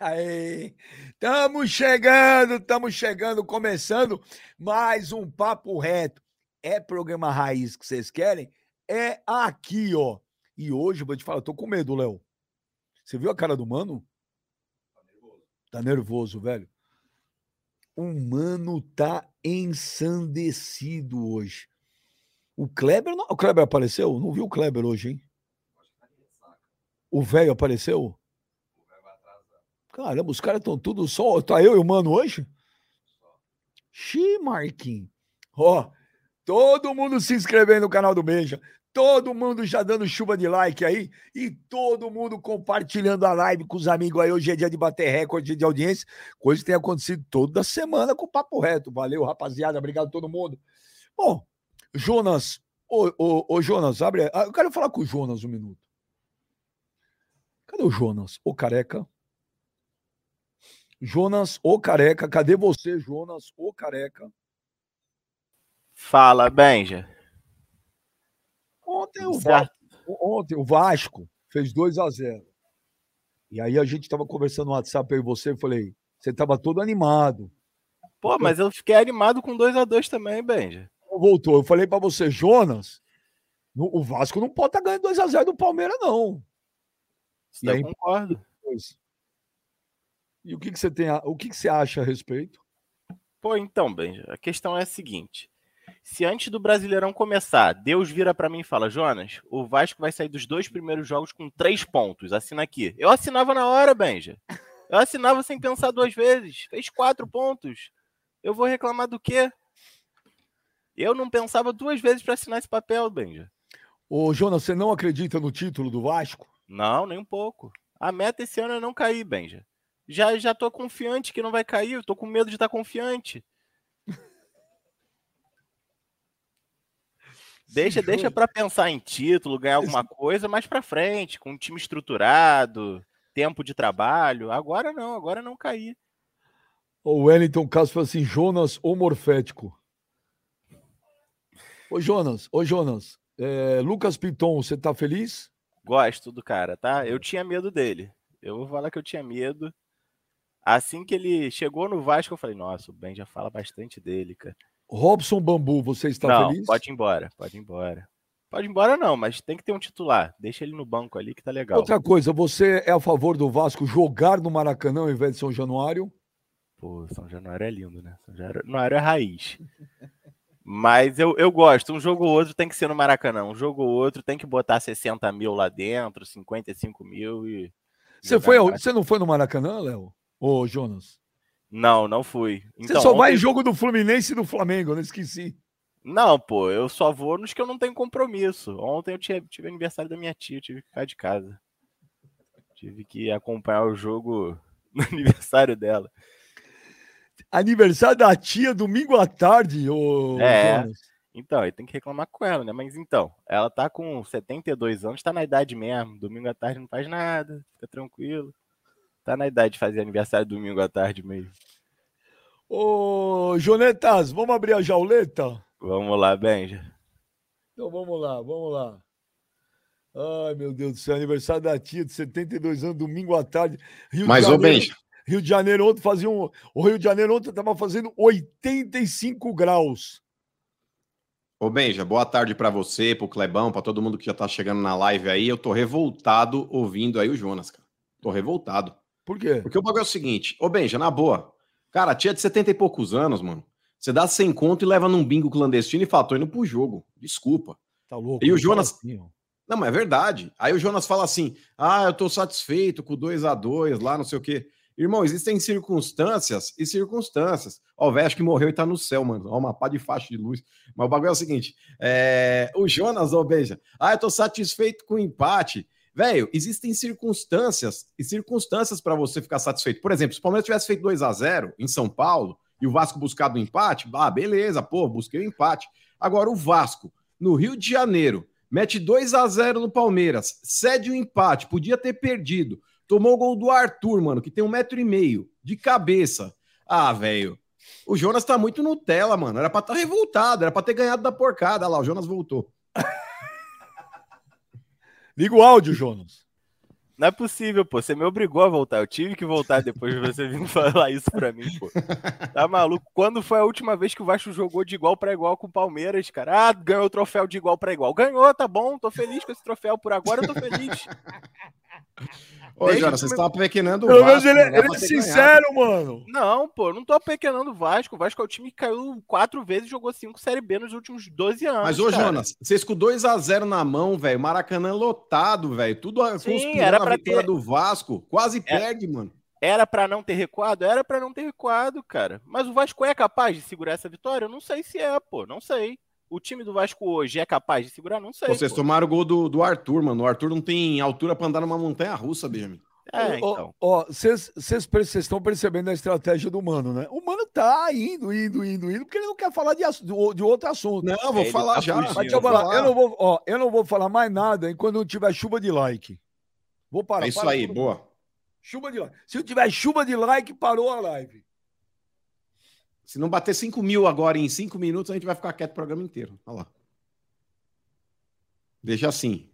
Aí, estamos chegando, estamos chegando, começando mais um papo reto. É programa raiz que vocês querem? É aqui, ó. E hoje, vou te falar, eu tô com medo, Léo. Você viu a cara do mano? Tá nervoso. Tá nervoso, velho. O mano tá ensandecido hoje. O Kleber, não, o Kleber apareceu? Não viu o Kleber hoje, hein? O velho apareceu? Caramba, os caras estão tudo só. Tá eu e o mano hoje? Xi, Marquinhos. Ó, todo mundo se inscrevendo no canal do Beija. Todo mundo já dando chuva de like aí. E todo mundo compartilhando a live com os amigos aí. Hoje é dia de bater recorde de audiência. Coisa que tem acontecido toda semana com o Papo Reto. Valeu, rapaziada. Obrigado a todo mundo. Bom, Jonas. Ô, ô, ô Jonas, abre. Eu quero falar com o Jonas um minuto. Cadê o Jonas? Ô careca. Jonas, o careca. Cadê você, Jonas, o careca? Fala, Benja. Ontem o, Vasco, ontem o Vasco fez 2 a 0 E aí a gente estava conversando no WhatsApp aí você, eu falei, você estava todo animado. Pô, mas eu fiquei animado com 2 a 2 também, Benja. Voltou. Eu falei para você, Jonas, o Vasco não pode estar tá ganhando 2 a 0 do Palmeiras não. Isso e aí, concordo. E o que, que você tem, a, o que, que você acha a respeito? Pô, então, Benja, a questão é a seguinte: se antes do Brasileirão começar, Deus vira para mim e fala, Jonas, o Vasco vai sair dos dois primeiros jogos com três pontos, assina aqui. Eu assinava na hora, Benja. Eu assinava sem pensar duas vezes. Fez quatro pontos. Eu vou reclamar do quê? Eu não pensava duas vezes para assinar esse papel, Benja. Ô, Jonas, você não acredita no título do Vasco? Não, nem um pouco. A meta esse ano é não cair, Benja já já tô confiante que não vai cair, eu tô com medo de estar tá confiante. deixa, deixa para pensar em título, ganhar alguma coisa mais para frente, com um time estruturado, tempo de trabalho. Agora não, agora não cair. O Wellington Caso falou assim: Jonas homorfético. Ô Jonas, ô Jonas, é, Lucas Piton, você tá feliz? Gosto do cara, tá? Eu tinha medo dele. Eu vou falar que eu tinha medo. Assim que ele chegou no Vasco, eu falei, nossa, o Ben já fala bastante dele, cara. Robson Bambu, você está não, feliz? Pode ir embora, pode ir embora. Pode ir embora, não, mas tem que ter um titular. Deixa ele no banco ali que tá legal. Outra coisa, você é a favor do Vasco jogar no Maracanã ao invés de São Januário? Pô, São Januário é lindo, né? São Januário é raiz. Mas eu, eu gosto, um jogo ou outro tem que ser no Maracanã. Um jogo ou outro tem que botar 60 mil lá dentro, 55 mil e. Você, foi, você não foi no Maracanã, Léo? Ô, Jonas. Não, não fui. Então, Você só ontem... vai em jogo do Fluminense e do Flamengo, não esqueci. Não, pô, eu só vou nos que eu não tenho compromisso. Ontem eu tive, tive aniversário da minha tia, eu tive que ficar de casa. Tive que acompanhar o jogo no aniversário dela. Aniversário da tia domingo à tarde, ô é, Jonas. Então, aí tem que reclamar com ela, né? Mas então, ela tá com 72 anos, tá na idade mesmo. Domingo à tarde não faz nada, fica tranquilo. Tá na idade de fazer aniversário domingo à tarde mesmo. Ô, Jonetas, vamos abrir a jauleta? Vamos lá, Benja. Então vamos lá, vamos lá. Ai, meu Deus do céu, aniversário da tia de 72 anos, domingo à tarde. Rio Mas, Janeiro, ô Benja. Rio de Janeiro ontem fazia um. O Rio de Janeiro ontem estava fazendo 85 graus. Ô Benja, boa tarde para você, pro Clebão, para todo mundo que já tá chegando na live aí. Eu tô revoltado ouvindo aí o Jonas, cara. Tô revoltado. Por quê? Porque o bagulho é o seguinte, ô Benja, na boa, cara, tia de 70 e poucos anos, mano, você dá 100 conto e leva num bingo clandestino e fala, tô indo pro jogo, desculpa. Tá louco. E o Jonas... Assim, não, mas é verdade. Aí o Jonas fala assim, ah, eu tô satisfeito com 2 a 2 lá, não sei o quê. Irmão, existem circunstâncias e circunstâncias. Ó, o velho que morreu e tá no céu, mano. Ó, uma pá de faixa de luz. Mas o bagulho é o seguinte: é... o Jonas, ô, beija. Ah, eu tô satisfeito com o empate. Velho, existem circunstâncias e circunstâncias para você ficar satisfeito. Por exemplo, se o Palmeiras tivesse feito 2 a 0 em São Paulo e o Vasco buscado um empate, ah, beleza, pô, busquei o um empate. Agora, o Vasco, no Rio de Janeiro, mete 2 a 0 no Palmeiras, cede o um empate, podia ter perdido. Tomou o gol do Arthur, mano, que tem um metro e meio de cabeça. Ah, velho. O Jonas tá muito Nutella, mano. Era pra estar tá revoltado, era pra ter ganhado da porcada. Olha lá, o Jonas voltou. Liga o áudio, Jonas. Não é possível, pô. Você me obrigou a voltar. Eu tive que voltar depois de você vir falar isso pra mim, pô. Tá maluco? Quando foi a última vez que o Vasco jogou de igual para igual com o Palmeiras, cara? Ah, ganhou o troféu de igual para igual. Ganhou, tá bom. Tô feliz com esse troféu. Por agora eu tô feliz. Ô, Jonas, vocês estão apequenando o Pelo menos Vasco, ele, né? Dá ele pra é ter sincero, mano. Não, pô, não tô apequenando o Vasco. O Vasco é o time que caiu quatro vezes e jogou cinco Série B nos últimos 12 anos. Mas, ô, cara. Jonas, vocês com 2x0 na mão, velho, Maracanã lotado, velho, tudo a- Sim, conspirando era a pra vitória ter- do Vasco, quase É. perde, mano. Era pra não ter recuado? Era pra não ter recuado, cara. Mas o Vasco é capaz de segurar essa vitória? Eu não sei se é, pô. Não sei. O time do Vasco hoje é capaz de segurar? Não sei. Vocês pô. tomaram o gol do, do Arthur, mano. O Arthur não tem altura pra andar numa montanha russa, Benjamin. É, Ó, então. Ó, vocês estão percebendo a estratégia do Mano, né? O Mano tá indo, indo, indo, indo, porque ele não quer falar de, de outro assunto. Não, vou Ele falar tá já. fugindo. Mas deixa eu vou falar, eu não vou, ó, eu não vou falar mais nada enquanto não tiver chuva de like. Vou parar. É isso para aí, tudo. boa. Chuva de like. Se eu tiver chuva de like, parou a live. Se não bater 5 mil agora em 5 minutos, a gente vai ficar quieto o programa inteiro. Olha lá. Deixa assim.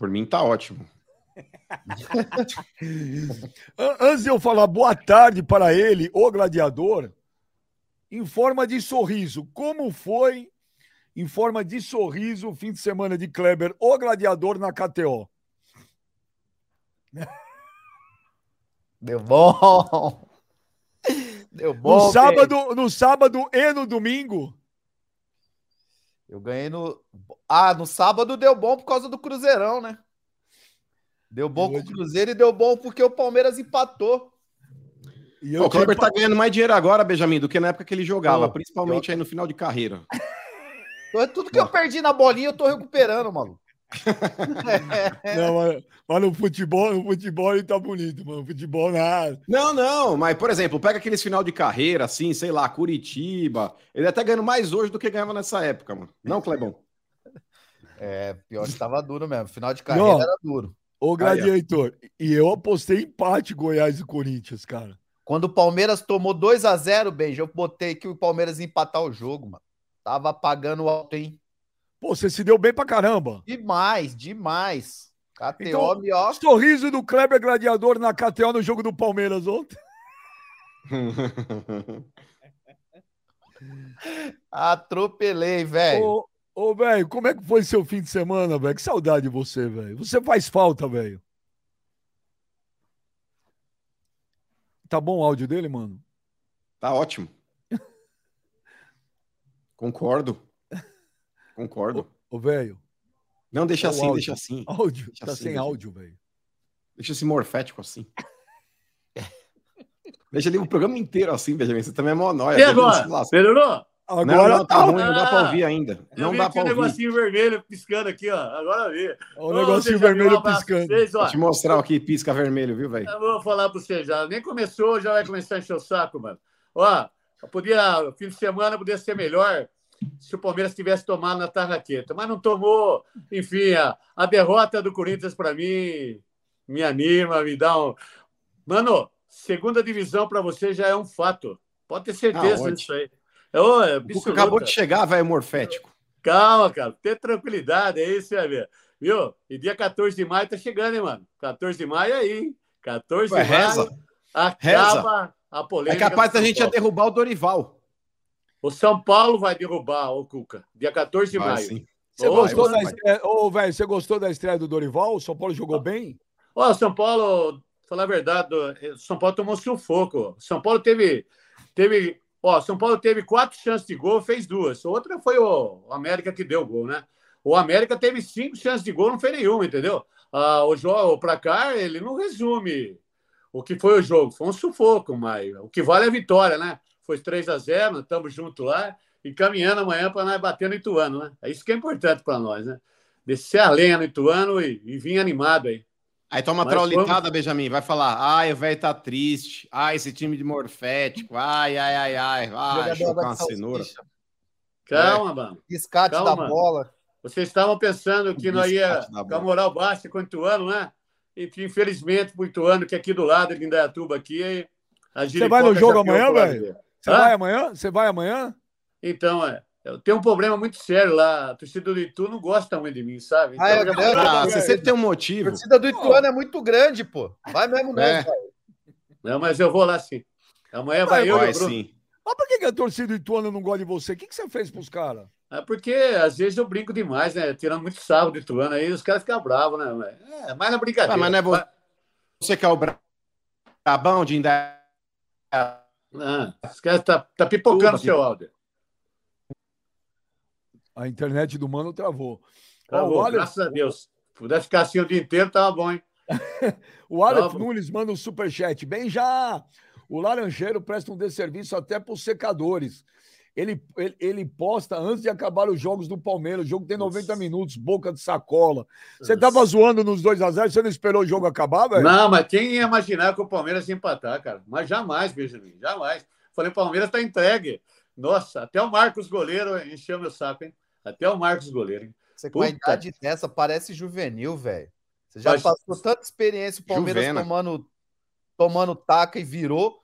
Por mim tá ótimo. An- Antes de eu falar boa tarde para ele, o gladiador, em forma de sorriso, como foi em forma de sorriso o fim de semana de Kleber, o gladiador na KTO? Deu bom. Deu bom. No sábado, no sábado e no domingo, Eu ganhei no. Ah, no sábado deu bom por causa do Cruzeirão, né? Deu bom com o Cruzeiro e deu bom porque o Palmeiras empatou. e Pô, eu o Kleber tá ganhando mais dinheiro agora, Benjamin, do que na época que ele jogava, Pô, principalmente aí no final de carreira. Então, Tudo que eu perdi na bolinha, eu tô recuperando, mano. Não, mas, no futebol, no futebol ele tá bonito, mano. No futebol nada. Não, não, mas, por exemplo, pega aqueles final de carreira, assim, sei lá, Curitiba. Ele até ganhando mais hoje do que ganhava nessa época, mano. Não, Clebão? É, pior que tava duro mesmo. Final de carreira Não. era duro. Ô, Gladiator, e eu apostei empate Goiás e Corinthians, cara. Quando o Palmeiras tomou 2 a 0 Benja, eu botei que o Palmeiras ia empatar o jogo, mano. Tava pagando alto, hein? Pô, você se deu bem pra caramba. Demais, demais. KTO, Então- ó. Sorriso do Kleber Gladiador na KTO no jogo do Palmeiras ontem. Atropelei, velho. Ô, velho, como é que foi seu fim de semana, velho? Que saudade de você, velho. Você faz falta, velho. Tá bom o áudio dele, mano? tá ótimo. Concordo. Concordo. Ô, velho, Não, deixa assim, áudio. deixa assim. áudio. Deixa Tá assim, sem deixa. áudio, velho. Deixa esse morfético assim. Deixa ele o programa inteiro assim, Benjamin. Você também é monóia. E agora? Melhorou? Não, Agora não, tá ruim, não dá pra ouvir ainda. Eu Não vi dá aqui pra um ouvir. negocinho vermelho piscando aqui, ó. Agora vê. o negocinho vermelho piscando. Vocês, ó. Vou te mostrar aqui, pisca vermelho, viu, velho? Eu vou falar pra você já. Nem começou, já vai começar a encher o saco, mano. Ó, podia, fim de semana podia ser melhor se o Palmeiras tivesse tomado na tarraqueta, mas não tomou. Enfim, a, a derrota do Corinthians pra mim me anima, me dá um. Mano, segunda divisão pra você já é um fato. Pode ter certeza ótimo. disso aí. É, ô, é O Cuca acabou de chegar, velho, morfético. Calma, cara. Ter tranquilidade, é isso, vai ver. Viu? E dia 14 de maio tá chegando, hein, mano? 14 de maio aí, hein? 14 Ué, de maio. reza. Acaba a É polêmica. capaz do da gente já Paulo. derrubar o Dorival. O São Paulo vai derrubar o Cuca. Dia 14 de Vai, maio. sim. Você Ô, gostou da estreia? Ô, velho, você gostou da estreia do Dorival? O São Paulo jogou bem? Ó, São Paulo, falar a verdade, o São Paulo tomou sufoco. São Paulo teve. teve ó, São Paulo teve quatro chances de gol, fez duas. Outra foi o América que deu o gol, né? O América teve cinco chances de gol, não fez nenhuma, entendeu? Ah, o, jogo, o placar, ele não resume o que foi o jogo. Foi um sufoco, mas o que vale é a vitória, né? Foi 3 a 0 estamos juntos lá e caminhando amanhã para nós bater no Ituano, né? É isso que é importante para nós, né? Descer a lenha no Ituano e, e vir animado aí. Aí toma Mas traulitada, Benjamin. Vai falar, ai, o velho tá triste. Ai, esse time de morfético. Ai, ai, ai, ai. Ai, Jogador chupa da uma cenoura. Calma, mano. Escate Calma, da bola. Vocês estavam pensando que nós ia com a moral baixa com o Ituano, né? E infelizmente, o Ituano, que é aqui do lado, de Indaiatuba, aqui, a Você vai no jogo amanhã, pro velho? Você vai amanhã? Você vai amanhã? Então, é. Eu tenho um problema muito sério lá. A torcida do Itu não gosta muito de mim, sabe? Então, Ah, é eu já Ah, "Ah, você sempre tem um motivo. A torcida do Ituano é muito grande, pô. Vai mesmo, não. É. Não, mas eu vou lá sim. Amanhã vai eu e Vai o Bruno. sim. Mas por que, a torcida do Ituano não gosta de você? O que, que você fez pros caras? É porque às vezes eu brinco demais, né? Tirando muito sarro do Ituano aí, os caras ficam bravos, né? É, mais na brincadeira. Ah, mas não é você- Você que é o bra- brabão de Indaiatuba. Ah, os caras tá, tá pipocando o seu áudio. A internet do mano travou. Travou, o Aleph, graças a Deus. Se pudesse ficar assim o dia inteiro, tava bom, hein? o Aleph Tava. Nunes manda um superchat. Bem já! O Laranjeiro presta um desserviço até pros secadores. Ele, ele, ele posta antes de acabar os jogos do Palmeiras. O jogo tem 90 minutos, boca de sacola. Você tava zoando nos 2x0, você não esperou o jogo acabar, velho? Não, mas quem ia imaginar que o Palmeiras ia empatar, cara? Mas jamais, Benjamin, jamais. Falei, Palmeiras tá entregue. Nossa, até o Marcos Goleiro encheu meu saco, hein? Até o Marcos Goleiro, hein? Você com a idade dessa parece juvenil, velho. Você já Mas- passou tanta experiência, o Palmeiras Juvena. tomando, tomando taca e virou.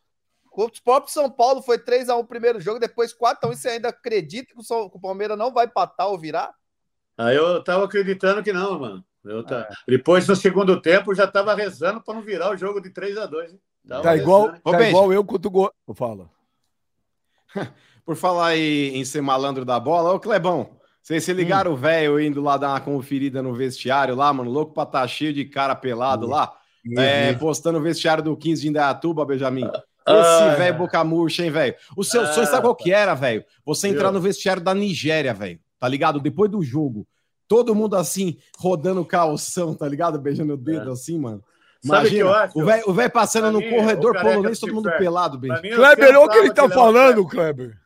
O próprio São Paulo foi 3x1 o primeiro jogo, depois 4x1. E você ainda acredita que o, São- que o Palmeiras não vai empatar ou virar? Aí eu tava acreditando que não, mano. Eu tá... É. Depois, no segundo tempo, eu já tava rezando para não virar o jogo de 3 a 2 hein? Tava Tá igual, rezando. Tá igual eu quanto gol. Fala. Por falar aí em ser malandro da bola, ô Clebão, vocês se ligaram o velho indo lá dar uma conferida no vestiário lá, mano, louco pra tá cheio de cara pelado lá, é, postando o vestiário do 15 de Indaiatuba, Benjamin. Esse Ah. velho boca murcha, hein, velho? O seu Ah. sonho, sabe qual que era, velho? Você entrar no vestiário da Nigéria, velho, tá ligado? Depois do jogo, todo mundo assim, rodando calção, tá ligado? Beijando o dedo assim, mano. Que eu Imagina, acho? o velho o velho passando Pra no mim, corredor polonês, todo mundo pelado, eu Kleber, olha o que ele tá que falando, Kleber.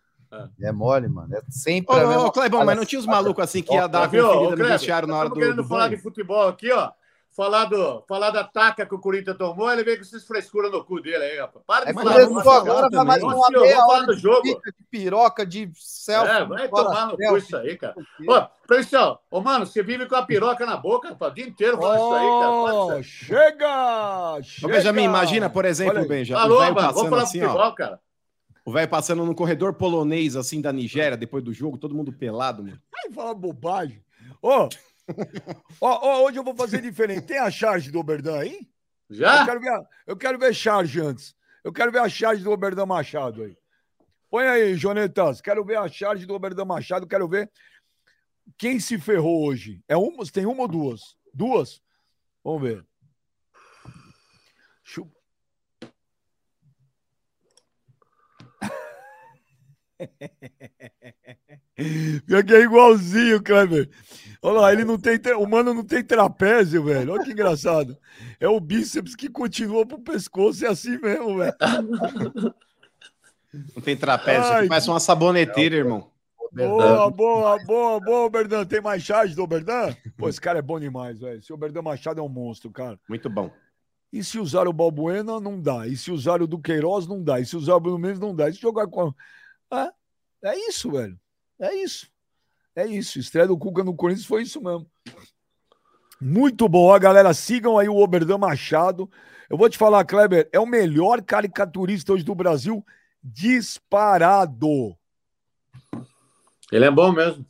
É mole, mano. É sempre Ô, a mesma ô, Clebão, mas não tinha os malucos assim que ia dar Tá a viu, ô, conferida no vestiário na hora do, querendo do falar banho? de futebol aqui, ó. Falar, do, falar da taca que o Corinthians tomou, ele veio com essas frescuras no cu dele aí, rapaz. Para de É, mas falar. falar agora, também. mais Nossa, uma senhor, meia hora do de jogo. pica, de piroca, de selfie. É, vai tomar no cu isso aí, cara. Ô, pessoal, ô, mano, você vive com a piroca na boca, rapaz, o dia inteiro falando isso aí, cara. Oh, Pode ser. chega! Ô! Benjamin, imagina, por exemplo, aí. Benja, o Alô, mano, vamos passando falar assim, futebol, ó. cara. O velho passando no corredor polonês, assim, da Nigéria, depois do jogo, todo mundo pelado, mano. Vai falar bobagem. Ó, ó, ó, hoje eu vou fazer diferente. Tem a charge do Oberdan aí? Eu Já? quero, ver, a- eu quero ver charge antes. Eu quero ver a charge do Oberdan Machado aí. Põe aí, Jonetas. Quero ver a charge do Oberdan Machado. Quero ver quem se ferrou hoje. É uma, tem uma ou duas? Duas? Vamos ver. Chu- Pior que é igualzinho, Kleber. Olha lá, ele não tem. tra- O mano não tem trapézio, velho. Olha que engraçado. É o bíceps que continua pro pescoço, é assim mesmo, velho. Não tem trapézio, Ai, parece uma saboneteira, irmão. Boa, boa, boa, boa, Oberdan. Tem mais charge do Oberdan? Pô, esse cara é bom demais, velho. Esse Oberdan Machado é um monstro, cara. Muito bom. E se usar o Balbuena, não dá. E se usar o Duqueiroz, não dá. E se usar o Bruno Mendes, não dá. E se jogar com. Ah, é isso, velho. É isso. É isso. Estreia do Cuca no Corinthians foi isso mesmo. Muito bom. Ó, galera, sigam aí o Oberdan Machado. Eu vou te falar, Kleber, é o melhor caricaturista hoje do Brasil, disparado. Ele é bom mesmo.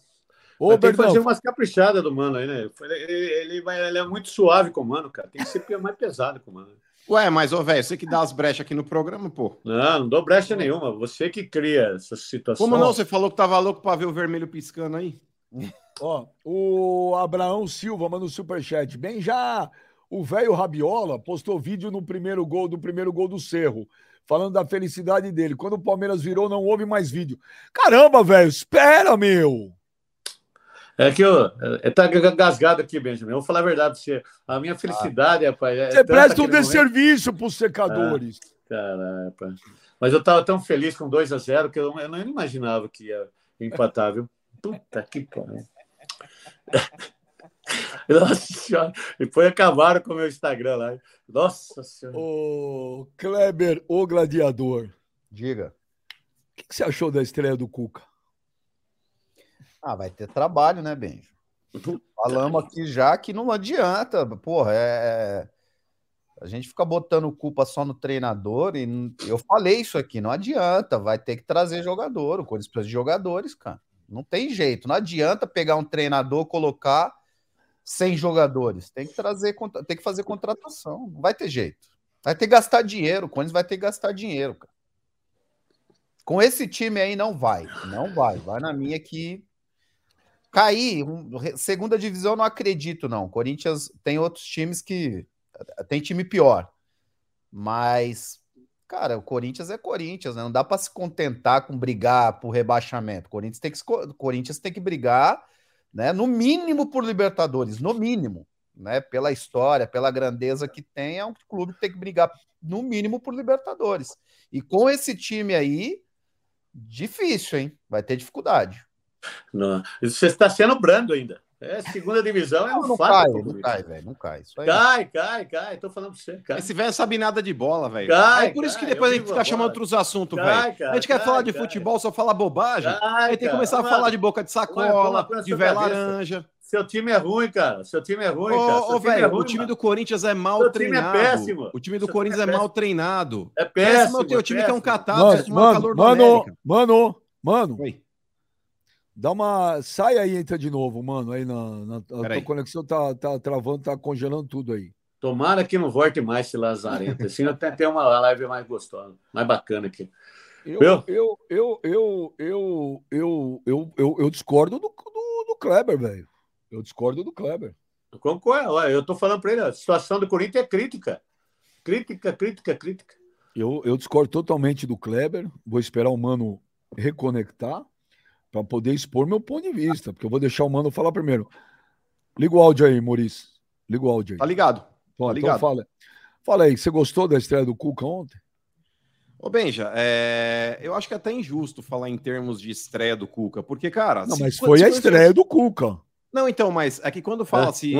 Ô, tem que fazer umas caprichadas do mano aí, né? Ele, ele, ele ele é muito suave com o mano, cara. Tem que ser mais pesado com o mano. Ué, mas, ô, velho, você que dá as brechas aqui no programa, pô. Não, não dou brecha nenhuma. Você que cria essa situação. Como não? Você falou que tava louco pra ver o vermelho piscando aí? Ó, o Abraão Silva manda um superchat. Bem, já o velho Rabiola postou vídeo no primeiro gol do primeiro gol do Cerro, falando da felicidade dele. Quando o Palmeiras virou, não houve mais vídeo. Caramba, velho, espera, meu! É que eu. É, tá gasgado aqui, Benjamin. Eu vou falar a verdade pra você. A minha felicidade, rapaz. É Você presta um desserviço pros secadores. Caralho, rapaz. Mas eu tava tão feliz com 2 a 0 que eu, eu não imaginava que ia empatar, viu? Puta que pariu. Nossa senhora. Depois acabaram com o meu Instagram lá. Nossa senhora. Ô, Kleber, o gladiador. Diga. O que, que você achou da estreia do Cuca? Ah, vai ter trabalho, né, Benjo? Falamos aqui já que não adianta, porra, é, é... A gente fica botando culpa só no treinador e eu falei isso aqui, não adianta, vai ter que trazer jogador, o Corinthians precisa de jogadores, cara. Não tem jeito, não adianta pegar um treinador, colocar 100 jogadores, tem que trazer, tem que fazer contratação, não vai ter jeito. Vai ter que gastar dinheiro, o Corinthians vai ter que gastar dinheiro, cara. Com esse time aí não vai, não vai, vai na minha que cair, segunda divisão não acredito não. Corinthians tem outros times que tem time pior. Mas, cara, o Corinthians é Corinthians, né? Não dá para se contentar com brigar por rebaixamento. Corinthians tem que, Corinthians tem que brigar, né? No mínimo por Libertadores, no mínimo, né? Pela história, pela grandeza que tem, é um clube que tem que brigar no mínimo por Libertadores. E com esse time aí, difícil, hein? Vai ter dificuldade. Não. Você está sendo brando ainda. É, segunda divisão é um não fato. Cai, não cai, velho. Não cai. Isso aí. Cai, cai, cai. Tô falando pra você. Cai. Esse velho sabe nada de bola, velho. É por isso que depois a gente fica chamando outros assuntos, velho. A gente quer falar de futebol, só fala bobagem. aí tem que começar a falar de boca de sacola, de velho laranja. Seu time é ruim, cara. Seu time é ruim, cara. Ô, velho, é o time mano. do Corinthians é mal Seu treinado. Time é péssimo. O time do Seu Corinthians time é, é mal treinado. É péssimo. Péssimo o teu time que é um catástrofe. Mano, mano, mano, mano. Oi. Dá uma. Sai aí, entra de novo, mano. Aí na. na a tua aí. conexão tá, tá travando, tá congelando tudo aí. Tomara que não volte mais esse Lazarento. Assim até tem uma live mais gostosa, mais bacana aqui. Eu, eu, eu, eu, eu, eu, eu, eu, eu, eu discordo do, do, do Kleber, velho. Eu discordo do Kleber. Eu concordo. Eu tô falando para ele, a situação do Corinthians é crítica. Crítica, crítica, crítica. Eu, eu discordo totalmente do Kleber. Vou esperar o Mano reconectar para poder expor meu ponto de vista, porque eu vou deixar o mano falar primeiro. Liga o áudio aí, Maurício. Liga o áudio aí. Tá ligado. Bom, tá então fala. Fala aí, você gostou da estreia do Cuca ontem? Ô, Benja, é... eu acho que é até injusto falar em termos de estreia do Cuca, porque, cara. Não, mas foi a estreia do Cuca. Não, então, mas é que quando fala assim.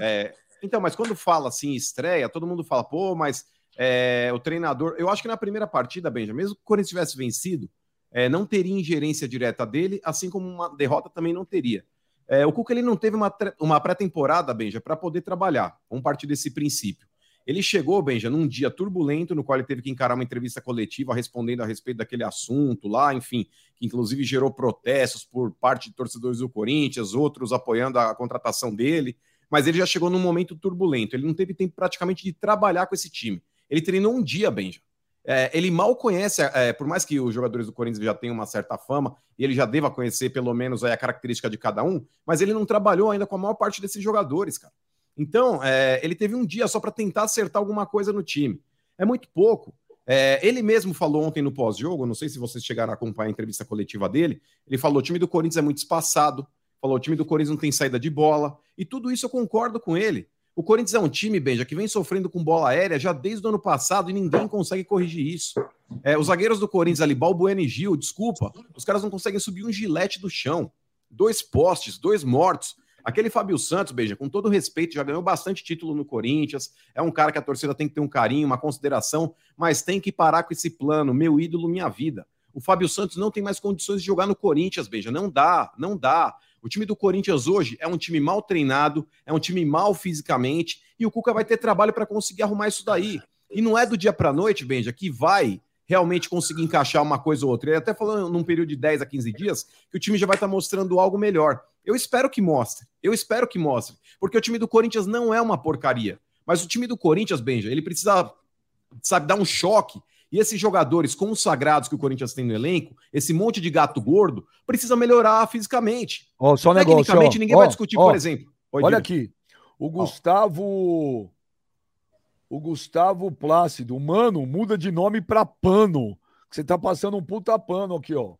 É... Então, mas quando fala assim, estreia, todo mundo fala, pô, mas é, o treinador. Eu acho que na primeira partida, Benja, mesmo que o Corinthians tivesse vencido, é, não teria ingerência direta dele, assim como uma derrota também não teria. É, o Cuca ele não teve uma, uma pré-temporada, Benja, para poder trabalhar. Vamos partir desse princípio. Ele chegou, Benja, num dia turbulento, no qual ele teve que encarar uma entrevista coletiva respondendo a respeito daquele assunto lá, enfim, que inclusive gerou protestos por parte de torcedores do Corinthians, outros apoiando a contratação dele. Mas ele já chegou num momento turbulento. Ele não teve tempo praticamente de trabalhar com esse time. Ele treinou um dia, Benja. É, ele mal conhece, é, por mais que os jogadores do Corinthians já tenham uma certa fama, e ele já deva conhecer pelo menos a característica de cada um, mas ele não trabalhou ainda com a maior parte desses jogadores, cara. Então, é, ele teve um dia só para tentar acertar alguma coisa no time. É muito pouco. É, ele mesmo falou ontem no pós-jogo, não sei se vocês chegaram a acompanhar a entrevista coletiva dele, ele falou: o time do Corinthians é muito espaçado, falou: o time do Corinthians não tem saída de bola, e tudo isso eu concordo com ele. O Corinthians é um time, Benja, que vem sofrendo com bola aérea já desde o ano passado e ninguém consegue corrigir isso. É, os zagueiros do Corinthians ali, Balbuena e Gil, desculpa, os caras não conseguem subir um gilete do chão. Dois postes, dois mortos. Aquele Fábio Santos, Beija, com todo respeito, já ganhou bastante título no Corinthians. É um cara que a torcida tem que ter um carinho, uma consideração, mas tem que parar com esse plano. Meu ídolo, minha vida. O Fábio Santos não tem mais condições de jogar no Corinthians, Beija. Não dá, não dá. O time do Corinthians hoje é um time mal treinado, é um time mal fisicamente, e o Cuca vai ter trabalho para conseguir arrumar isso daí. E não é do dia para noite, Benja, que vai realmente conseguir encaixar uma coisa ou outra. Ele até falou num período de 10 a 15 dias que o time já vai estar tá mostrando algo melhor. Eu espero que mostre. Eu espero que mostre. Porque o time do Corinthians não é uma porcaria. Mas o time do Corinthians, Benja, ele precisa, sabe, dar um choque e esses jogadores consagrados que o Corinthians tem no elenco, esse monte de gato gordo, precisa melhorar fisicamente. Ó, só negócio, Tecnicamente, ó, ninguém ó, vai discutir, ó, por exemplo. olha aqui. O Gustavo. O Gustavo Plácido, mano, muda de nome pra pano. Você tá passando um puta pano aqui, ó.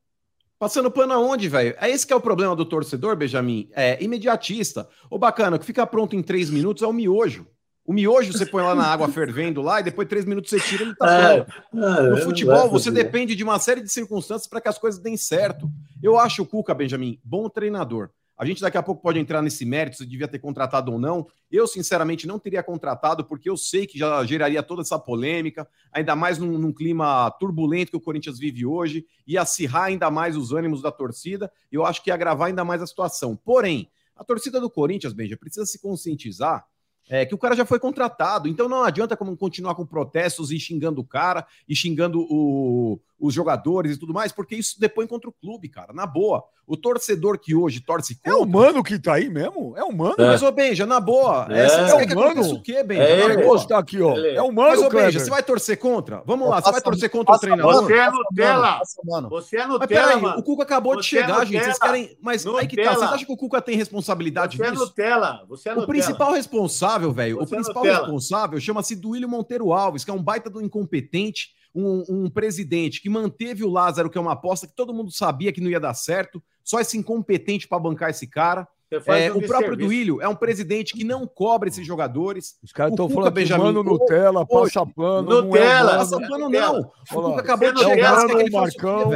Passando pano aonde, velho? É esse que é o problema do torcedor, Benjamin. É imediatista. Ô, bacana, que fica pronto em três minutos é o miojo. O miojo você põe lá na água fervendo lá e depois três minutos você tira ele tá é. É, no futebol você depende de uma série de circunstâncias para que as coisas deem certo. Eu acho o Cuca, Benjamin, bom treinador. A gente daqui a pouco pode entrar nesse mérito se devia ter contratado ou não. Eu, sinceramente, não teria contratado, porque eu sei que já geraria toda essa polêmica, ainda mais num, num clima turbulento que o Corinthians vive hoje, ia acirrar ainda mais os ânimos da torcida, e eu acho que ia agravar ainda mais a situação. Porém, A torcida do Corinthians, Benja, precisa se conscientizar é, que o cara já foi contratado. Então não adianta como continuar com protestos e xingando o cara e xingando o, os jogadores e tudo mais, porque isso depõe contra o clube, cara. Na boa. O torcedor que hoje torce contra. É o mano que tá aí mesmo? É o mano. É. Mas, ô Benja, na boa. É, é, é o mano. o quê, Benja? É, ele está aqui, ó. É o mano, Mas, ô Benja, você vai torcer contra? Vamos lá, você vai torcer contra o treinador? Você é Nutella. Você é Nutella, Mas peraí, mano. o Cuca acabou de chegar, gente. Vocês querem. Mas aí que tá. Vocês acham que o Cuca tem responsabilidade você nisso? É Nutella. Você é Nutella. O principal responsável, velho, o principal responsável chama-se Duílio Monteiro Alves, que é um baita do incompetente um, um, presidente que manteve o Lázaro, que é uma aposta que todo mundo sabia que não ia dar certo, só esse incompetente para bancar esse cara. É, o próprio serviço. Duílio é um presidente que não cobra esses jogadores. Os caras estão falando Benjamin, mano Nutella, passa pano. Nutella, não é passa pano não. O Cuca acabou de chegar, é Marcão.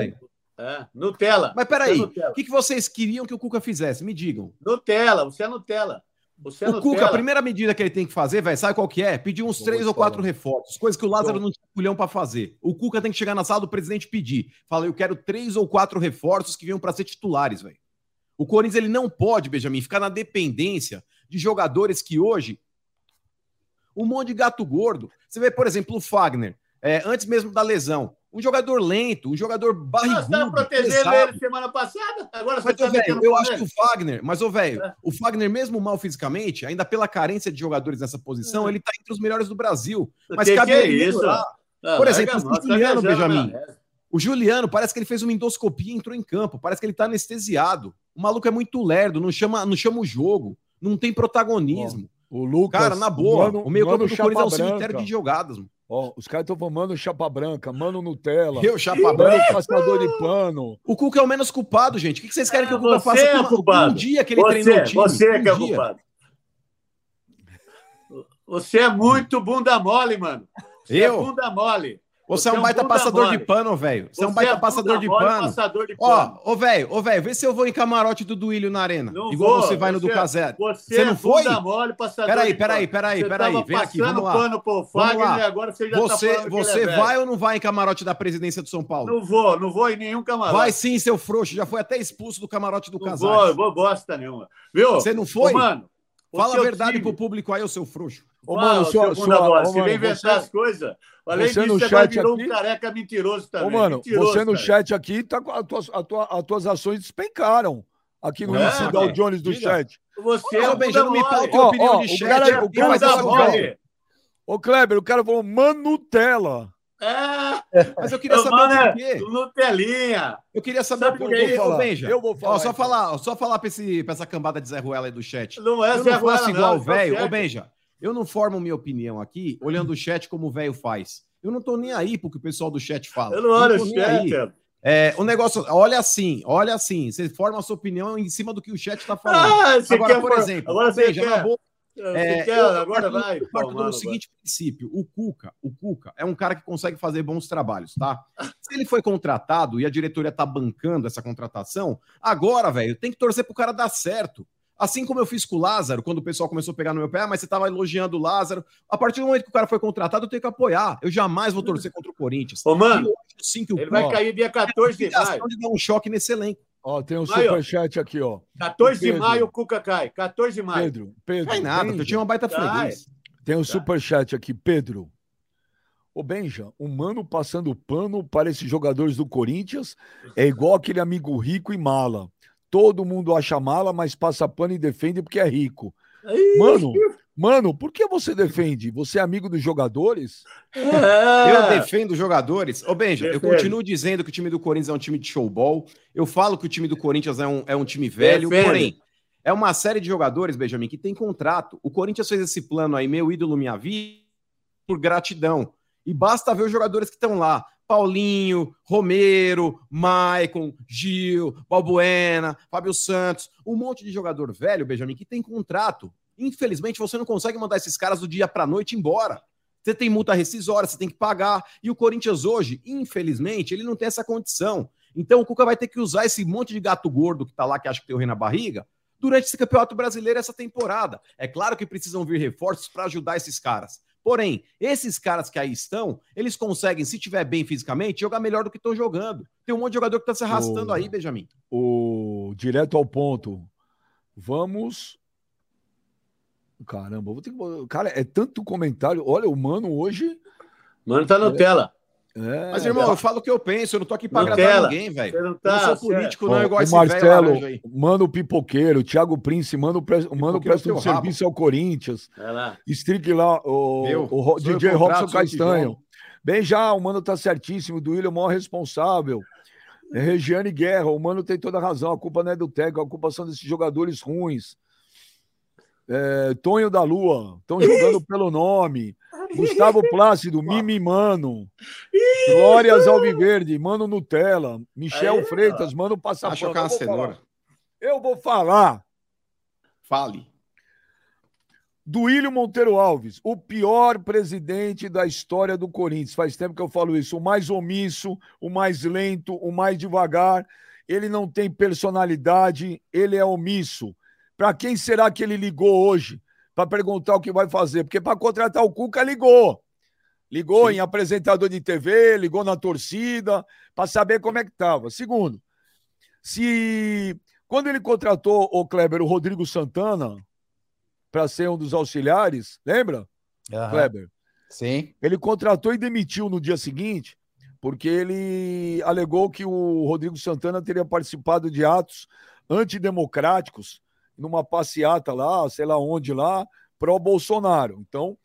É, Nutella. Mas peraí, o que, que vocês queriam que o Cuca fizesse? Me digam. Nutella, você é Nutella. Você o Cuca, a primeira medida que ele tem que fazer, velho, sabe qual que é? Pedir uns três ou quatro reforços, coisa que o Lázaro não tinha culhão para fazer. O Cuca tem que chegar na sala do presidente e pedir. Fala, eu quero três ou quatro reforços que venham para ser titulares, velho. O Corinthians ele não pode, Benjamin, ficar na dependência de jogadores que hoje um monte de gato gordo. Você vê, por exemplo, o Fagner, é, antes mesmo da lesão. Um jogador lento, um jogador barrigudo. Você estava protegendo pesado. ele semana passada, agora você mas, tá véio, Eu acho que o Fagner, mas, ô, velho, é. o Fagner, mesmo mal fisicamente, ainda pela carência de jogadores nessa posição, é. ele tá entre os melhores do Brasil. Mas que cabe que é isso? Ah, Por exemplo, o tá Juliano, Benjamin. O Juliano, parece que ele fez uma endoscopia e entrou em campo. Parece que ele tá anestesiado. O maluco é muito lerdo, não chama, não chama o jogo, não tem protagonismo. o Lucas. Cara, na boa, o, mano, o meio campo do Corinthians é um cemitério de jogadas, mano. Ó, os caras estão falando chapa branca, mano Nutella. Eu, chapa branca. Passador de pano. O Cuca é o menos culpado, gente. O que vocês querem que o Cuca faça é culpado. um dia que ele você, treinou o time? Você um que é culpado. Você é muito bunda mole, mano. Você eu? É bunda mole. Você, é um baita passador de pano, velho. Você, é um baita é passador, de pano. passador de pano. Ó, ô, velho, ô, velho, vê se eu vou em camarote do Duílio na arena. Não igual vou, você vai no do Casé. Você, você não é foi? Mole, peraí, peraí, peraí, peraí. Vem aqui, vamos lá. pano pro Fagner agora você já você, tá Você é vai ou não vai em camarote da presidência do São Paulo? Não vou, não vou em nenhum camarote. Vai sim, seu frouxo. Já foi até expulso do camarote do Casé. Não vou, vou bosta nenhuma. Viu? Você não foi? Ô, mano, Fala a verdade time. pro público aí, o seu frouxo. Ô, mano, sua, sua, se vem inventar você, as coisas, além você disso, no você chat virou aqui, um careca mentiroso também. Ô, mano, mentiroso, você no cara. chat aqui, tá, as, tuas, a tua, as tuas ações despencaram. Aqui no É, índice Dow Jones do diga. chat. Você Ô, é já não me mole. a Ó, opinião ó, de o chat. cara- é o cara essa falando. jogada. Ô, Kleber, o cara falou Manutella. É, Mas eu queria eu saber mano, por é quê. Nutelinha. Eu queria saber Sabe por que quê, ô Benja. Eu vou falar, Ó, só então. falar, só falar pra, esse, pra essa cambada de Zé Ruela aí do chat. Não é eu Zé não Ruela, igual não, o velho. Ô. Benja, eu não formo minha opinião aqui olhando o chat como o velho faz. Eu não tô nem aí pro que o pessoal do chat fala. Eu não olho o chat. cara. É, o negócio, olha assim, olha assim, você forma a sua opinião em cima do que o chat tá falando. Ah, Agora, quer por exemplo, Agora você na quer. boa, Você é, quer, eu agora vai. eu parto do seguinte princípio: o Cuca, o Cuca é um cara que consegue fazer bons trabalhos, tá? Se ele foi contratado e a diretoria tá bancando essa contratação, agora, velho, tem que torcer pro cara dar certo. Assim como eu fiz com o Lázaro, quando o pessoal começou a pegar no meu pé, ah, mas você tava elogiando o Lázaro. A partir do momento que o cara foi contratado, eu tenho que apoiar. Eu jamais vou torcer contra o Corinthians. Ô, mano, E sim que o ele vai cair dia 14 de maio. de dar um choque nesse elenco. Ó, tem um superchat aqui, ó. 14 de Pedro. maio o Cuca cai. 14 de maio. Pedro, Pedro. Não é nada, Benja, eu tinha uma baita freguês. Tem um Tá. superchat aqui, Pedro. Ô, Benja, o mano passando pano para esses jogadores do Corinthians é igual aquele amigo rico e mala. Todo mundo acha mala, mas passa pano e defende porque é rico. Mano, mano, por que você defende? Você é amigo dos jogadores? É. Eu defendo os jogadores. Ô, Benja, eu Defende. continuo dizendo que o time do Corinthians é um time de showball. Eu falo que o time do Corinthians é um, é um time velho. Defende. Porém, é uma série de jogadores, Benjamin, que tem contrato. O Corinthians fez esse plano aí, meu ídolo, minha vida, por gratidão. E basta ver os jogadores que estão lá. Paulinho, Romero, Maicon, Gil, Balbuena, Fábio Santos, um monte de jogador velho, Benjamin, que tem contrato. Infelizmente, você não consegue mandar esses caras do dia para noite embora. Você tem multa rescisória, você tem que pagar. E o Corinthians hoje, infelizmente, ele não tem essa condição. Então o Cuca vai ter que usar esse monte de gato gordo que tá lá, que acha que tem o rei na barriga, durante esse campeonato brasileiro, essa temporada. É claro que precisam vir reforços para ajudar esses caras. Porém, esses caras que aí estão, eles conseguem, se tiver bem fisicamente, jogar melhor do que estão jogando. Tem um monte de jogador que tá se arrastando Ô. aí, Benjamin. O direto ao ponto. Vamos. Caramba, vou ter que. Cara, é tanto comentário. Olha, o mano hoje. Mano, tá na tela. É, Mas, irmão, eu falo o que eu penso, eu não tô aqui pra agradar tela. ninguém, velho. Não Eu não tá, sou certo. político, Ó, não, igual o esse velho Marcelo, laranja aí. mano Pipoqueiro, Thiago Prince, mano, pre... mano Pipoqueiro presta um serviço ao Corinthians. Vai lá. Strick lá, o, Meu, o DJ Robson Castanho. Bem já, o mano tá certíssimo, do William é o maior responsável. É Regiane Guerra, o mano tem toda a razão, a culpa não é do técnico, a culpa são desses jogadores ruins. É, Tonho da Lua, estão jogando pelo nome. Gustavo Plácido, Mimi Mano. Glórias Alviverde, Mano Nutella. Michel Aí, Freitas, Mano Passa Acho que é uma Eu vou falar. cenoura. Eu vou falar Fale. do William Monteiro Alves, o pior presidente da história do Corinthians. Faz tempo que eu falo isso. O mais omisso, o mais lento, o mais devagar. Ele não tem personalidade, ele é omisso. Para quem será que ele ligou hoje para perguntar o que vai fazer? Porque para contratar o Cuca, ligou. Ligou Sim. em apresentador de TV, ligou na torcida, para saber como é que estava. Segundo, se quando ele contratou o Kleber, o Rodrigo Santana, para ser um dos auxiliares, lembra, Aham. Kleber? Sim. Ele contratou e demitiu no dia seguinte, porque ele alegou que o Rodrigo Santana teria participado de atos antidemocráticos numa passeata lá, sei lá onde lá, pró-Bolsonaro. Então,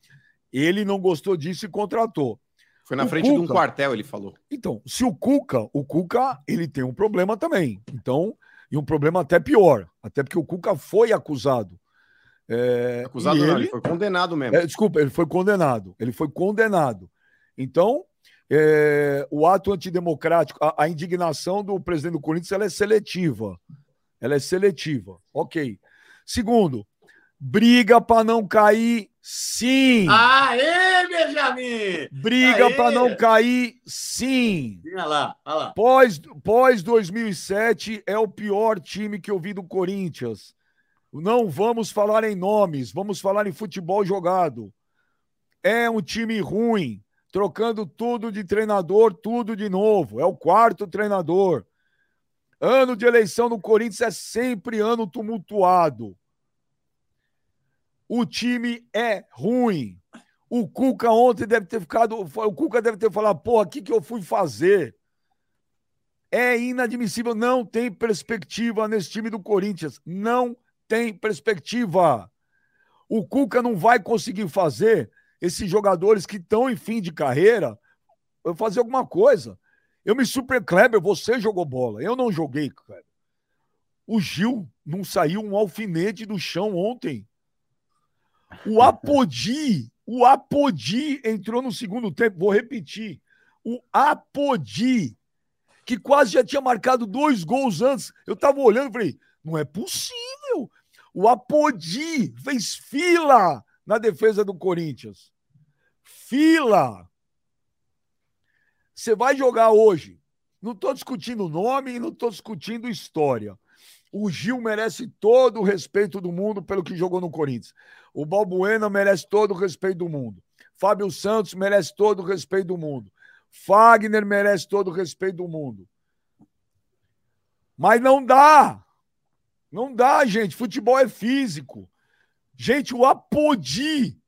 ele não gostou disso e contratou. Foi na O frente de um Cuca. quartel, ele falou. Então, se o Cuca, o Cuca, ele tem um problema também. Então, e um problema até pior, até porque o Cuca foi acusado. É, Acusado não, ele- ele foi condenado mesmo. é, desculpa, ele foi condenado. Ele foi condenado. Então, é, o ato antidemocrático, a, a indignação do presidente do Corinthians, ela é seletiva. Ela é seletiva. Ok. Segundo, briga para não cair, sim. Aê, Benjamin! briga para não cair, sim. Olha lá, olha lá. Pós, pós 2007 é o pior time que eu vi do Corinthians. Não vamos falar em nomes, vamos falar em futebol jogado. É um time ruim, trocando tudo de treinador, tudo de novo. É o quarto treinador. Ano de eleição no Corinthians é sempre ano tumultuado. O time é ruim. O Cuca ontem deve ter ficado. O Cuca deve ter falado, porra, o que, que eu fui fazer? É inadmissível. Não tem perspectiva nesse time do Corinthians. Não tem perspectiva. O Cuca não vai conseguir fazer esses jogadores que estão em fim de carreira fazer alguma coisa. Eu me super Kleber, você jogou bola. Eu não joguei, Kleber. O Gil não saiu um alfinete do chão ontem. O Apodi, o Apodi entrou no segundo tempo. Vou repetir. O Apodi, que quase já tinha marcado dois gols antes. Eu tava olhando e falei, não é possível. O Apodi fez fila na defesa do Corinthians. Fila. Você vai jogar hoje. Não estou discutindo nome e não estou discutindo história. O Gil merece todo o respeito do mundo pelo que jogou no Corinthians. O Balbuena merece todo o respeito do mundo. Fábio Santos merece todo o respeito do mundo. Fagner merece todo o respeito do mundo. Mas não dá. Não dá, gente. Futebol é físico. Gente, o Apodi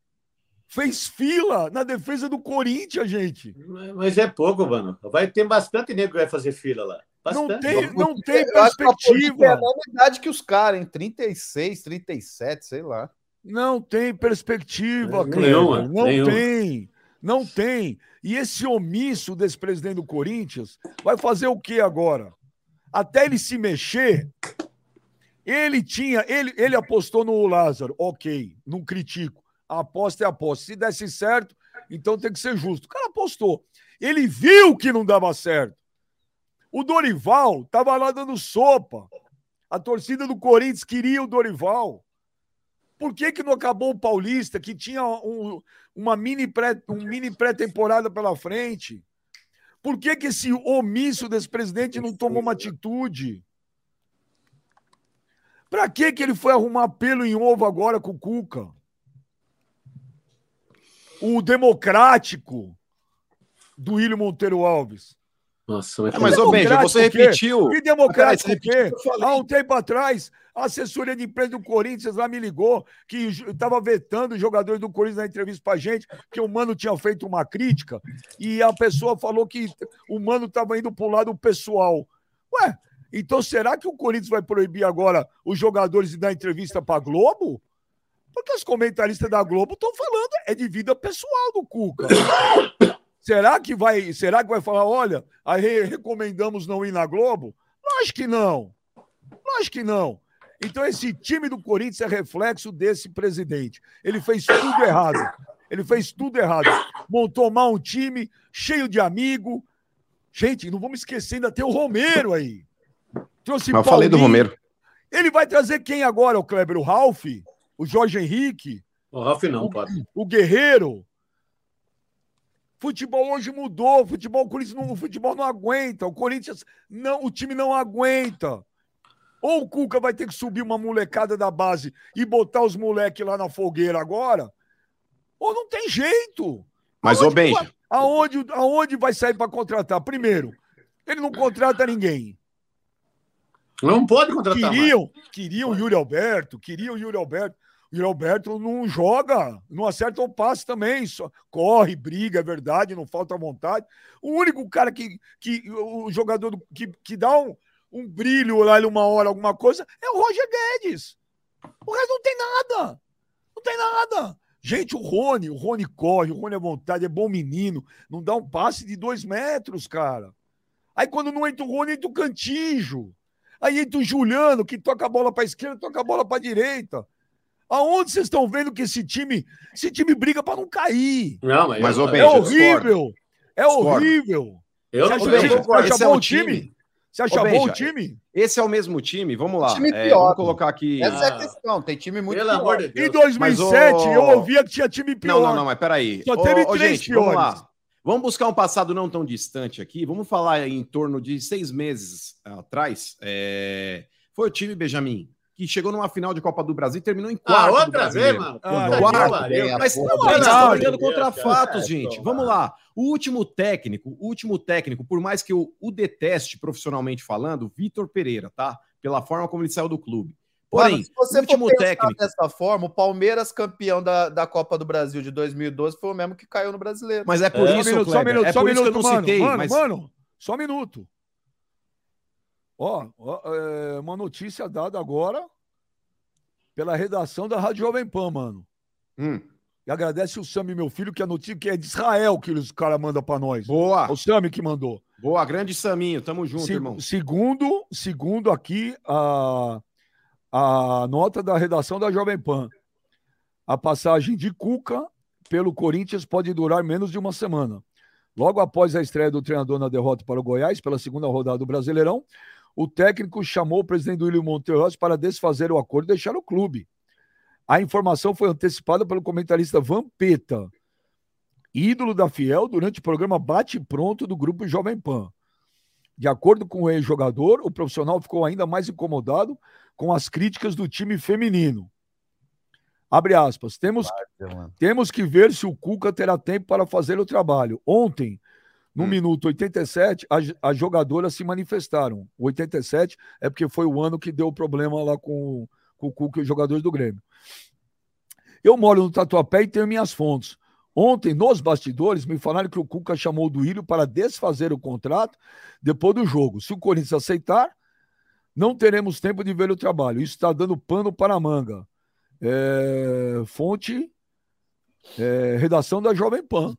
fez fila na defesa do Corinthians, gente. Mas é pouco, mano. Vai ter bastante nego que vai fazer fila lá. Não Bastante. tem, não tem Eu a Apodi tem a perspectiva. mesma idade que os caras, em 36, 37, sei lá. Não tem perspectiva, Nenhuma, Cleber. Não nenhuma. tem. Não tem. E esse omisso desse presidente do Corinthians vai fazer o que agora? Até ele se mexer, ele tinha, ele, ele apostou no Lázaro, ok, não critico. Aposta é aposta. Se desse certo, então tem que ser justo. O cara apostou. Ele viu que não dava certo. O Dorival estava lá dando sopa. A torcida do Corinthians queria o Dorival. Por que, que não acabou o Paulista, que tinha um, uma mini pré, um mini pré-temporada pela frente? Por que, que esse omisso desse presidente não tomou uma atitude? Para que, que ele foi arrumar pelo em ovo agora com o Cuca? O democrático do William Monteiro Alves. Nossa, mas, É, mas, ô Benja, você o repetiu. Que democrático o quê? o. Há um tempo atrás, a assessoria de imprensa do Corinthians lá me ligou que estava vetando os jogadores do Corinthians na entrevista pra gente, que o Mano tinha feito uma crítica e a pessoa falou que o Mano estava indo pro lado pessoal. Ué, então será que o Corinthians vai proibir agora os jogadores de dar entrevista pra Globo? Porque os comentaristas da Globo estão falando é de vida pessoal do Cuca. Será que vai, será que vai falar, olha, aí recomendamos não ir na Globo? Lógico que não. Lógico que não. Então esse time do Corinthians é reflexo desse presidente. Ele fez tudo errado. Ele fez tudo errado. Montou mal um time cheio de amigo. Gente, não vamos esquecer, ainda tem o Romero aí. Trouxe Mas eu falei do Paulinho. Romero. Ele vai trazer quem agora, o Kleber? O Ralf? O Jorge Henrique? O Ralf não, pode. o Guerreiro. Futebol hoje mudou, o futebol, o Corinthians não, o futebol não aguenta, o Corinthians não, o time não aguenta. Ou o Cuca vai ter que subir uma molecada da base e botar os moleques lá na fogueira agora, ou não tem jeito. Mas, ô vai- Aonde, aonde vai sair para contratar? Primeiro, ele não contrata ninguém. Não pode contratar mais. Queriam, queriam o Yuri Alberto, queriam o Yuri Alberto. O Yuri Alberto não joga, não acerta o passe também, só corre, briga, é verdade, não falta vontade. O único cara que, que o jogador do- que, que dá um, um brilho lá uma hora, alguma coisa, é o Roger Guedes. O resto não tem nada. Não tem nada. Gente, o Rony, o Rony corre, o Rony é vontade, é bom menino, não dá um passe de dois metros, cara. Aí quando não entra o Rony, entra o Cantijo. Aí entra o Juliano, que toca a bola para esquerda, toca a bola para direita. Aonde vocês estão vendo que esse time, esse time briga para não cair? Não, mas, Mas, eu, ô, É horrível. É horrível. eu não Você acha, você acha esse é bom o o time? time. Você acha Ô, bom o time? Esse é o mesmo time. Vamos lá. Time É, pior. vamos colocar aqui. Essa é Ah. a questão. Tem time muito Pelo pior. amor de Em Deus. 2007, Mas, ô- eu ouvia que tinha time pior. Não, não, não, mas peraí. Só teve ô, três gente, vamos piores. lá. Vamos buscar um passado não tão distante aqui. Vamos falar em torno de seis meses atrás. É, Foi o time Benjamin que chegou numa final de Copa do Brasil e terminou em Ah, quarto. do outra vez, mano. Ah, quarto, a Mas não, vocês estão brigando contra Deus, fatos, É, gente. Vamos lá. O último técnico, o último técnico, por mais que eu o deteste profissionalmente falando, Vitor Pereira, tá? Pela forma como ele saiu do clube. Porém, Mano, se você último for técnico. dessa forma, o Palmeiras campeão da, da Copa do Brasil de 2012 foi o mesmo que caiu no Brasileiro. Mas é por Só um isso, minuto, só um Kleber, minuto, é só por isso que eu minuto, não mano. citei. Mano, mas mano, só um minuto. Ó, ó, é, uma notícia dada agora pela redação da Rádio Jovem Pan, mano. Hum, E agradece o Sami, meu filho, que a notícia que é de Israel que os caras mandam pra nós. boa, É o Sami que mandou. boa, grande Saminho, tamo junto, Se- irmão. segundo, segundo aqui a, a nota da redação da Jovem Pan. A passagem de Cuca pelo Corinthians pode durar menos de uma semana. Logo após a estreia do treinador na derrota para o Goiás, pela segunda rodada do Brasileirão, o técnico chamou o presidente do William Monteiro para desfazer o acordo e deixar o clube. A informação foi antecipada pelo comentarista Vampeta, ídolo da Fiel, durante o programa Bate Pronto do grupo Jovem Pan. De acordo com o ex-jogador, o profissional ficou ainda mais incomodado com as críticas do time feminino. Abre aspas. Temos, mano. temos que ver se o Cuca terá tempo para fazer o trabalho. Ontem, no Hum. minuto 87, as, as jogadoras se manifestaram. O 87 é porque foi o ano que deu problema lá com, com o Cuca e os jogadores do Grêmio. Eu moro no Tatuapé e tenho minhas fontes. Ontem, nos bastidores, me falaram que o Cuca chamou o Duílio para desfazer o contrato depois do jogo. Se o Corinthians aceitar, não teremos tempo de ver o trabalho. Isso está dando pano para a manga. É, fonte, é, redação da Jovem Pan.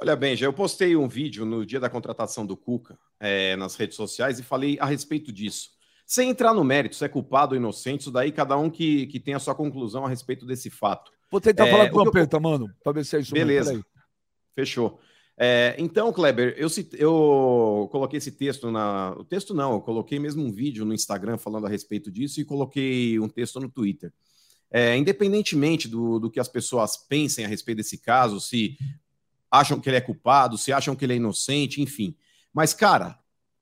Olha bem, já eu postei um vídeo no dia da contratação do Cuca é, nas redes sociais e falei a respeito disso. Sem entrar no mérito, se é culpado ou inocente, isso daí cada um que, que tem a sua conclusão a respeito desse fato. Vou tentar É, falar com o que eu- Vampeta, mano, para ver se é isso mesmo. Beleza. Peraí. Fechou. É, então, Kleber, eu, eu coloquei esse texto na. O texto não, eu coloquei mesmo um vídeo no Instagram falando a respeito disso e coloquei um texto no Twitter. É, independentemente do, do que as pessoas pensem a respeito desse caso, se acham que ele é culpado, se acham que ele é inocente, enfim. Mas, cara,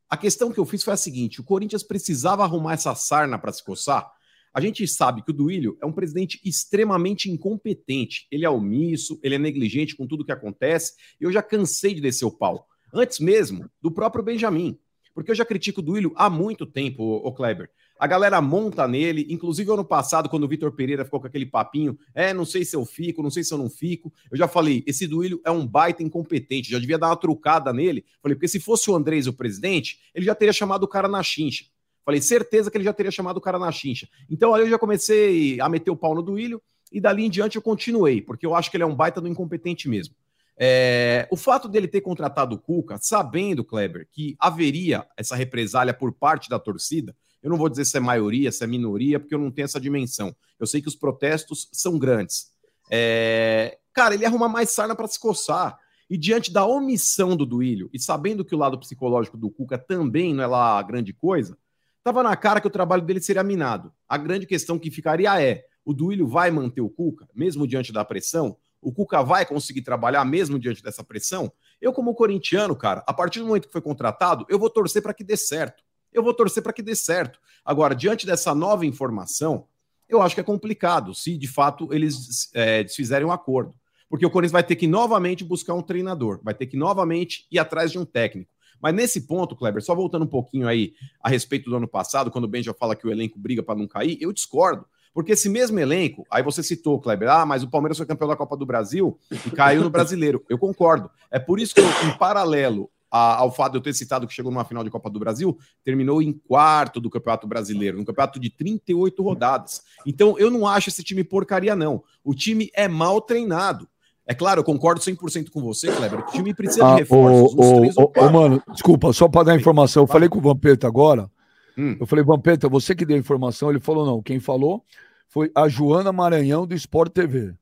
a questão que eu fiz foi a seguinte: o Corinthians precisava arrumar essa sarna para se coçar. A gente sabe que o Duílio é um presidente extremamente incompetente. Ele é omisso, ele é negligente com tudo que acontece. Eu já cansei de descer o pau. antes mesmo do próprio Benjamin. Porque eu já critico o Duílio há muito tempo, o Kleber. A galera monta nele, inclusive ano passado, quando o Vitor Pereira ficou com aquele papinho, é, não sei se eu fico, não sei se eu não fico. Eu já falei, esse Duílio é um baita incompetente, já devia dar uma trucada nele. Falei, porque se fosse o Andrés o presidente, ele já teria chamado o cara na chincha. Falei, certeza que ele já teria chamado o cara na chincha. Então aí eu já comecei a meter o pau no Duílio e dali em diante eu continuei, porque eu acho que ele é um baita do incompetente mesmo. É, o fato dele ter contratado o Cuca, sabendo, Kleber, que haveria essa represália por parte da torcida, eu não vou dizer se é maioria, se é minoria, porque eu não tenho essa dimensão. Eu sei que os protestos são grandes. É... Cara, ele arruma mais sarna para se coçar. E diante da omissão do Duílio, e sabendo que o lado psicológico do Cuca também não é lá grande coisa, estava na cara que o trabalho dele seria minado. A grande questão que ficaria é: o Duílio vai manter o Cuca, mesmo diante da pressão? O Cuca vai conseguir trabalhar mesmo diante dessa pressão? Eu, como corintiano, cara, a partir do momento que foi contratado, eu vou torcer para que dê certo eu vou torcer para que dê certo. Agora, diante dessa nova informação, eu acho que é complicado se de fato eles é, desfizerem um acordo. Porque o Corinthians vai ter que novamente buscar um treinador, vai ter que novamente ir atrás de um técnico. Mas nesse ponto, Kleber, só voltando um pouquinho aí a respeito do ano passado, quando o Ben já fala que o elenco briga para não cair, eu discordo. Porque esse mesmo elenco, aí você citou, Kleber, ah, mas o Palmeiras foi campeão da Copa do Brasil e caiu no brasileiro. Eu concordo. É por isso que, eu, em paralelo a, ao fato de eu ter citado que chegou numa final de Copa do Brasil, terminou em quarto do Campeonato Brasileiro, um campeonato de 38 rodadas. Então, eu não acho esse time porcaria, não. O time é mal treinado. É claro, eu concordo 100% com você, Kleber. O time precisa ah, de reforços. Ô, ô, mano, desculpa, só para dar informação. Eu falei com o Vampeta agora. Hum. Eu falei, Vampeta, você que deu a informação. Ele falou, não. Quem falou foi a Joana Maranhão do Sport TV.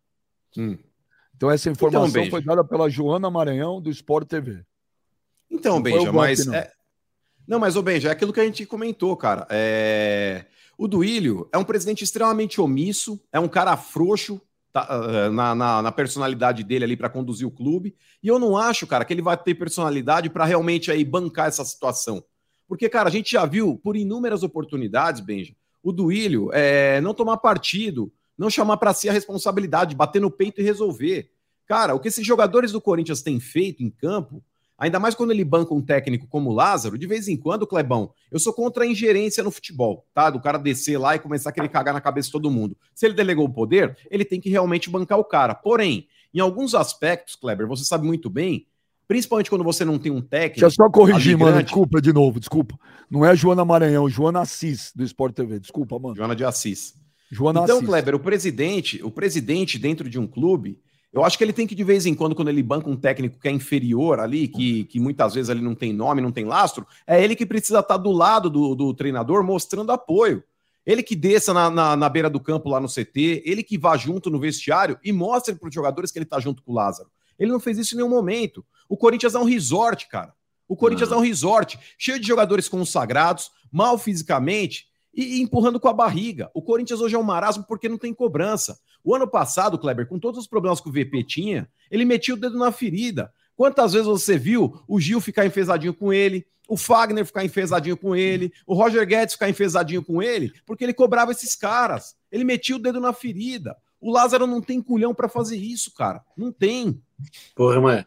Hum. Então, essa informação então, foi dada pela Joana Maranhão do Sport TV. Então, Benja, mas. Não. É... não, mas, ô Benja, é aquilo que a gente comentou, cara. É... O Duílio é um presidente extremamente omisso, é um cara frouxo tá, uh, na, na, na, personalidade dele ali para conduzir o clube. E eu não acho, cara, que ele vai ter personalidade para realmente aí bancar essa situação. Porque, cara, a gente já viu por inúmeras oportunidades, Benja, o Duílio é, não tomar partido, não chamar para si a responsabilidade, bater no peito e resolver. Cara, o que esses jogadores do Corinthians têm feito em campo Ainda mais quando ele banca um técnico como o Lázaro, de vez em quando, Clebão, eu sou contra a ingerência no futebol, tá? Do cara descer lá e começar a querer cagar na cabeça de todo mundo. Se ele delegou o poder, ele tem que realmente bancar o cara. Porém, em alguns aspectos, Kleber, você sabe muito bem, principalmente quando você não tem um técnico. Deixa eu só corrigir, mano. Desculpa de novo, desculpa. Não é Joana Maranhão, Joana Assis, do Sport TV. Desculpa, mano. Joana de Assis. Joana então, Assis. Kleber, o presidente, o presidente dentro de um clube, eu acho que ele tem que, de vez em quando, quando ele banca um técnico que é inferior ali, que, que muitas vezes ele não tem nome, não tem lastro, é ele que precisa estar do lado do, do treinador mostrando apoio. Ele que desça na, na, na, beira do campo lá no CT, ele que vá junto no vestiário e mostre para os jogadores que ele está junto com o Lázaro. Ele não fez isso em nenhum momento. O Corinthians é um resort, cara. O Corinthians é um resort, cheio de jogadores consagrados, mal fisicamente e, empurrando com a barriga. O Corinthians hoje é um marasmo porque não tem cobrança. O ano passado, Kleber, com todos os problemas que o VP tinha, ele metia o dedo na ferida. Quantas vezes você viu o Gil ficar enfesadinho com ele, o Fagner ficar enfesadinho com ele, o Roger Guedes ficar enfesadinho com ele, porque ele cobrava esses caras. Ele metia o dedo na ferida. O Lázaro não tem culhão para fazer isso, cara. Não tem. Porra, mãe.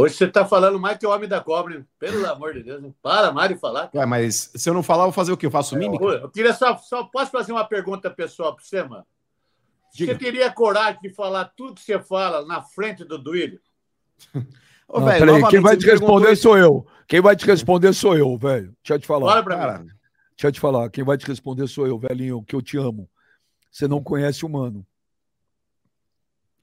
Hoje você tá falando mais que o homem da cobra, hein? pelo amor de Deus. Hein? Para mais de falar. Ué, mas se eu não falar, eu vou fazer o quê? Eu faço mímica? Eu queria só, só posso fazer uma pergunta pessoal para você, mano? Diga. Você teria coragem de falar tudo que você fala na frente do Duílio? Ô, velho, peraí, quem vai te responder sou eu. Quem vai te responder sou eu, velho. Deixa eu te falar. Fala pra Cara, mim. Deixa eu te falar. Quem vai te responder sou eu, velhinho, que eu te amo. Você não conhece o mano.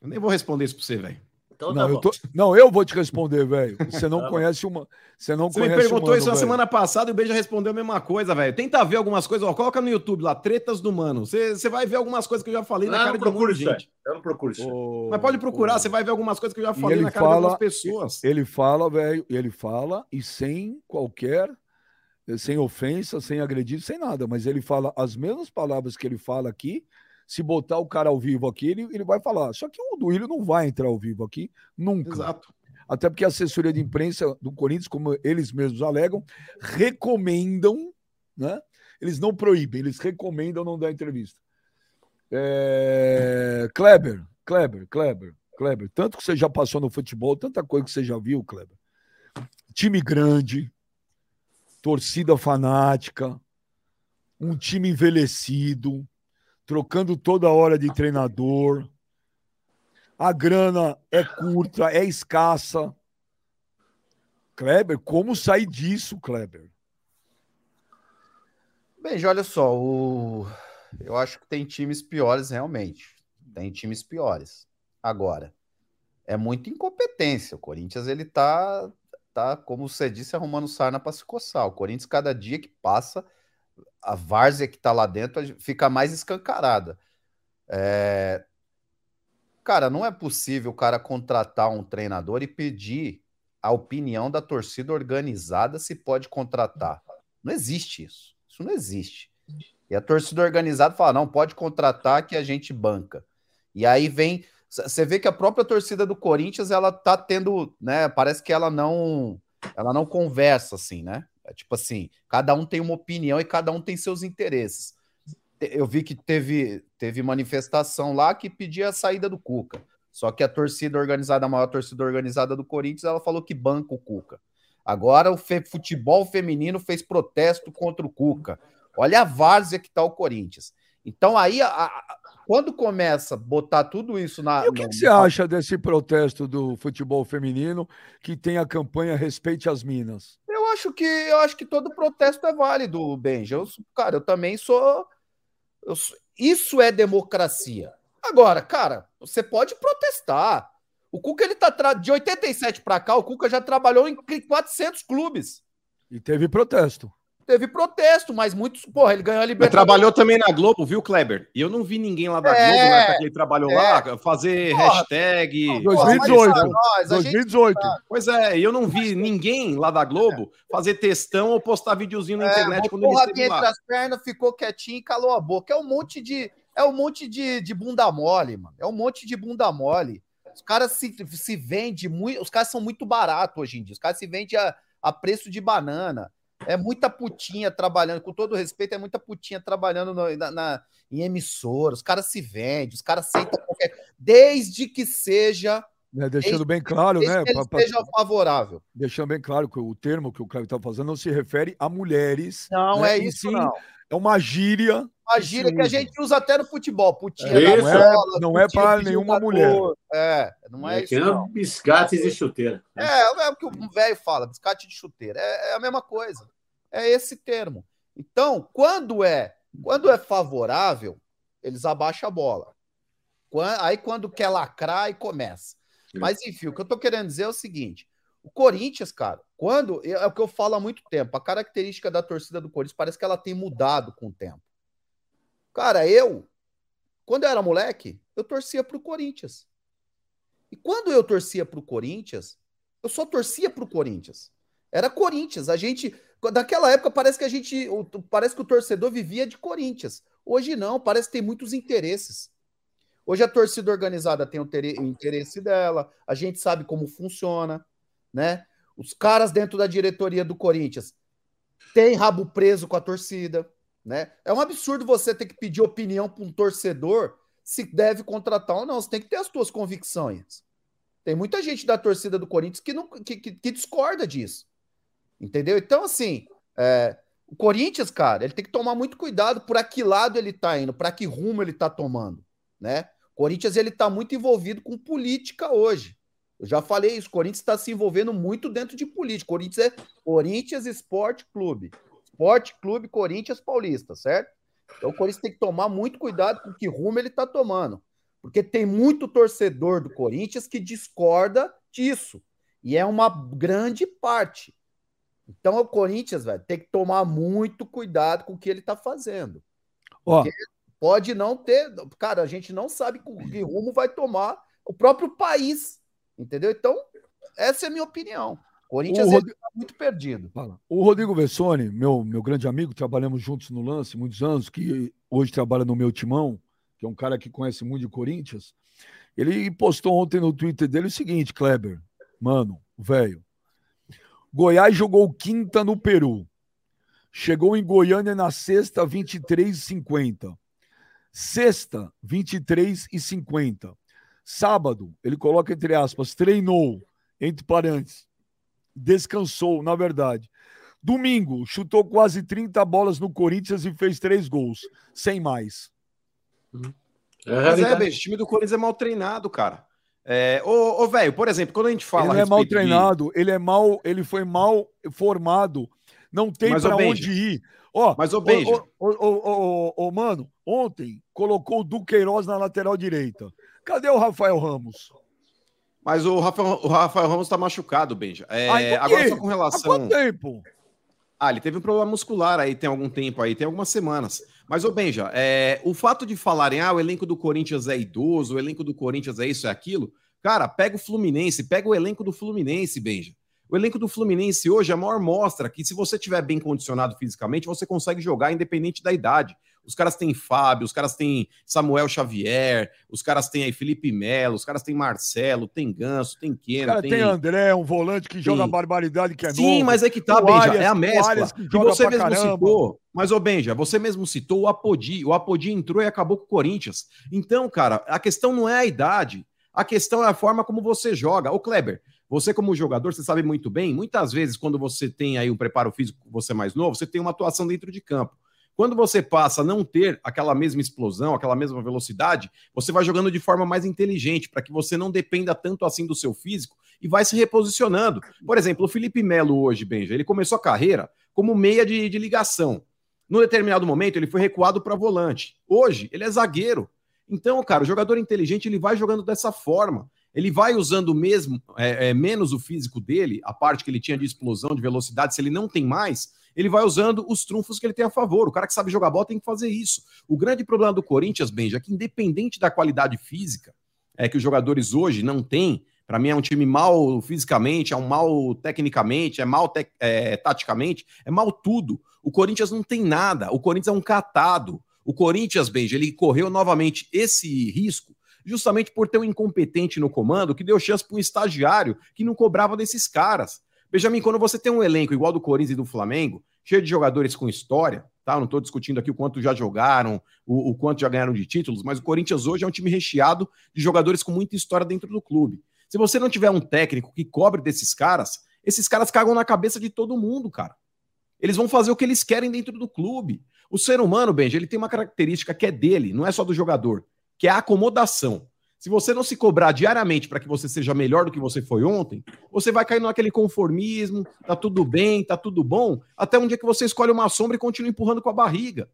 Eu nem vou responder isso pra você, velho. Então, não, tá eu tô... não, eu vou te responder, velho. Você não tá conhece uma. Você não Você conhece me perguntou isso na semana passada e o Beija respondeu a mesma coisa, velho. Tenta ver algumas coisas, ó, coloca no YouTube lá, tretas do mano. Você, você vai ver algumas coisas que eu já falei não, na cara de um gente. Eu não procuro isso. Oh, Mas pode procurar, oh. você vai ver algumas coisas que eu já falei na cara fala, de algumas pessoas. Ele fala, velho, ele fala e sem qualquer sem ofensa, sem agredir, sem nada, mas ele fala as mesmas palavras que ele fala aqui, se botar o cara ao vivo aqui, ele, ele vai falar. Só que o Duílio não vai entrar ao vivo aqui, nunca. Exato. Até porque a assessoria de imprensa do Corinthians, como eles mesmos alegam, recomendam, né? Eles não proíbem, eles recomendam não dar entrevista. É... Kleber, Kleber, Kleber, Kleber, tanto que você já passou no futebol, tanta coisa que você já viu, Kleber. time grande, torcida fanática, um time envelhecido, trocando toda hora de treinador. A grana é curta, é escassa. Kleber, como sair disso, Kleber? Bem, olha só, o... eu acho que tem times piores realmente. Tem times piores. Agora, é muita incompetência. O Corinthians, ele tá, tá como você disse, arrumando sarna para se coçar. O Corinthians, cada dia que passa, a várzea que tá lá dentro fica mais escancarada. É... Cara, não é possível o cara contratar um treinador e pedir a opinião da torcida organizada se pode contratar. Não existe isso. Isso não existe. E a torcida organizada fala: não, pode contratar que a gente banca. E aí vem. Você vê que a própria torcida do Corinthians, ela tá tendo, né? Parece que ela não, ela não conversa assim, né? É tipo assim, cada um tem uma opinião e cada um tem seus interesses. Eu vi que teve, teve manifestação lá que pedia a saída do Cuca. Só que a torcida organizada, a maior torcida organizada do Corinthians, ela falou que banca o Cuca. Agora o fe futebol feminino fez protesto contra o Cuca. Olha a várzea que tá o Corinthians. Então aí, a, a, quando começa a botar tudo isso na. E o que, no... que, você acha desse protesto do futebol feminino que tem a campanha Respeite as Minas? Eu acho que eu acho que todo protesto é válido, Benja. Eu, cara, eu também sou, eu, isso é democracia. Agora, cara, você pode protestar. O Cuca ele tá de 87 para cá, o Cuca já trabalhou em 400 clubes. E teve protesto teve protesto, mas muitos, porra, ele ganhou a Libertadores. trabalhou também na Globo, viu, Kleber? E eu não vi ninguém lá da é, Globo, na época que ele trabalhou é. lá, fazer porra, hashtag. 2018. Nós, 2018. Gente... Pois é, eu não vi ninguém lá da Globo fazer textão ou postar videozinho na é, internet quando ele esteve lá. entre as pernas, ficou quietinho e calou a boca. É um monte de. É um monte de, de bunda mole, mano. É um monte de bunda mole. Os caras se, se vendem muito. Os caras são muito baratos hoje em dia. Os caras se vendem a, a preço de banana. É muita putinha trabalhando, com todo respeito, é muita putinha trabalhando no, na, na, em emissora. Os caras se vendem, os caras aceitam qualquer. Desde que seja. É, deixando bem claro, né? Que pra, seja favorável. Deixando bem claro que o termo que o Cláudio está fazendo não se refere a mulheres. Não, né? é isso. Sim, não. É uma gíria. Uma gíria que a gente usa até no futebol. Putinha é, não, é, não é para nenhuma mulher. É, não é, é isso. Que não. biscates e chuteira. É, é o que o velho fala, biscate de chuteira. É, é a mesma coisa. É esse termo. Então, quando é quando é favorável, eles abaixam a bola. Aí quando quer lacrar, aí começa. Mas enfim, o que eu tô querendo dizer é o seguinte: o Corinthians, cara, quando. É o que eu falo há muito tempo. A característica da torcida do Corinthians parece que ela tem mudado com o tempo. Cara, eu, quando eu era moleque, eu torcia pro Corinthians. E quando eu torcia pro Corinthians, eu só torcia pro Corinthians. Era Corinthians. A gente. Daquela época parece que a gente. Parece que o torcedor vivia de Corinthians. Hoje não, parece que tem muitos interesses. Hoje a torcida organizada tem o interesse dela, a gente sabe como funciona, né? Os caras dentro da diretoria do Corinthians têm rabo preso com a torcida, né? É um absurdo você ter que pedir opinião para um torcedor se deve contratar ou não. Você tem que ter as suas convicções. Tem muita gente da torcida do Corinthians que, não, que, que, que discorda disso. Entendeu? Então, assim, é, o Corinthians, cara, ele tem que tomar muito cuidado por a que lado ele tá indo, para que rumo ele tá tomando, né? Corinthians, ele tá muito envolvido com política hoje. Eu já falei isso, o Corinthians está se envolvendo muito dentro de política. Corinthians é Corinthians Esporte Clube. Esporte Clube Corinthians Paulista, certo? Então o Corinthians tem que tomar muito cuidado com que rumo ele está tomando. Porque tem muito torcedor do Corinthians que discorda disso. E é uma grande parte. Então o Corinthians, velho, tem que tomar muito cuidado com o que ele tá fazendo. Ó, pode não ter. Cara, a gente não sabe que rumo vai tomar o próprio país. Entendeu? Então, essa é a minha opinião. O Corinthians está muito perdido. O Rodrigo Vessoni, meu, meu grande amigo, trabalhamos juntos no lance muitos anos, que hoje trabalha no meu timão, que é um cara que conhece muito de Corinthians. Ele postou ontem no Twitter dele o seguinte, Kleber, mano, velho, Goiás jogou quinta no Peru. Chegou em Goiânia na sexta, 23,50. Sexta, 23,50. Sábado, ele coloca entre aspas, treinou, entre parênteses, descansou, na verdade. Domingo, chutou quase 30 bolas no Corinthians e fez três gols, sem mais. É, Mas é, beijo, o time do Corinthians é mal treinado, cara. É, ô, ô velho, por exemplo, quando a gente fala. Ele é mal treinado, de... ele é mal, ele foi mal formado, não tem para onde ir. Ó, Mas, ô, Benja. Ô, ô, ô, mano, ontem colocou o Duqueiroz na lateral direita. Cadê o Rafael Ramos? Mas o Rafael, o Rafael Ramos tá machucado, Benja. É, ah, agora só com relação. Há quanto tempo? Ah, ele teve um problema muscular aí, tem algum tempo aí, tem algumas semanas. Mas, ô Benja, é, o fato de falarem, ah, o elenco do Corinthians é idoso, o elenco do Corinthians é isso, é aquilo, cara, pega o Fluminense, pega o elenco do Fluminense, Benja. O elenco do Fluminense hoje é a maior mostra que, se você tiver bem condicionado fisicamente, você consegue jogar independente da idade. Os caras têm Fábio, os caras têm Samuel Xavier, os caras têm aí Felipe Melo, os caras têm Marcelo, tem Ganso, tem Keno. Cara, tem... tem André, um volante que joga barbaridade que é Sim, novo. mas é que tá, Benja, é a mescla. Que, que você mesmo caramba. citou. Mas, ô Benja, você mesmo citou o Apodi. O Apodi entrou e acabou com o Corinthians. Então, cara, a questão não é a idade. A questão é a forma como você joga. Ô, Kleber, você, como jogador, você sabe muito bem, muitas vezes, quando você tem aí um preparo físico, você é mais novo, você tem uma atuação dentro de campo. Quando você passa a não ter aquela mesma explosão, aquela mesma velocidade, você vai jogando de forma mais inteligente, para que você não dependa tanto assim do seu físico e vai se reposicionando. Por exemplo, o Felipe Melo hoje, Benja, ele começou a carreira como meia de, de ligação. No determinado momento, ele foi recuado para volante. Hoje, ele é zagueiro. Então, cara, o jogador inteligente ele vai jogando dessa forma. Ele vai usando mesmo é, é, menos o físico dele, a parte que ele tinha de explosão, de velocidade, se ele não tem mais, ele vai usando os trunfos que ele tem a favor. O cara que sabe jogar bola tem que fazer isso. O grande problema do Corinthians, Benja, é que independente da qualidade física é que os jogadores hoje não têm, para mim é um time mal fisicamente, é um mal tecnicamente, é mal é, taticamente, é mal tudo. O Corinthians não tem nada. O Corinthians é um catado. O Corinthians, Benja, ele correu novamente esse risco justamente por ter um incompetente no comando que deu chance para um estagiário que não cobrava desses caras. Benjamin, quando você tem um elenco igual do Corinthians e do Flamengo, cheio de jogadores com história, tá? não estou discutindo aqui o quanto já jogaram, o, o, quanto já ganharam de títulos, mas o Corinthians hoje é um time recheado de jogadores com muita história dentro do clube. Se você não tiver um técnico que cobre desses caras, esses caras cagam na cabeça de todo mundo, cara. Eles vão fazer o que eles querem dentro do clube. O ser humano, Benja, ele tem uma característica que é dele, não é só do jogador, que é a acomodação. Se você não se cobrar diariamente para que você seja melhor do que você foi ontem, você vai cair naquele conformismo, tá tudo bem, tá tudo bom, até um dia que você escolhe uma sombra e continua empurrando com a barriga.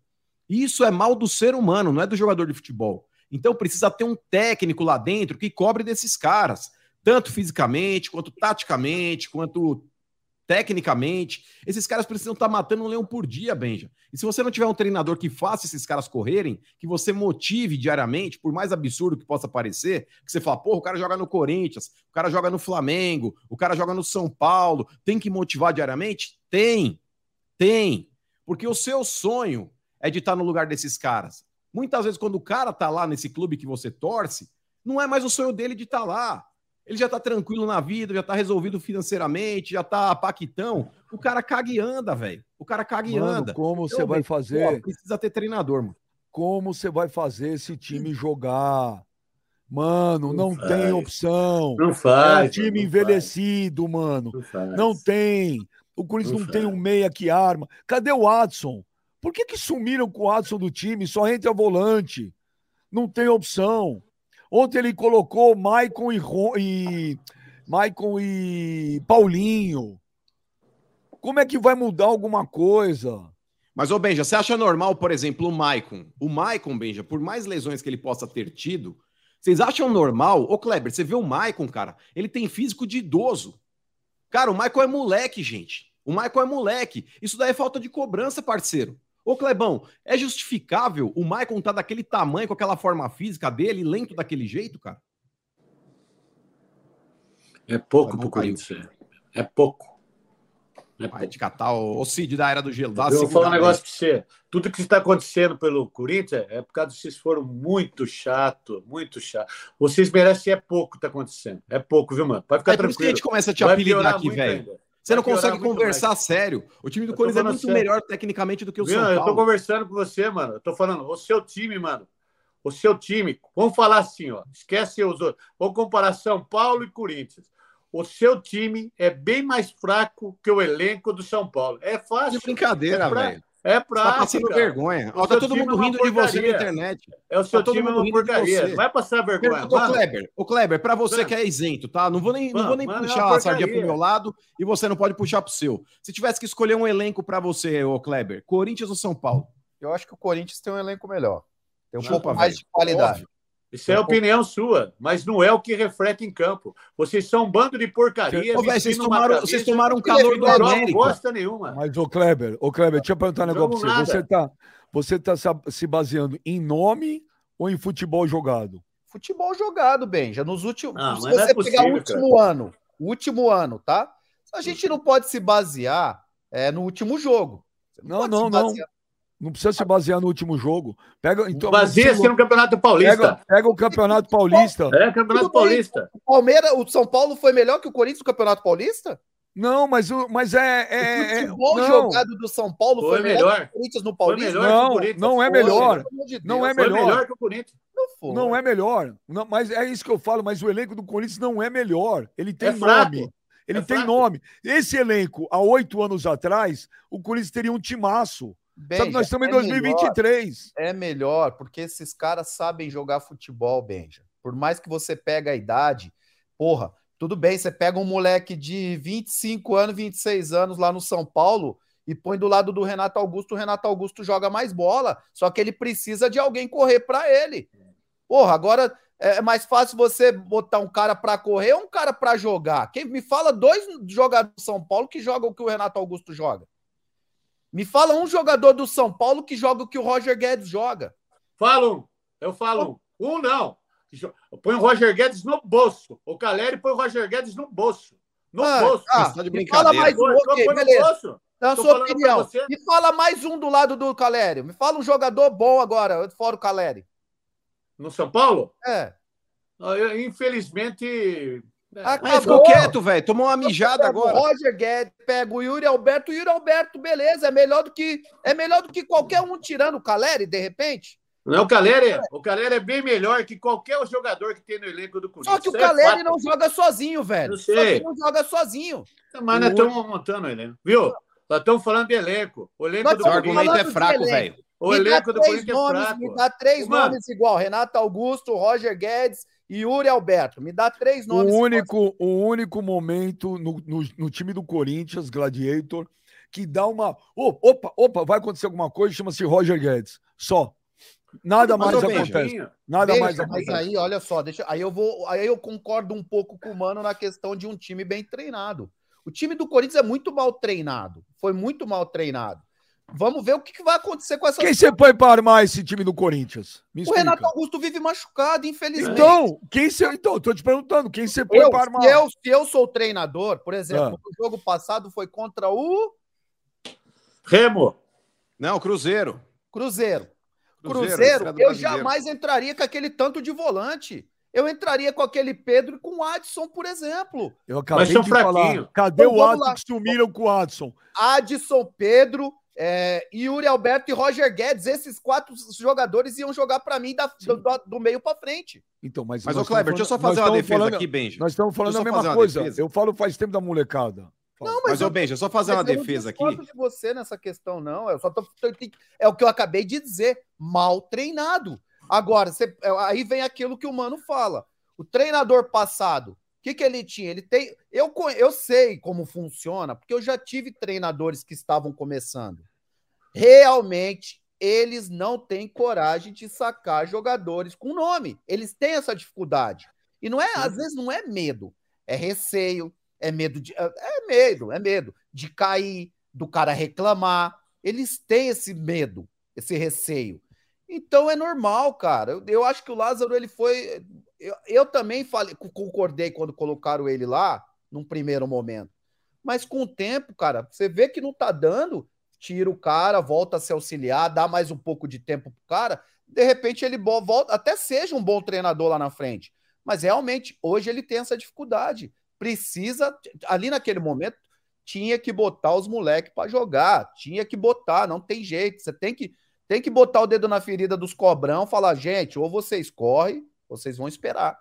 Isso é mal do ser humano, não é do jogador de futebol. Então precisa ter um técnico lá dentro que cobre desses caras, tanto fisicamente, quanto taticamente, quanto tecnicamente. Esses caras precisam estar tá matando um leão por dia, Benja. E se você não tiver um treinador que faça esses caras correrem, que você motive diariamente, por mais absurdo que possa parecer, que você fala, porra, o cara joga no Corinthians, o cara joga no Flamengo, o cara joga no São Paulo, tem que motivar diariamente? Tem, tem. Porque o seu sonho é de estar no lugar desses caras. Muitas vezes, quando o cara tá lá nesse clube que você torce, não é mais o sonho dele de estar lá. Ele já tá tranquilo na vida, já tá resolvido financeiramente, já tá paquitão. O cara caga e anda, velho. O cara caga e mano, anda. Como você vai fazer? Pô, precisa ter treinador, mano. Como você vai fazer esse time jogar? Mano, não, não tem opção. Não faz. É um time não envelhecido, faz. mano. Não, não, tem. O Corinthians não, não tem um meia que arma. Cadê o Adson? Por que, que sumiram com o Adson do time? Só entra volante. Não tem opção. Ontem ele colocou Maicon e, e Maicon e Paulinho. Como é que vai mudar alguma coisa? Mas, ô Benja, você acha normal, por exemplo, o Maicon? O Maicon, Benja, por mais lesões que ele possa ter tido, vocês acham normal? Ô, Kleber, você vê o Maicon, cara, ele tem físico de idoso. Cara, o Maicon é moleque, gente. O Maicon é moleque. Isso daí é falta de cobrança, parceiro. Ô Clebão, é justificável o Maicon tá daquele tamanho, com aquela forma física dele, lento daquele jeito, cara? É pouco pro Corinthians. É pouco. É Vai de catar o, o Cid da era do gelo. Eu vou falar um negócio pra você. Tudo que está acontecendo pelo Corinthians é por causa de vocês foram muito chato, muito chato. Vocês merecem é pouco que está acontecendo. É pouco, viu, mano? Pode ficar é tranquilo. Por isso que a gente começa a te apelidar aqui, velho. Você não consegue conversar mais. sério. O time do Corinthians é muito sério. melhor tecnicamente do que o Viu? São Paulo. Eu tô conversando com você, mano. Eu tô falando, o seu time, mano. O seu time. Vamos falar assim, ó. Esquece os outros. Vamos comparar São Paulo e Corinthians. o seu time é bem mais fraco que o elenco do São Paulo. É fácil. Que brincadeira, É velho. É prático. tá passando cara. vergonha. O Ó, tá todo mundo é rindo de você na internet. É o seu Tá todo time é mundo uma rindo porcaria. você. Vai passar vergonha. Ô. Kleber, ô Kleber, pra você Mano. que é isento, tá? Não vou nem, não Mano, vou nem mano, é puxar uma a sardinha pro meu lado e você não pode puxar pro seu. Se tivesse que escolher um elenco pra você, ô Kleber, Corinthians ou São Paulo? Eu acho que o Corinthians tem um elenco melhor. Tem um Não, pouco mais velho. de qualidade. Óbvio. Isso é opinião sua, mas não é o que reflete em campo. Vocês são um bando de porcaria. Ô, velho, vocês tomaram, vocês tomaram um calor do não América. bosta nenhuma. Mas, ô Kleber, ô Kleber, deixa eu perguntar um Não negócio pra você. nada. Você tá, você tá se- se baseando em nome ou em futebol jogado? Futebol jogado, Benja. Nos últimos. Ah, se mas não é você possível, pegar o último ano, o último ano, tá? A gente não pode se basear é, no último jogo. Não, pode não, se não. Não precisa se basear no último jogo. Pega, então, Baseia-se se- no Campeonato pega, Paulista. pega o Campeonato Paulista. É, Campeonato. Paulista. O Palmeiras, o São Paulo foi melhor que o Corinthians no Campeonato Paulista? Não, mas, o- mas é. o é, é futebol não, jogado do São Paulo foi, Foi melhor, melhor. que o Corinthians no Foi Paulista? melhor que Não, o Corinthians. não é Foi, melhor. De Não Deus, é Foi melhor. melhor que o Corinthians. não foi. não é melhor. Não, mas é isso que eu falo. Mas o elenco do Corinthians não é melhor. Ele tem É fraco. nome. Ele É tem fraco. nome. Esse elenco, há oito anos atrás, o Corinthians teria um timaço. Só que Benja, nós estamos em é melhor. 2023. é melhor, porque esses caras sabem jogar futebol, Benja. Por mais que você pega a idade, porra, tudo bem, você pega um moleque de 25 anos, 26 anos lá no São Paulo e põe do lado do Renato Augusto, o Renato Augusto joga mais bola, só que ele precisa de alguém correr para ele. Porra, agora é mais fácil você botar um cara para correr ou um cara para jogar. Quem me fala dois jogadores do São Paulo que jogam o que o Renato Augusto joga. Me fala um jogador do São Paulo que joga o que o Roger Guedes joga. Fala um. Eu falo um. Um não. Põe o Roger Guedes no bolso. O Caleri põe o Roger Guedes no bolso. No Ah, bolso. ah, tá de me fala mais um, Põe- ok, põe no beleza. bolso. Na Tô sua opinião. você. Me fala mais um do lado do Calério. Me fala um jogador bom agora, fora o Caleri. No São Paulo? É. Ah, eu, Infelizmente. É, Mas ficou Acabou. quieto, velho. Tomou uma mijada agora. Roger Guedes, pega o Yuri Alberto. O Yuri Alberto, beleza, é melhor do que é melhor do que qualquer um tirando o Caleri, de repente. Não, o Caleri, o Caleri é bem melhor que qualquer jogador que tem no elenco do Corinthians. Só que o é Caleri não joga sozinho, velho. Eu Só sei. que não joga sozinho. Mas nós estamos montando o elenco. Viu? Nós estamos falando de elenco. O elenco Nós do Corinthians. argumento é fraco, velho. O elenco do Corinthians é fraco. Me dá três Mano. nomes igual: Renato Augusto, Roger Guedes Yuri Alberto. Me dá três O nomes. único, o único momento no, no, no time do Corinthians, Gladiator, que dá uma. Ô, opa, opa, vai acontecer alguma coisa, chama-se Roger Guedes. Só. Nada Mas, mais Benja, acontece. Nada mais mas acontece. aí, olha só, deixa, aí eu vou, aí eu concordo um pouco com o Mano na questão de um time bem treinado. O time do Corinthians é muito mal treinado, foi muito mal treinado. Vamos ver o que, que vai acontecer com essa. Quem você põe para armar esse time do Corinthians? Me O explica. Renato Augusto vive machucado, infelizmente. Então, quem você. Então, tô te perguntando, quem você põe para armar? se, eu, se eu sou treinador, por exemplo, Ah. o jogo passado foi contra o Remo. Não, Cruzeiro. Cruzeiro. Cruzeiro, Cruzeiro, eu Brasileiro. jamais entraria com aquele tanto de volante. Eu entraria com aquele Pedro e com o Adson, por exemplo. Eu acabei Mas são de falar. fraquinhos. Cadê Então, o Adson lá. que sumiram com o Adson? Adson, Pedro, é, Yuri Alberto e Roger Guedes, esses quatro jogadores iam jogar para mim da- do, do- meio para frente. Então, mas. Mas, ô Kleber, estamos deixa eu só falando- fazer uma defesa falando- aqui, Benja. Nós estamos falando a eu mesma coisa. Eu falo faz tempo da molecada. Não, Mas, eu- ô, Benja, eu só fazer uma Mas eu não defesa aqui. discordo de você nessa questão, não. Eu só tô, tô- é o que eu acabei de dizer, mal treinado. Agora, você- é, aí vem aquilo que o mano fala. O treinador passado, o que, que ele tinha? Ele tem. Eu, eu sei como funciona, porque eu já tive treinadores que estavam começando. Realmente, eles não têm coragem de sacar jogadores com nome. Eles têm essa dificuldade. E não é, às vezes, não é medo, é receio, é medo de. É é medo, é medo de cair, do cara reclamar. Eles têm esse medo, esse receio. Então é normal, cara. Eu, eu acho que o Lázaro ele foi. Eu, eu também falei, co- concordei quando colocaram ele lá, num primeiro momento. Mas com o tempo, cara, você vê que não tá dando, tira o cara, volta a se auxiliar, dá mais um pouco de tempo pro cara. De repente ele volta, até seja um bom treinador lá na frente. Mas realmente, hoje ele tem essa dificuldade. Precisa, ali naquele momento, tinha que botar os moleques para jogar, tinha que botar, não tem jeito. Você tem que, tem que botar o dedo na ferida dos cobrão, falar, gente, ou vocês correm, vocês vão esperar.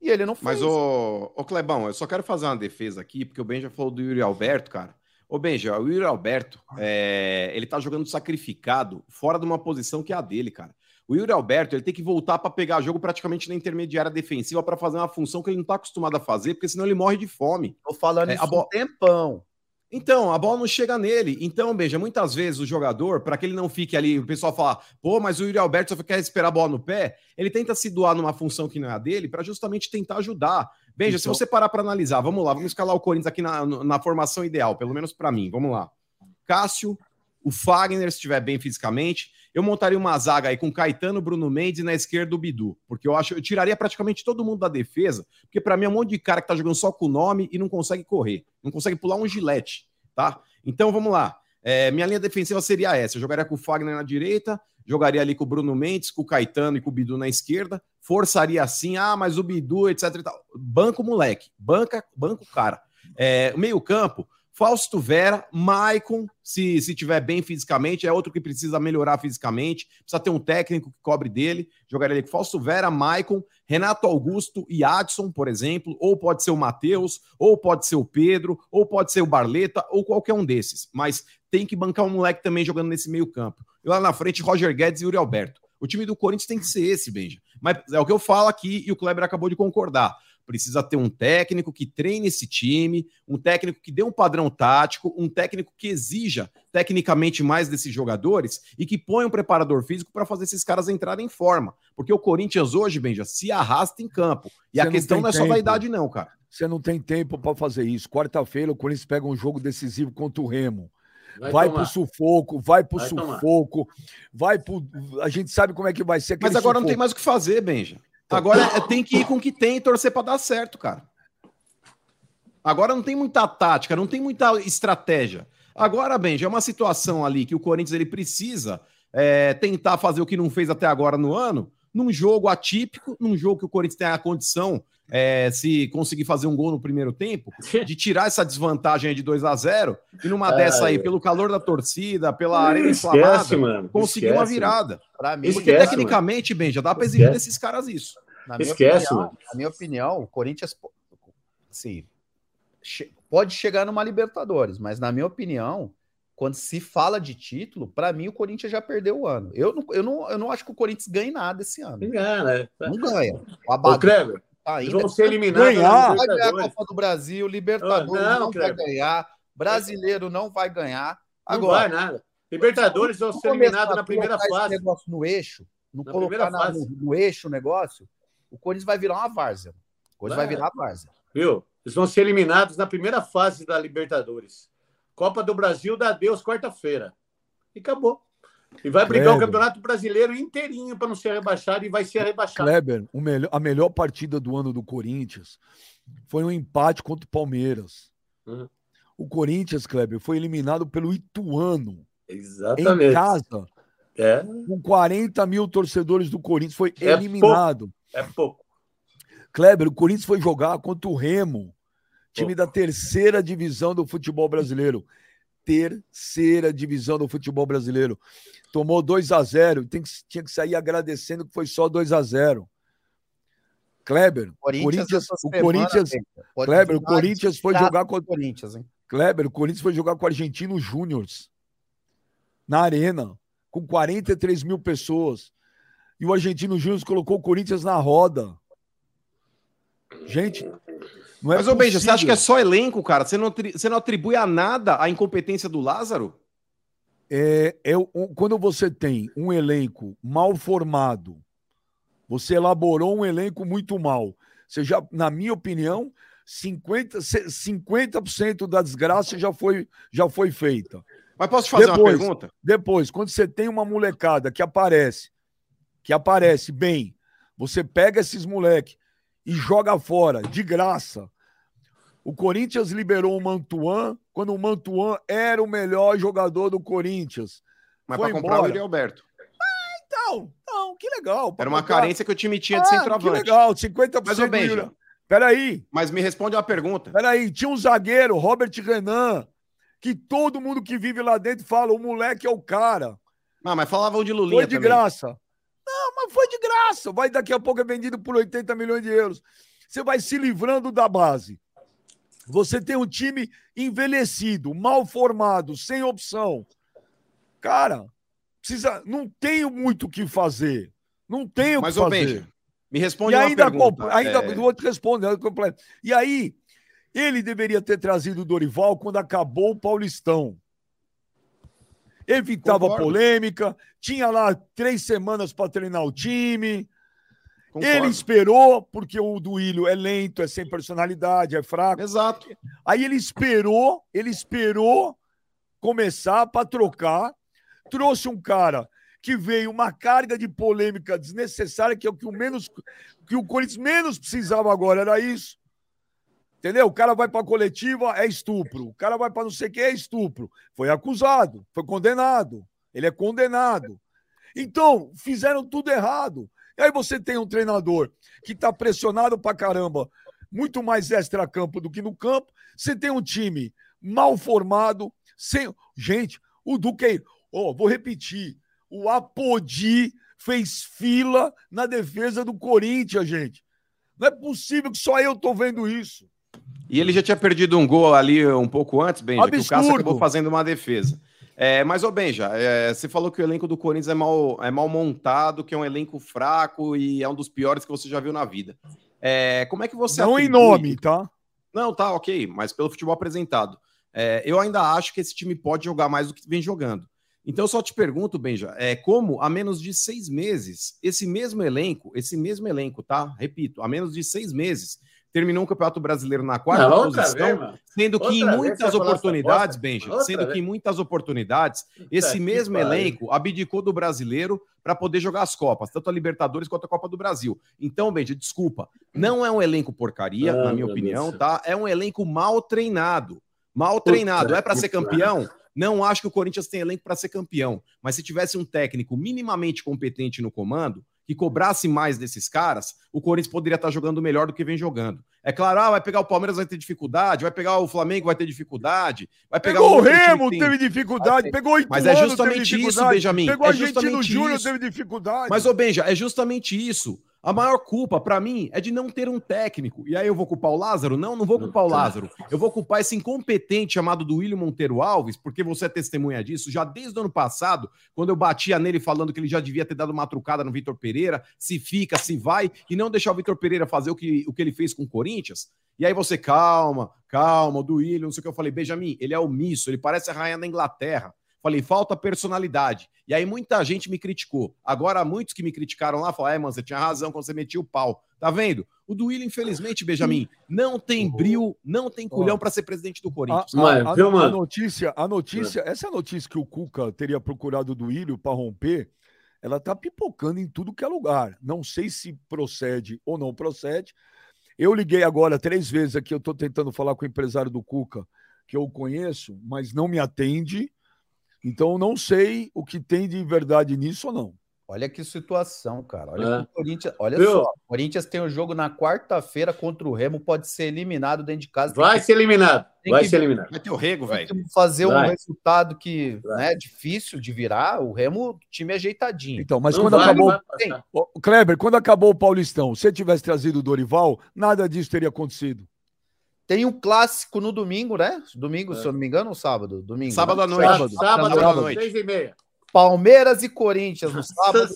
E ele não fez. Mas, ô, ô Clebão, eu só quero fazer uma defesa aqui, porque o Ben já falou do Yuri Alberto, cara. Ô, Benja, o Yuri Alberto, é, ele tá jogando sacrificado, fora de uma posição que é a dele, cara. O Yuri Alberto, ele tem que voltar para pegar jogo praticamente na intermediária defensiva para fazer uma função que ele não tá acostumado a fazer, porque senão ele morre de fome. Tô falando É, isso bo- um tempão. Então, a bola não chega nele. Então, Beija, muitas vezes o jogador, para que ele não fique ali, o pessoal fala, pô, mas o Yuri Alberto só quer esperar a bola no pé, ele tenta se doar numa função que não é a dele para justamente tentar ajudar. Beija, se Então- você parar para analisar, vamos lá, vamos escalar o Corinthians aqui na, na formação ideal, pelo menos para mim, vamos lá. Cássio, o Fagner, se estiver bem fisicamente, eu montaria uma zaga aí com Caetano, Bruno Mendes e na esquerda o Bidu, porque eu acho, eu tiraria praticamente todo mundo da defesa, porque para mim é um monte de cara que tá jogando só com o nome e não consegue correr, não consegue pular um gilete, tá? Então vamos lá. É, minha linha defensiva seria essa: eu jogaria com o Fagner na direita, jogaria ali com o Bruno Mendes, com o Caetano e com o Bidu na esquerda, forçaria assim, ah, mas o Bidu, etc. E tal. Banco moleque, banca, banco cara. É, meio-campo, Fausto Vera, Maicon, se, se tiver bem fisicamente, é outro que precisa melhorar fisicamente, precisa ter um técnico que cobre dele. Jogaria ali com Fausto Vera, Maicon, Renato Augusto e Adson, por exemplo, ou pode ser o Matheus, ou pode ser o Pedro, ou pode ser o Barleta, ou qualquer um desses. Mas tem que bancar um moleque também jogando nesse meio campo. E lá na frente, Roger Guedes e Yuri Alberto. O time do Corinthians tem que ser esse, Benja. Mas é o que eu falo aqui e o Kleber acabou de concordar. Precisa ter um técnico que treine esse time, um técnico que dê um padrão tático, um técnico que exija tecnicamente mais desses jogadores e que ponha um preparador físico para fazer esses caras entrarem em forma. Porque o Corinthians hoje, Benja, se arrasta em campo. E Você a não questão tem não é só tempo. da idade, não, cara. Você não tem tempo para fazer isso. Quarta-feira o Corinthians pega um jogo decisivo contra o Remo. Vai, Vai, tomar. pro sufoco, vai pro Vai tomar. sufoco, vai pro. A gente sabe como é que vai ser. Mas agora não tem sufoco. mais o que fazer, Benja. Agora é- tem que ir com o que tem e torcer para dar certo, cara. Agora não tem muita tática, não tem muita estratégia. Agora, Benja, é uma situação ali que o Corinthians ele precisa é, tentar fazer o que não fez até agora no ano, num jogo atípico, num jogo que o Corinthians tem a condição, é, se conseguir fazer um gol no primeiro tempo, de tirar essa desvantagem aí de 2 a 0 e numa Ai, dessa aí, pelo calor da torcida, pela arena Esquece, inflamada, mano. conseguir Esquece, uma virada. Pra mim, Porque Esquece, tecnicamente, Benja, dá para exigir Esquece. desses caras isso. na minha Esquece, opinião, mano. Na minha opinião, o Corinthians assim, pode chegar numa Libertadores, mas na minha opinião, quando se fala de título, pra mim o Corinthians já perdeu o ano. Eu não, eu não, eu não acho que o Corinthians ganhe nada esse ano. Né? Não ganha. O Ô, Abadu Kleber, tá eles ainda vão ser eliminados Ganhar. não vai ganhar a. Copa do Brasil, Libertadores Ah, não, não, vai ganhar, Brasileiro não vai ganhar. Não Agora, vai nada. Libertadores vão ser eliminados na primeira esse fase. negócio no eixo, não Na colocar na- no, no eixo o negócio, o Corinthians vai virar uma várzea. O Corinthians vai Vai. virar uma várzea. Viu? Eles vão ser eliminados na primeira fase da Libertadores. Copa do Brasil dá adeus quarta-feira. E acabou. E vai brigar o Kleber. Campeonato Brasileiro inteirinho para não ser rebaixado e vai ser rebaixado. Kleber, o melhor, a melhor partida do ano do Corinthians foi um empate contra o Palmeiras. Uhum. O Corinthians, Kleber, foi eliminado pelo Ituano em Exatamente. casa, É, com 40 mil torcedores do Corinthians. Foi É eliminado. é pouco. Kleber, o Corinthians foi jogar contra o Remo, time da terceira divisão do futebol brasileiro. Terceira divisão do futebol brasileiro. Tomou 2 a 0 tem que, tinha que sair agradecendo que foi só 2 a 0 Kleber, Corinthians, o Corinthians, gente, pode Kleber, o Corinthians foi jogar do contra Corinthians, hein? Kleber, o Corinthians foi jogar com o Argentino Júnior na arena, com 43 mil pessoas. E o Argentino Júnior colocou o Corinthians na roda. Gente, não é Mas, ô Benja, você acha que é só elenco, cara? Você não, você não atribui a nada a incompetência do Lázaro? é, é quando você tem um elenco mal formado, você elaborou um elenco muito mal. Você já, na minha opinião, 50%, se- 50% da desgraça já foi, já foi feita. Mas posso te fazer Depois. uma pergunta? Depois, quando você tem uma molecada que aparece, que aparece bem, você pega esses moleque e joga fora, de graça. O Corinthians liberou o Mantuan quando o Mantuan era o melhor jogador do Corinthians. Mas Foi para comprar o. Yuri Alberto. Então, não, que legal. Era uma colocar- carência que o time tinha de Ah, Que centroavante. legal, 50% Mas, ô Benja, Peraí, mas me responde uma pergunta. peraí. Tinha um zagueiro, Robert Renan, que todo mundo que vive lá dentro fala, o moleque é o cara. Ah, mas falavam de Lulinha Foi de também. graça. Não, mas foi de graça. Vai daqui a pouco é vendido por 80 milhões de euros. você vai se livrando da base. Você tem um time envelhecido, mal formado, sem opção. Cara, precisa, não tenho muito o que fazer. Não tenho o que fazer. Benja, me responde E ainda, pergunta. ainda é, do outro responde, né, completo. E aí, ele deveria ter trazido o Dorival quando acabou o Paulistão. Evitava Concordo. polêmica, tinha lá três semanas para treinar o time. concordo. Ele esperou, porque o Duílio é lento, é sem personalidade, é fraco. Exato. Aí ele esperou, ele esperou começar para trocar, trouxe um cara que veio uma carga de polêmica desnecessária, que é o que o menos que o Corinthians menos precisava agora era isso. Entendeu? O cara vai para coletiva é estupro, o cara vai para não sei o que é estupro. Foi acusado, foi condenado. Ele é condenado. Então, fizeram tudo errado. E aí você tem um treinador que está pressionado pra caramba, muito mais extra-campo do que no campo. Você tem um time mal formado, sem. Gente, o Duque. Ó, vou repetir. O Apodi fez fila na defesa do Corinthians, gente. Não é possível que só eu tô vendo isso. E ele já tinha perdido um gol ali um pouco antes, Benja, que o Cássio Absurdo. acabou fazendo uma defesa. É, mas, ô Benja, é, você falou que o elenco do Corinthians é mal, é mal montado, que é um elenco fraco e é um dos piores que você já viu na vida. É, como é que você. Não em atribui- nome, tá? Não, tá, ok, mas pelo futebol apresentado. É, eu ainda acho que esse time pode jogar mais do que vem jogando. Então, eu só te pergunto, Benja, é, como há menos de seis meses, esse mesmo elenco, esse mesmo elenco, tá? Repito, há menos de seis meses, terminou um Campeonato Brasileiro na quarta Não, posição, vez, sendo que Outra em vez muitas oportunidades. Benja, sendo vez. que em muitas oportunidades, esse que mesmo elenco abdicou do brasileiro para poder jogar as Copas, tanto a Libertadores quanto a Copa do Brasil. Então, Benja, desculpa, não é um elenco porcaria, Ah, na minha meu opinião, Deus tá? É um elenco mal treinado. Mal treinado. É para ser que campeão? Não acho que o Corinthians tem elenco para ser campeão. Mas se tivesse um técnico minimamente competente no comando, que cobrasse mais desses caras, o Corinthians poderia estar jogando melhor do que vem jogando. É claro, ah, vai pegar o Palmeiras, vai ter dificuldade, vai pegar o Flamengo, vai ter dificuldade, vai pegar Pegou o Remo, tem- teve dificuldade. Pegou o Mas é justamente isso. Benjamin. Pegou É a Argentino justamente Júnior, teve dificuldade. Mas, ô Benja, é justamente isso. A maior culpa, pra mim, é de não ter um técnico. E aí eu vou culpar o Lázaro? Não, não vou culpar o Lázaro. Eu vou culpar esse incompetente chamado do William Monteiro Alves, porque você é testemunha disso. Já desde o ano passado, quando eu batia nele falando que ele já devia ter dado uma trucada no Vitor Pereira, se fica, se vai, e não deixar o Vitor Pereira fazer o que, o que ele fez com o Corinthians. E aí você, calma, calma, do William, não sei o que. Eu falei, Benjamin, ele é omisso, ele parece a rainha da Inglaterra. Falei, falta personalidade. E aí muita gente me criticou. Agora, muitos que me criticaram lá falaram, é, mano, você tinha razão quando você metia o pau. Tá vendo? O Duílio, infelizmente, Benjamin, não tem bril, não tem culhão para ser presidente do A, Corinthians. A- viu, a mano? notícia, a notícia, essa notícia que o Cuca teria procurado do Ilho para romper, ela tá pipocando em tudo que é lugar. Não sei se procede ou não procede. Eu liguei agora três vezes aqui, eu estou tentando falar com o empresário do Cuca, que eu conheço, mas não me atende. Então eu não sei o que tem de verdade nisso ou não. Olha que situação, cara. Olha É. Corinthians. Olha Viu? só. O Corinthians tem um jogo na quarta-feira contra o Remo, pode ser eliminado dentro de casa. Vai que- ser eliminado. tem Vai que- ser eliminado. Vai ter o rego, tem velho. que fazer um Vai. resultado que né, difícil de virar. O Remo, time ajeitadinho. Então, mas Não quando vai, acabou. Kleber, quando acabou o Paulistão, se você tivesse trazido o Dorival, nada disso teria acontecido. Tem um clássico no domingo, né? Domingo, É. se eu não me engano, ou sábado? Domingo. Sábado né? à noite. Sábado, sábado, Sábado à noite. seis e meia. Palmeiras e Corinthians no sábado.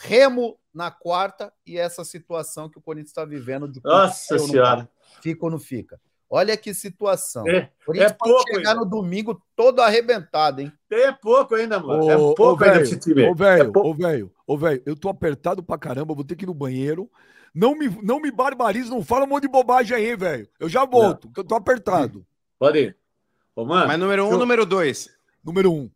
Remo na quarta e essa situação que o Corinthians está vivendo de Nossa senhora. fica ou não fica. Olha que situação. É, o Corinthians é pode pouco chegar ainda. no domingo todo arrebentado, hein? é pouco ainda, mano. é Ô, pouco ô, ainda velho, esse time. Ô, velho, É pouco. ô, velho, ô, velho, eu tô apertado pra caramba, vou ter que ir no banheiro. Não me, não me barbarize, não fala um monte de bobagem aí, velho. Eu já volto, que eu tô apertado. Pode ir. Ô, mano, Mas número um, eu- número dois. Número um.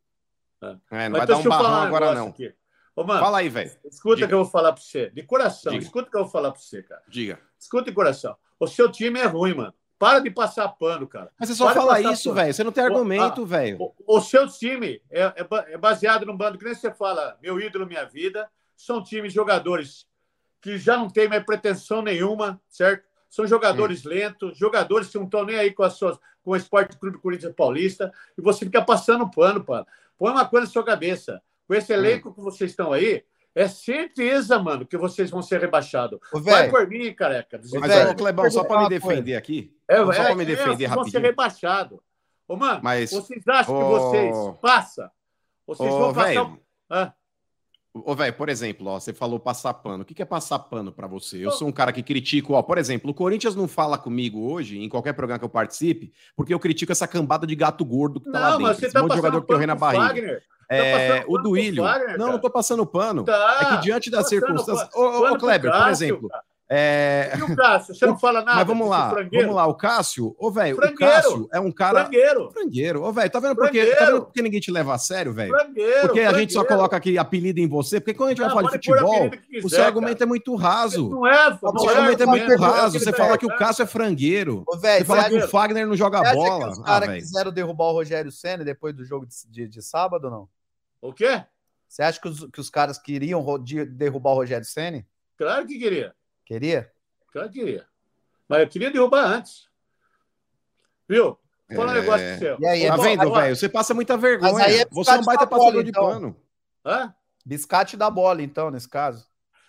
É, não mas vai dar deixa um eu falar barrão um agora, não. aqui. Ô, mano, Fala aí, velho. escuta Diga. que eu vou falar pra você. De coração, Diga. escuta que eu vou falar pra você, cara. Diga. Escuta de coração. O seu time é ruim, mano. Para de passar pano, cara. Mas você só Para fala isso, velho. Você não tem argumento, velho. O, o seu time é, é é baseado num bando que nem você fala, meu ídolo, minha vida. São times jogadores que já não tem mais pretensão nenhuma, certo? São jogadores lentos, jogadores que não estão nem aí com, as suas, com o Esporte Clube Corinthians Paulista, e você fica passando pano, pano. Põe uma coisa na sua cabeça. Com esse elenco que vocês estão aí, É certeza, mano, que vocês vão ser rebaixados. Ô, Vai por mim, careca. Mas, ô, Clebão, só para me defender aqui. É, só é, pra me defender vocês vão ser rapidinho. rebaixados. Ô, mano, Mas, vocês acham que vocês passa? Vocês ô, vão passar. velho, o- Ah, Ô, velho, por exemplo, ó, você falou passar pano. O que que é passar pano pra você? Eu sou um cara que critico, ó, por exemplo, o Corinthians não fala comigo hoje, em qualquer programa que eu participe, porque eu critico essa cambada de gato gordo que tá lá não, dentro. mas você esse tá monte de passando jogador que pano na barriga. Fagner. É, passando o Duílio. Fagner, não, não tô passando pano. Tá. É que diante das Passando circunstâncias. Ô, Kleber, por exemplo. cara. É... E o Cássio, você não fala nada. Mas vamos lá, frangueiro? vamos lá. O Cássio, ô, velho, o Frangueiro. Cássio é um cara. Frangueiro. Frangueiro. Ô, velho, tá vendo por quê? Tá Frangueiro. vendo por que ninguém te leva a sério, velho? Frangueiro. Porque a gente só frangueiro. coloca aqui apelido em você, porque quando a gente vai Não, falar de futebol, que o quiser, seu argumento cara. é muito raso. Não é, O não seu é argumento é muito é raso. Você fala que o Cássio é frangueiro. Ô, Você velho, fala você que o Fagner não joga você acha bola. que os Ah, caras velho. quiseram derrubar o Rogério Senna depois do jogo de, de, de sábado ou não? O quê? Você acha que os, que os caras queriam derrubar o Rogério Senna? Claro que queria. Queria? Que queria. Mas eu queria derrubar antes. Viu? Vou falar um É. negócio pro seu. E aí, Tá vendo, velho? Você passa muita vergonha. Mas aí é Você é um baita bola, passador de então. pano. Hã? Biscate da bola, então, nesse caso.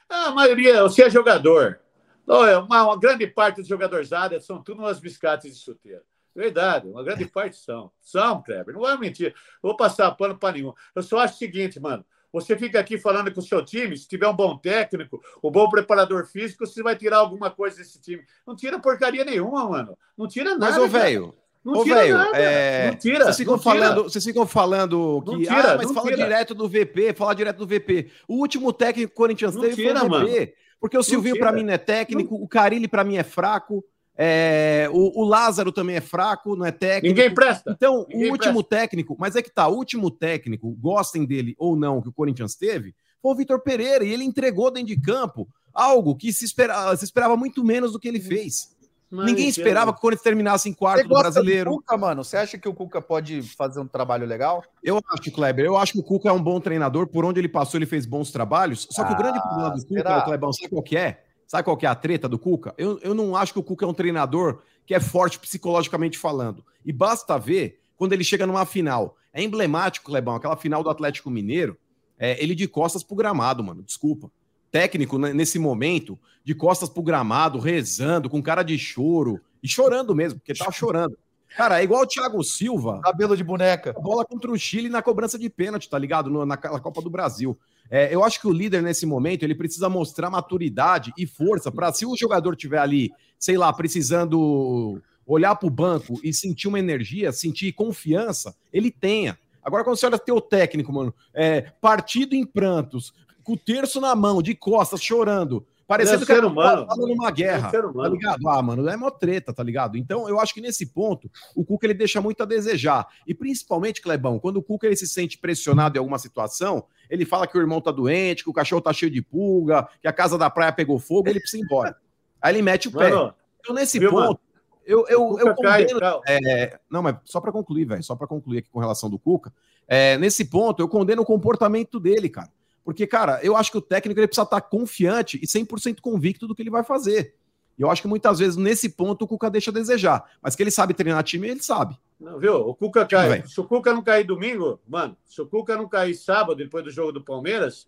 A maioria, você é jogador. Olha, uma, uma grande parte dos jogadores da área são tudo umas biscates de chuteira. Verdade, uma grande parte são. São, Kleber, não é mentira. Não vou passar pano para nenhum. Eu só acho o seguinte, mano. Você fica aqui falando com o seu time, se tiver um bom técnico, um bom preparador físico, você vai tirar alguma coisa desse time. Não tira porcaria nenhuma, mano. Não tira nada. Mas, ô, velho, Não Ô, tira velho, nada. é, Não tira. vocês ficam não tira. falando, vocês ficam falando Não que tira, ah, mas não fala tira. direto do VP, fala direto do VP. O último técnico que o Corinthians Não teve tira, foi o VP, mano. porque o Silvinho tira. pra mim não é técnico, o Carilli pra mim é fraco, é, o, o Lázaro também é fraco, não é técnico. Ninguém presta. Então, Ninguém o último técnico, mas é que tá, o último técnico, gostem dele ou não, que o Corinthians teve, foi o Vitor Pereira, e ele entregou dentro de campo algo que se esperava, se esperava muito menos do que ele fez. Mas Ninguém não esperava que o Corinthians terminasse em quarto Você do brasileiro. do Cuca, mano? Você acha que o Cuca pode fazer um trabalho legal? Eu acho, Kleber, eu acho que o Cuca é um bom treinador, por onde ele passou, ele fez bons trabalhos. Só que o Ah, grande problema do Cuca, será? ô, Clebão, sabe qual que é? Sabe qual que é a treta do Cuca? Eu, eu não acho que o Cuca é um treinador que é forte psicologicamente falando. E basta ver quando ele chega numa final. É emblemático, Clebão, aquela final do Atlético Mineiro, é, ele de costas pro gramado, mano, desculpa. Técnico, né, nesse momento, de costas pro gramado, rezando, com cara de choro, e chorando mesmo, porque tava chorando. Cara, é igual o Thiago Silva, Cabelo de boneca. bola contra o Chile na cobrança de pênalti, tá ligado? No- na, na Copa do Brasil. É, eu acho que o líder nesse momento ele precisa mostrar maturidade e força para se o jogador tiver ali, sei lá, precisando olhar para o banco e sentir uma energia, sentir confiança, ele tenha. Agora, quando você olha teu técnico, mano, é, partido em prantos, com o terço na mão, de costas, chorando, parecendo É que humano. tá numa guerra. É ser Tá humano. ligado? Ah, mano, é mó treta, tá ligado? Então, eu acho que nesse ponto, o Cuca ele deixa muito a desejar. E principalmente, Clebão, quando o Cuca ele se sente pressionado em alguma situação, ele fala que o irmão tá doente, que o cachorro tá cheio de pulga, que a casa da praia pegou fogo, ele precisa ir embora. Aí ele mete o pé. Mano, Então, nesse viu, ponto, mano? eu, eu, eu cai, condeno é, não, mas só para concluir, velho, só para concluir aqui com relação do Cuca, é, nesse ponto eu condeno o comportamento dele, cara. Porque, cara, eu acho que o técnico ele precisa estar confiante e 100% convicto do que ele vai fazer. E eu acho que muitas vezes nesse ponto o Cuca deixa a desejar, mas que ele sabe treinar time, ele sabe. Não, viu? O Cuca cai. Vai. Se o Cuca não cair domingo, mano, se o Cuca não cair sábado, depois do jogo do Palmeiras,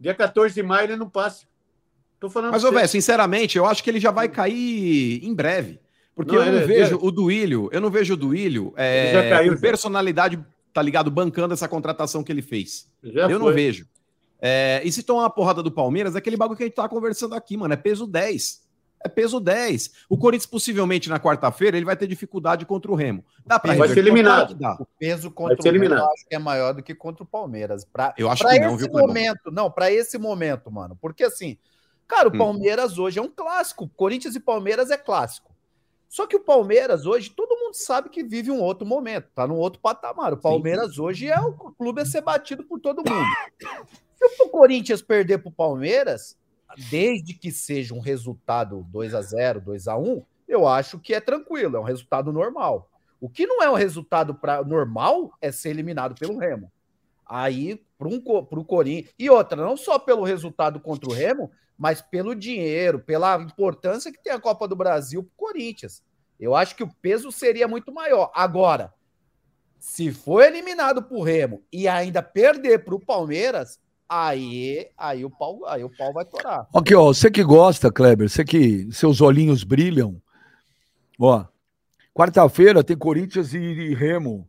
dia 14 de maio ele não passa. Tô falando Mas, ô, velho, sinceramente, eu acho que ele já vai cair em breve. Porque Não, eu não ele- vejo ele- o Duílio, eu não vejo o Duílio é, já caiu, personalidade, tá ligado, bancando essa contratação que ele fez. Já eu não foi. vejo. É, e se tomar uma porrada do Palmeiras, é aquele bagulho que a gente tá conversando aqui, mano. É peso 10. É peso 10. O Corinthians, possivelmente, na quarta-feira, ele vai ter dificuldade contra o Remo. Dá pra Vai ser eliminado. O peso contra o eliminado. eu acho que é maior do que contra o Palmeiras. Pra, Eu acho pra que não, esse viu, momento, não, para esse momento, mano. Porque assim, cara, o Hum. Palmeiras hoje é um clássico. Corinthians e Palmeiras é clássico. Só que o Palmeiras hoje, todo mundo sabe que vive um outro momento, tá num outro patamar. O Palmeiras hoje é o clube a ser batido por todo mundo. Se o Corinthians perder pro Palmeiras, desde que seja um resultado 2 a 0 2 a 1 eu acho que é tranquilo, é um resultado normal. O que não é um resultado pra, normal é ser eliminado pelo Remo. Aí, para um, pro Corinthians. E outra, não só pelo resultado contra o Remo, mas pelo dinheiro, pela importância que tem a Copa do Brasil pro Corinthians. Eu acho que o peso seria muito maior. Agora, se for eliminado pro Remo e ainda perder pro Palmeiras, aí, aí, o pau, aí o pau vai torar. Aqui, ó, você que gosta, Kleber, você que seus olhinhos brilham. Ó, quarta-feira tem Corinthians e, e Remo.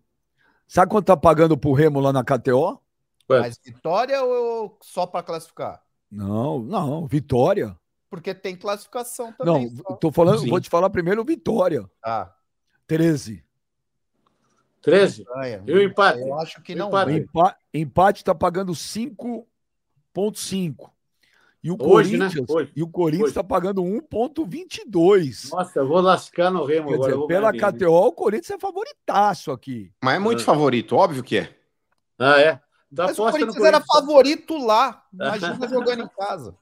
Sabe quanto tá pagando pro Remo lá na KTO? Ué. Mas vitória ou só para classificar? Não, não, Vitória. Porque tem classificação Não, também. só. tô falando, Sim. vou te falar primeiro Vitória. Ah, 13. 13. ganha. E o empate? Eu acho que não Empate. O vai. empa- empate tá pagando 5.5. E o Hoje, né? Corinthians, Hoje. e o Corinthians Hoje. tá pagando 1.22. Nossa, eu vou lascar no Remo Quer agora. dizer, pela ganhar bem, né? KTO, o Corinthians é favoritaço aqui. Mas é muito Ah. favorito, óbvio que é. Ah, é? Dá Mas o Corinthians era favorito lá. Imagina jogando em casa.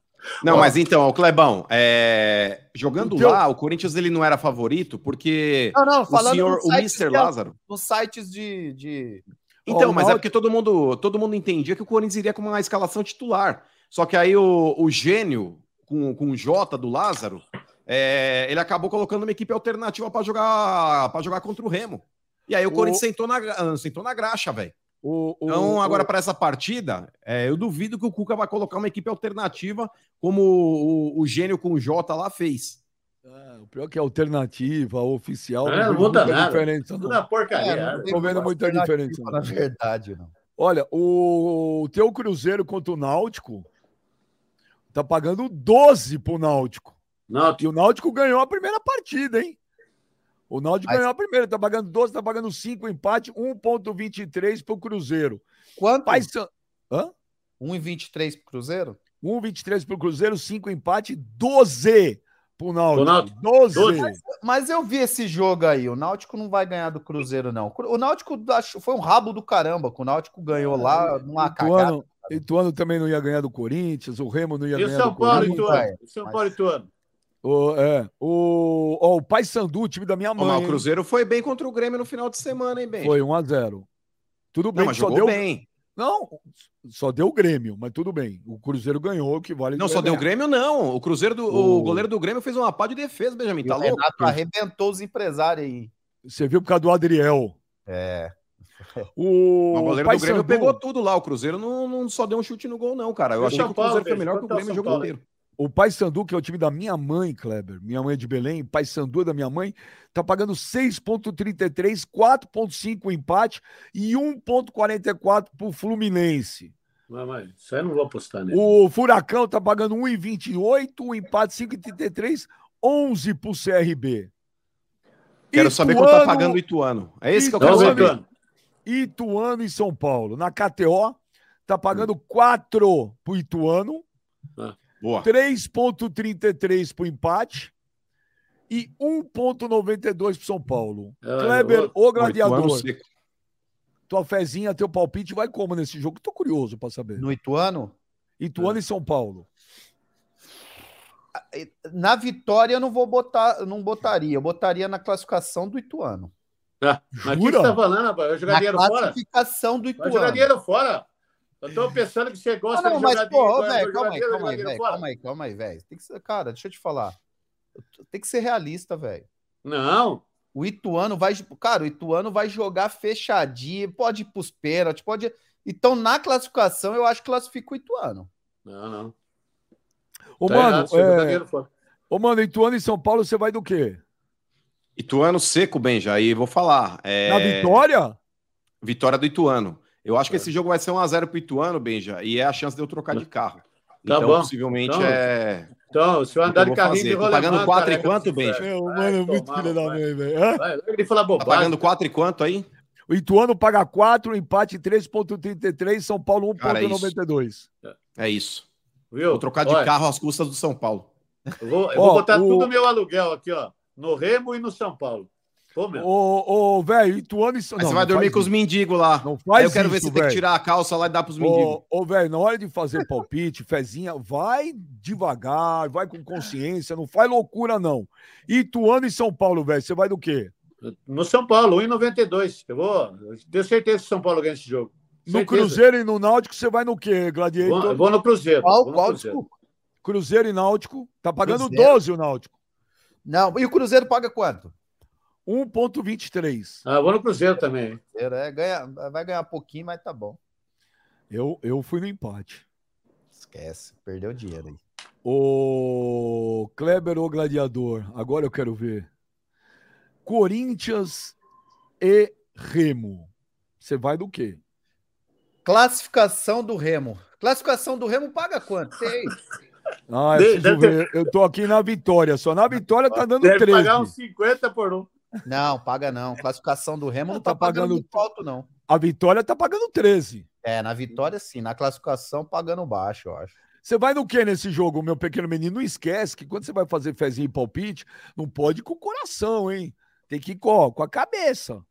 Não, Ó. mas então, Clebão, é, jogando O teu- lá, o Corinthians ele não era favorito porque Não, não, o falando senhor, o Mr. que- Lázaro. nos sites de, de... Então, Ó, o mas é porque todo mundo, todo mundo entendia que o Corinthians iria com uma escalação titular. Só que aí o, o gênio, com, com o Jota do Lázaro, é, ele acabou colocando uma equipe alternativa para jogar para jogar contra o Remo. E aí o O- Corinthians sentou na, gra- sentou na graxa, velho. O, o- Então, agora, para essa partida, é, eu duvido que o Cuca vai colocar uma equipe alternativa como o, o gênio com o Jota lá fez. Ah, o pior que é alternativa, oficial. É, não muda muita nada. diferença, não. Tudo na porcaria. É, não tem tô vendo muita diferença, Na não. verdade, não. Olha, o, o teu Cruzeiro contra o Náutico tá pagando 12 pro Náutico. Não, E o Náutico ganhou a primeira partida, hein? O Náutico Mas- ganhou a primeira, tá pagando 12, tá pagando 5 empate, 1.23 pro Cruzeiro. Quanto? Pai San... Hã? 1,23 pro Cruzeiro? 1,23 pro Cruzeiro, 5 empate, 12 pro Náutico. Náutico. 12. 12. Mas eu vi esse jogo aí. O Náutico não vai ganhar do Cruzeiro, não. O Náutico acho- foi um rabo do caramba. O Náutico ganhou lá numa cagada. Ituano, Ituano também não ia ganhar do Corinthians, o Remo não ia E o ganhar São do Paulo, Corinthians. Ituano? O São Paulo, Ituano? O, é, o, ó, o Paysandu, o time da minha mãe, mas o hein? Cruzeiro foi bem contra o Grêmio no final de semana, hein, Ben? foi 1x0. Tudo bem, Não, mas só jogou deu bem. Não, só deu o Grêmio, mas tudo bem. O Cruzeiro ganhou, o que vale. Não, só deu o. Grêmio, não. O Cruzeiro do o O- goleiro do Grêmio fez uma pá de defesa, Benjamin. E Tá o louco? Renato arrebentou os empresários aí. Você viu por causa do Adriel. É. O, O goleiro do Grêmio pegou tudo lá. O Cruzeiro não, não só deu um chute no gol, não, cara. Eu o achei que o Cruzeiro foi melhor que o Grêmio o São jogo inteiro. O Paysandu, que é o time da minha mãe, Kleber. Minha mãe é de Belém, Paysandu é da minha mãe, tá pagando 6,33, 4,5 o empate e 1,44 pro Fluminense. Mas, mas, isso aí eu não vou apostar nele. O Furacão tá pagando 1,28, o empate 5,33, 11 pro CRB. Quero saber quanto tá Ituano- pagando o Ituano. É esse que eu Ituano- quero saber. Ituano. Ituano e São Paulo. Na KTO, tá pagando 4 pro Ituano, Boa. 3,33 pro empate e 1,92 pro São Paulo. Ah, eu Kleber, vou- o gladiador, tua fezinha, teu palpite vai como nesse jogo? Tô curioso pra saber. No Ituano? Ituano e São Paulo. Na vitória eu não vou botar, eu não botaria. Eu botaria na classificação do Ituano. Ah, mas o que Jura? você tá falando, rapaz? Vai jogar Na dinheiro fora? classificação do Ituano. dinheiro fora. Eu tô pensando que você Ah, gosta não, de mas, velho, jogar calma aí, calma aí, velho, calma aí, calma aí, velho. Tem que ser, cara, deixa eu te falar. Tem que ser realista, velho. Não. O Ituano vai, cara, o Ituano vai jogar fechadinho, pode ir pros pênaltis, pode. Então, na classificação, eu acho que classifica o Ituano. Não, não. Ô, Tá mano, errado, é... Ô, mano, Ituano e São Paulo, você vai do quê? Ituano seco, Benja. Aí vou falar. É... Na vitória? Vitória do Ituano. Eu acho que esse jogo vai ser 1x0 pro Ituano, Benja, e é a chance de eu trocar de carro. então, bom. possivelmente, Então, é. Então, se eu andar de carrinho de Tô rolemã, pagando quatro e careca, quanto, Benja? Meu, mano, é muito filho da mãe, velho. Larga de falar Tá bobagem. pagando 4 e quanto aí? O Ituano paga 4, empate 3,33, São Paulo Cara, é isso. 1,92. É isso. Viu? Vou trocar de Olha, carro às custas do São Paulo. Eu vou, eu vou botar o- tudo meu aluguel aqui, ó. No Remo e no São Paulo. Pô, meu. Ô, ô, velho, Ituano e São não, você vai dormir com os isso. mendigos lá. Não Aí faz eu quero ver isso, se tem que tirar a calça lá e dar pros mendigos. Ô, velho, na hora de fazer palpite, fezinha, vai devagar, vai com consciência, não faz loucura, não. Ituano e São Paulo, velho, você vai do quê? No São Paulo, 1,92. Eu vou. Eu tenho certeza que o São Paulo ganha esse jogo. No Certeza. Cruzeiro e no Náutico, você vai no quê, Vou, Gladiator? eu vou no Cruzeiro. Qual, vou no Cruzeiro. Cruzeiro e Náutico, tá pagando Cruzeiro. 12 o Náutico. Não, e o Cruzeiro paga quanto? 1,23. Ah, vou no Cruzeiro também. É, ganha, vai ganhar pouquinho, mas tá bom. Eu, eu fui no empate. Esquece, perdeu dinheiro aí. O Kleber ou Gladiador? Agora eu quero ver. Corinthians e Remo. Você vai do quê? Classificação do Remo. Classificação do Remo paga quanto? Sei. Ah, eu, preciso ver. eu tô aqui na vitória. Só na vitória tá dando Deve 13. pagar uns 50 por um. Não, paga não. Classificação do Remo não Tá tá, pagando, pagando muito alto, não. A vitória tá pagando 13. É, na vitória sim, na classificação pagando baixo, eu acho. Você vai no que nesse jogo, meu pequeno menino? Não esquece que quando você vai fazer fezinho e palpite, não pode ir com o coração, hein? Tem que ir com, com a cabeça.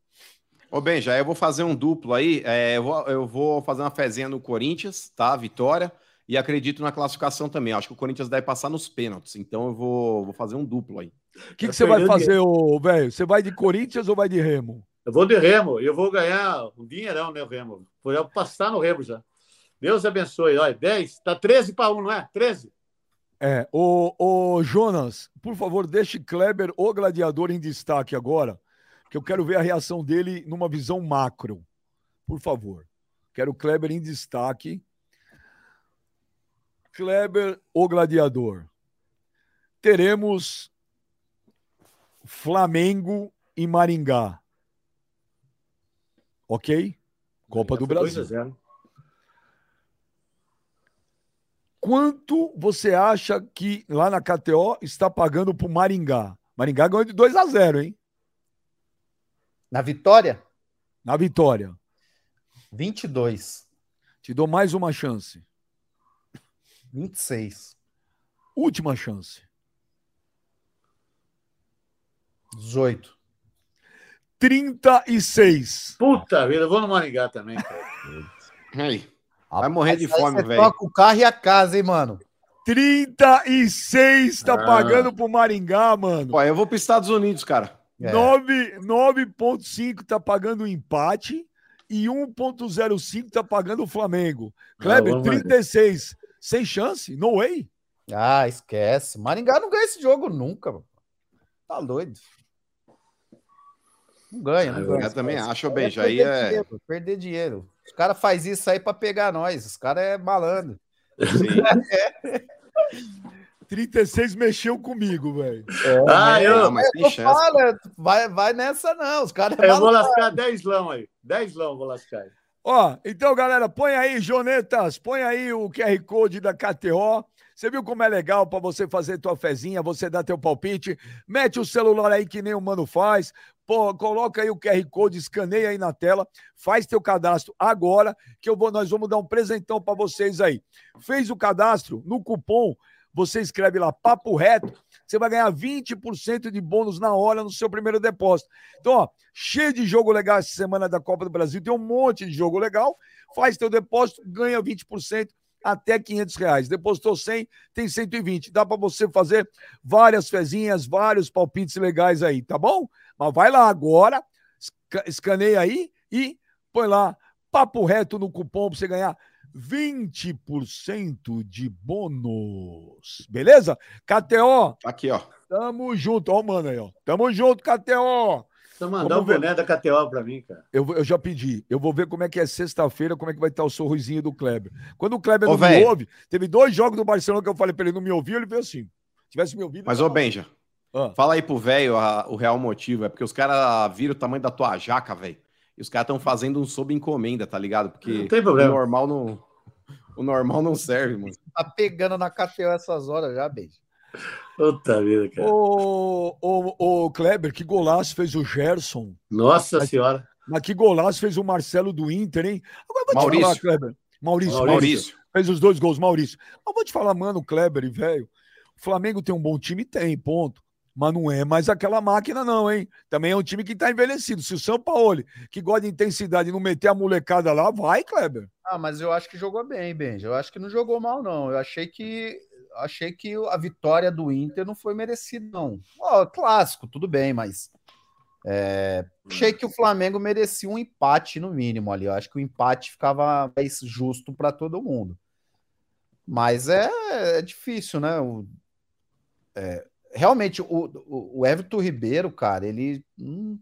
Ô, bem, já eu vou fazer um duplo aí. É, eu, vou, eu vou fazer uma fezinha no Corinthians, tá? Vitória. E acredito na classificação também. Acho que o Corinthians deve passar nos pênaltis. Então eu vou, vou fazer um duplo aí. O que, Eu que você vai o fazer, ô, velho? Você vai de Corinthians ou vai de Remo? Eu vou de Remo, eu vou ganhar um dinheirão, né, o Remo? Vou passar no Remo já. Deus abençoe. Olha, 10, tá 13 para 1, não é? 13? É, ô, ô Jonas, por favor, deixe Kleber, o gladiador, em destaque agora, que eu quero ver a reação dele numa visão macro. Por favor. Quero Kleber em destaque. Kleber, o gladiador. Teremos Flamengo e Maringá. Ok? Copa do 2 Brasil. 0. Quanto você acha que lá na KTO está pagando pro Maringá? Maringá ganhou de 2 a 0, hein? Na vitória, Na vitória. 22, Te dou mais uma chance. 26, Última chance. 18. 36. Puta vida, eu vou no Maringá também. Aí. Vai morrer de fome, você velho. Toca o carro e a casa, hein, mano? 36 tá Ah. pagando pro Maringá, mano. Ó, eu vou para os Estados Unidos, cara. É. 9 9.5 tá pagando o empate e 1.05 tá pagando o Flamengo. Kleber, Ah, vamos ver. 36. Sem chance? No way. Ah, esquece. Maringá não ganha esse jogo nunca. mano. Tá doido. Não ganha, não Ah, eu ganha. Eu também esquece. acho, bem. Já perder é. dinheiro, perder dinheiro. Os caras fazem isso aí pra pegar nós. Os caras é malandro. Sim. 36 mexeu comigo, velho. Ah, eu, Não, mas tem chance. falo, é, vai, vai nessa não. Os caras é eu vou lascar 10 lão aí. 10 lão eu vou lascar. aí. Ó, então, galera, põe aí, Jonetas, põe aí o QR Code da KTO. Você viu como é legal para você fazer tua fezinha, você dar teu palpite, mete o celular aí que nem o mano faz, pô, coloca aí o QR Code, escaneia aí na tela, faz teu cadastro agora, que eu vou, nós vamos dar um presentão para vocês aí. Fez o cadastro, no cupom, você escreve lá papo reto, você vai ganhar 20% de bônus na hora no seu primeiro depósito. Então, ó, cheio de jogo legal essa semana da Copa do Brasil, tem um monte de jogo legal, faz teu depósito, ganha 20% até 500 reais. Depositou 100, tem 120. Dá para você fazer várias fezinhas, vários palpites legais aí, tá bom? Mas vai lá agora, esca- escaneia aí e põe lá papo reto no cupom para você ganhar 20% de bônus. Beleza? KTO, Aqui, ó. tamo junto. Ó, o mano aí, ó. Tamo junto, KTO. Só mandar um ver. boné da KTO pra mim, cara. Eu, eu já pedi. Eu vou ver como é que é sexta-feira, como é que vai estar o sorrisinho do Kleber. Quando o Kleber Ô, não me véi. ouve, teve dois jogos do Barcelona que eu falei pra ele não me ouvir, ele veio assim. Se tivesse me ouvido. Mas, ô, tava- Benja, Ah. fala aí pro velho o real motivo. É porque os caras viram o tamanho da tua jaca, velho. E os caras estão fazendo um sob encomenda, tá ligado? Porque Não tem o problema. normal não. O normal não serve, mano. Tá pegando na KTO essas horas já, beijo. Puta vida, cara. Ô, ô, ô, Kleber, que golaço fez o Gerson. Nossa Mas- senhora. Mas que golaço fez o Marcelo do Inter, hein? Agora vou te Maurício. falar, Kleber. Maurício, Maurício. Maurício. Fez os dois gols, Maurício. Mas vou te falar, mano, Kleber e velho. O Flamengo tem um bom time? Tem, ponto. Mas não é mais aquela máquina, não, hein? Também é um time que tá envelhecido. Se o São Paulo, que gosta de intensidade, não meter a molecada lá, vai, Kleber. Ah, mas eu acho que jogou bem, Benja. Eu acho que não jogou mal, não. Eu achei que achei que a vitória do Inter não foi merecida, não. Ó, clássico, tudo bem, mas é, achei que o Flamengo merecia um empate no mínimo ali. Eu acho que o empate ficava mais justo para todo mundo. Mas é, é difícil, né? O- é, realmente, o, o, o Everton Ribeiro, cara, ele hum,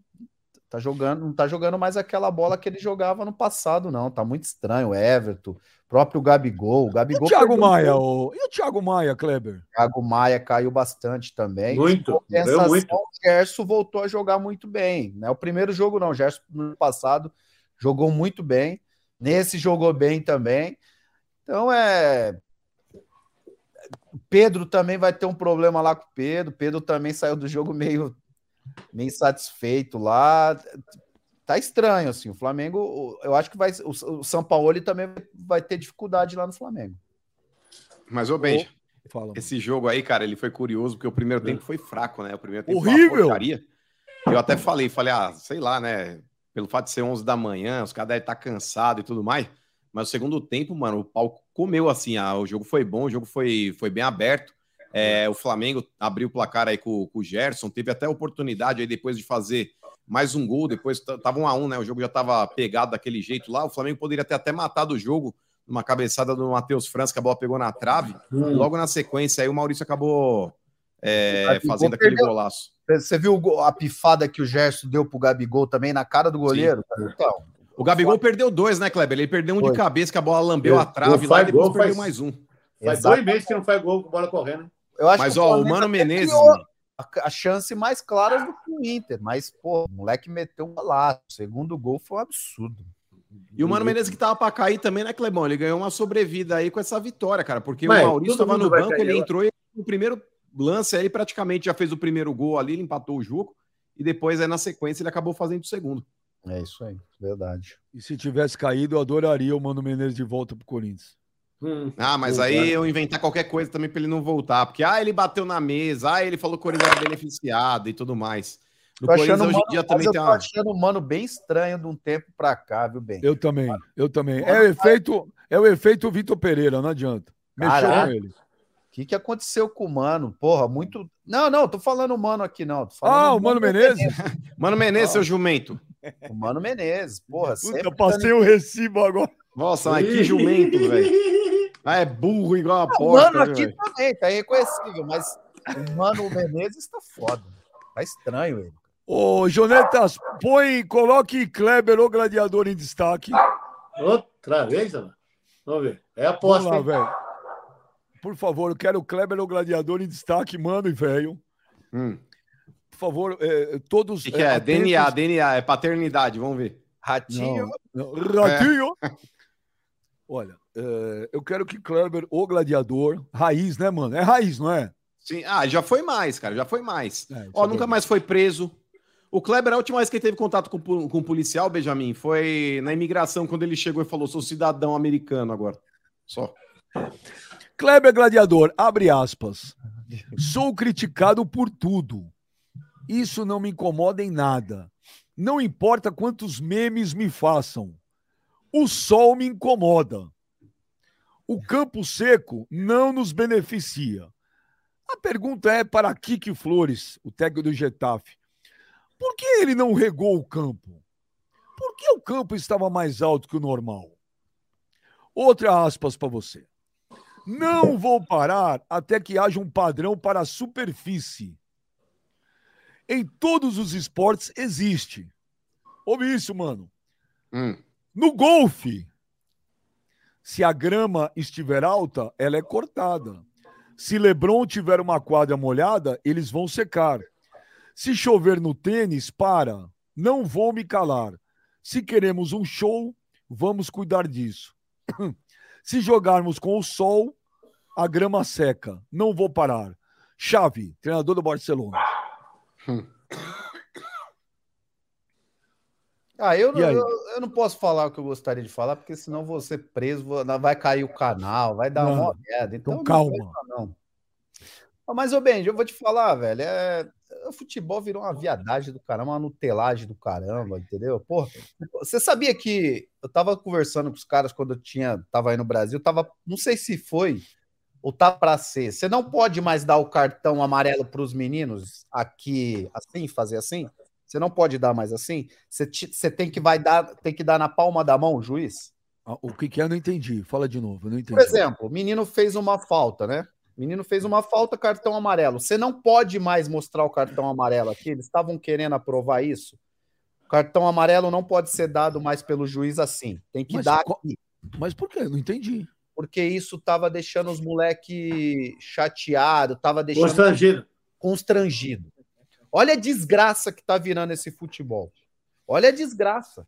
Tá jogando, não tá jogando mais aquela bola que ele jogava no passado, não. Tá muito estranho. O Everton, próprio Gabigol. O Gabigol e o Thiago Maia? O... E o Thiago Maia, Kleber? Thiago Maia caiu bastante também. Muito, compensação, muito. O Gerson voltou a jogar muito bem. Né? O primeiro jogo não, o Gerson no passado jogou muito bem. Nesse jogou bem também. Então é. O Pedro também vai ter um problema lá com o Pedro. O Pedro também saiu do jogo meio, meio insatisfeito lá. Tá estranho, assim. O Flamengo, eu acho que vai. O, o São Paulo também vai ter dificuldade lá no Flamengo. Mas, ô Benja, Fala. esse jogo aí, cara, ele foi curioso, porque o primeiro tempo foi fraco, né? O primeiro tempo Horrível! Foi uma porcaria. Eu até falei, falei, ah, sei lá, né? Pelo fato de ser 11 da manhã, os caras devem estar cansados e tudo mais. Mas o segundo tempo, mano, o pau comeu assim. Ah, o jogo foi bom, o jogo foi, foi bem aberto. É, o Flamengo abriu o placar aí com, com o Gerson, teve até oportunidade aí depois de fazer mais um gol. Depois tava um a um, né? O jogo já tava pegado daquele jeito lá. O Flamengo poderia ter até matado o jogo numa cabeçada do Matheus França, que a bola pegou na trave. Hum. Logo na sequência, aí o Maurício acabou é, fazendo aquele perdeu. golaço. Você viu a pifada que o Gerson deu pro Gabigol também na cara do goleiro? Então, O Gabigol perdeu dois, né, Kleber? Ele perdeu um Foi. de cabeça, que a bola lambeu Eu- a trave lá e depois gol, perdeu faz- mais um. Faz Exato. dois meses que não faz gol com bola correndo. eu acho Mas, que ó, o Flamengo Mano até Menezes. a, a chance mais clara do que o Inter, mas, pô, o moleque meteu um golaço. O segundo gol foi um absurdo. E o Mano Menezes que tava pra cair também, né, Clebão? Ele ganhou uma sobrevida aí com essa vitória, cara. Porque Mas o Maurício tava no banco, cair ele entrou e no primeiro lance aí praticamente já fez o primeiro gol ali, ele empatou o jogo. E depois, aí, na sequência, ele acabou fazendo o segundo. É isso aí, verdade. E se tivesse caído, eu adoraria o Mano Menezes de volta pro Corinthians. Hum. Ah, mas aí eu inventar qualquer coisa também pra ele não voltar. Porque, ah, ele bateu na mesa, ah, ele falou que o Corinthians era beneficiado e tudo mais. No Tô Corinthians hoje em dia mas também eu tem tô uma... achando o mano bem estranho de um tempo pra cá, viu, bem? Eu também, eu também. É o efeito, é o efeito Vitor Pereira, não adianta. Mexeu Caraca. com ele. O que, que aconteceu com o mano? Porra, muito. Não, não, tô falando o mano aqui, não. Tô falando Ah, o Mano Menezes? Mano Menezes, seu jumento. O Mano Menezes, porra. Puta, dando- passei o recibo agora. Nossa, mas que jumento, velho. Ah, é burro igual a O porta. mano viu, aqui velho? também, tá reconhecível, mas o Mano Menezes tá foda. Tá estranho ele. Ô, Jonetas, põe, coloque Kleber, o gladiador, em destaque. Outra vez, Ana? Vamos ver. É Vamos aposta, lá, hein? velho. Por favor, eu quero o Kleber, o gladiador, em destaque, mano e velho. Hum. Por favor, é, todos. O que, que é? atentos- DNA, DNA, é paternidade, vamos ver. Ratinho. Não, não, Ratinho. Olha, é, eu quero que Kleber, o gladiador, raiz, né, mano? É raiz, não é? Sim. Ah, já foi mais, cara, já foi mais. É, Ó, é nunca mais foi preso. O Kleber, a última vez que ele teve contato com, com o policial, Benjamin, foi na imigração, quando ele chegou e falou: sou cidadão americano agora. Só. Kleber Gladiador, abre aspas. Sou criticado por tudo. Isso não me incomoda em nada. Não importa quantos memes me façam. O sol me incomoda. O campo seco não nos beneficia. A pergunta é para Kiki Flores, o técnico do Getafe. Por que ele não regou o campo? Por que o campo estava mais alto que o normal? Outra aspas para você. Não vou parar até que haja um padrão para a superfície. Em todos os esportes existe. Ouve isso, mano. Hum. No golfe, se a grama estiver alta, ela é cortada. Se Lebron tiver uma quadra molhada, eles vão secar. Se chover no tênis, para. Não vou me calar. Se queremos um show, vamos cuidar disso. Se jogarmos com o sol, a grama seca. Não vou parar. Xavi, treinador do Barcelona. Ah, eu, aí? eu, eu não posso falar o que eu gostaria de falar, porque senão vou ser preso, vou- vai cair o canal, vai dar Não. uma merda. Então, Então não calma. vou falar, Não. Mas, ô Benji, eu vou te falar, velho, é... o futebol virou uma viadagem do caramba, uma nutelagem do caramba, entendeu? Porra, você sabia que eu tava conversando com os caras quando eu tinha, tava aí no Brasil, tava, não sei se foi ou tá para ser. Você não pode mais dar o cartão amarelo para os meninos aqui assim, fazer assim? Você não pode dar mais assim? Você, te- você tem que vai dar, tem que dar na palma da mão o juiz? Ah, O que, que é? Eu não entendi. Fala de novo, não entendi. Por exemplo, o menino fez uma falta, né? O menino fez uma falta, cartão amarelo. Você não pode mais mostrar o cartão amarelo aqui. Eles estavam querendo aprovar isso. Cartão amarelo não pode ser dado mais pelo juiz assim. Tem que Mas dar aqui. Mas por quê? Não entendi. Porque isso tava deixando os moleque chateado, tava deixando Constrangido. constrangido. Olha a desgraça que tá virando esse futebol. Olha a desgraça.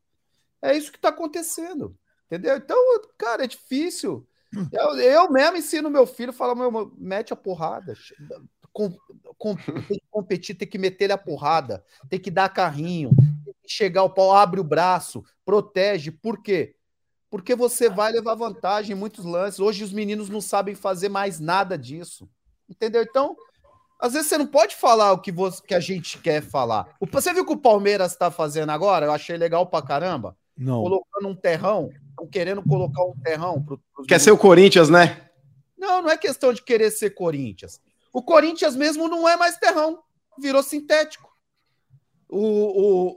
É isso que tá acontecendo. Entendeu? Então, cara, é difícil. Eu, eu mesmo ensino meu filho, falo, meu, mete a porrada. Com, com- tem que competir, tem que meter a porrada, tem que dar carrinho, tem que chegar o pau, abre o braço, protege. Por quê? Porque você vai levar vantagem em muitos lances. Hoje os meninos não sabem fazer mais nada disso. Entendeu? Então, às vezes você não pode falar o que, você, que a gente quer falar. O- Você viu o que o Palmeiras está fazendo agora? Eu achei legal pra caramba. Não. Colocando um terrão. Estão querendo colocar um terrão. Pro, Quer ser o Corinthians, né? Não, não é questão de querer ser Corinthians. O Corinthians mesmo não é mais terrão. Virou sintético. O,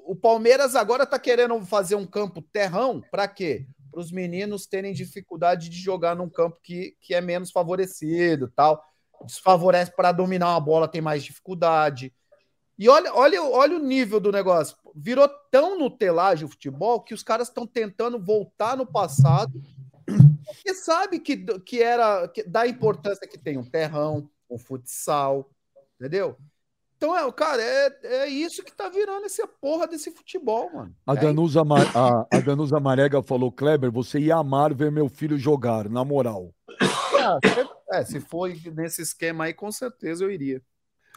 o, o Palmeiras agora tá querendo fazer um campo terrão para quê? Para os meninos terem dificuldade de jogar num campo que, que é menos favorecido tal. Desfavorece para dominar uma bola, tem mais dificuldade. E olha, olha, olha o nível do negócio. Virou tão nutelagem o futebol que os caras estão tentando voltar no passado porque sabe que, que era que, da importância que tem um terrão, um futsal, entendeu? Então, é, cara, é, é isso que tá virando essa porra desse futebol, mano. A É Danusa, a, a Danusa Marega falou, Kleber, você ia amar ver meu filho jogar, na moral. Ah, é, se for nesse esquema aí, com certeza eu iria.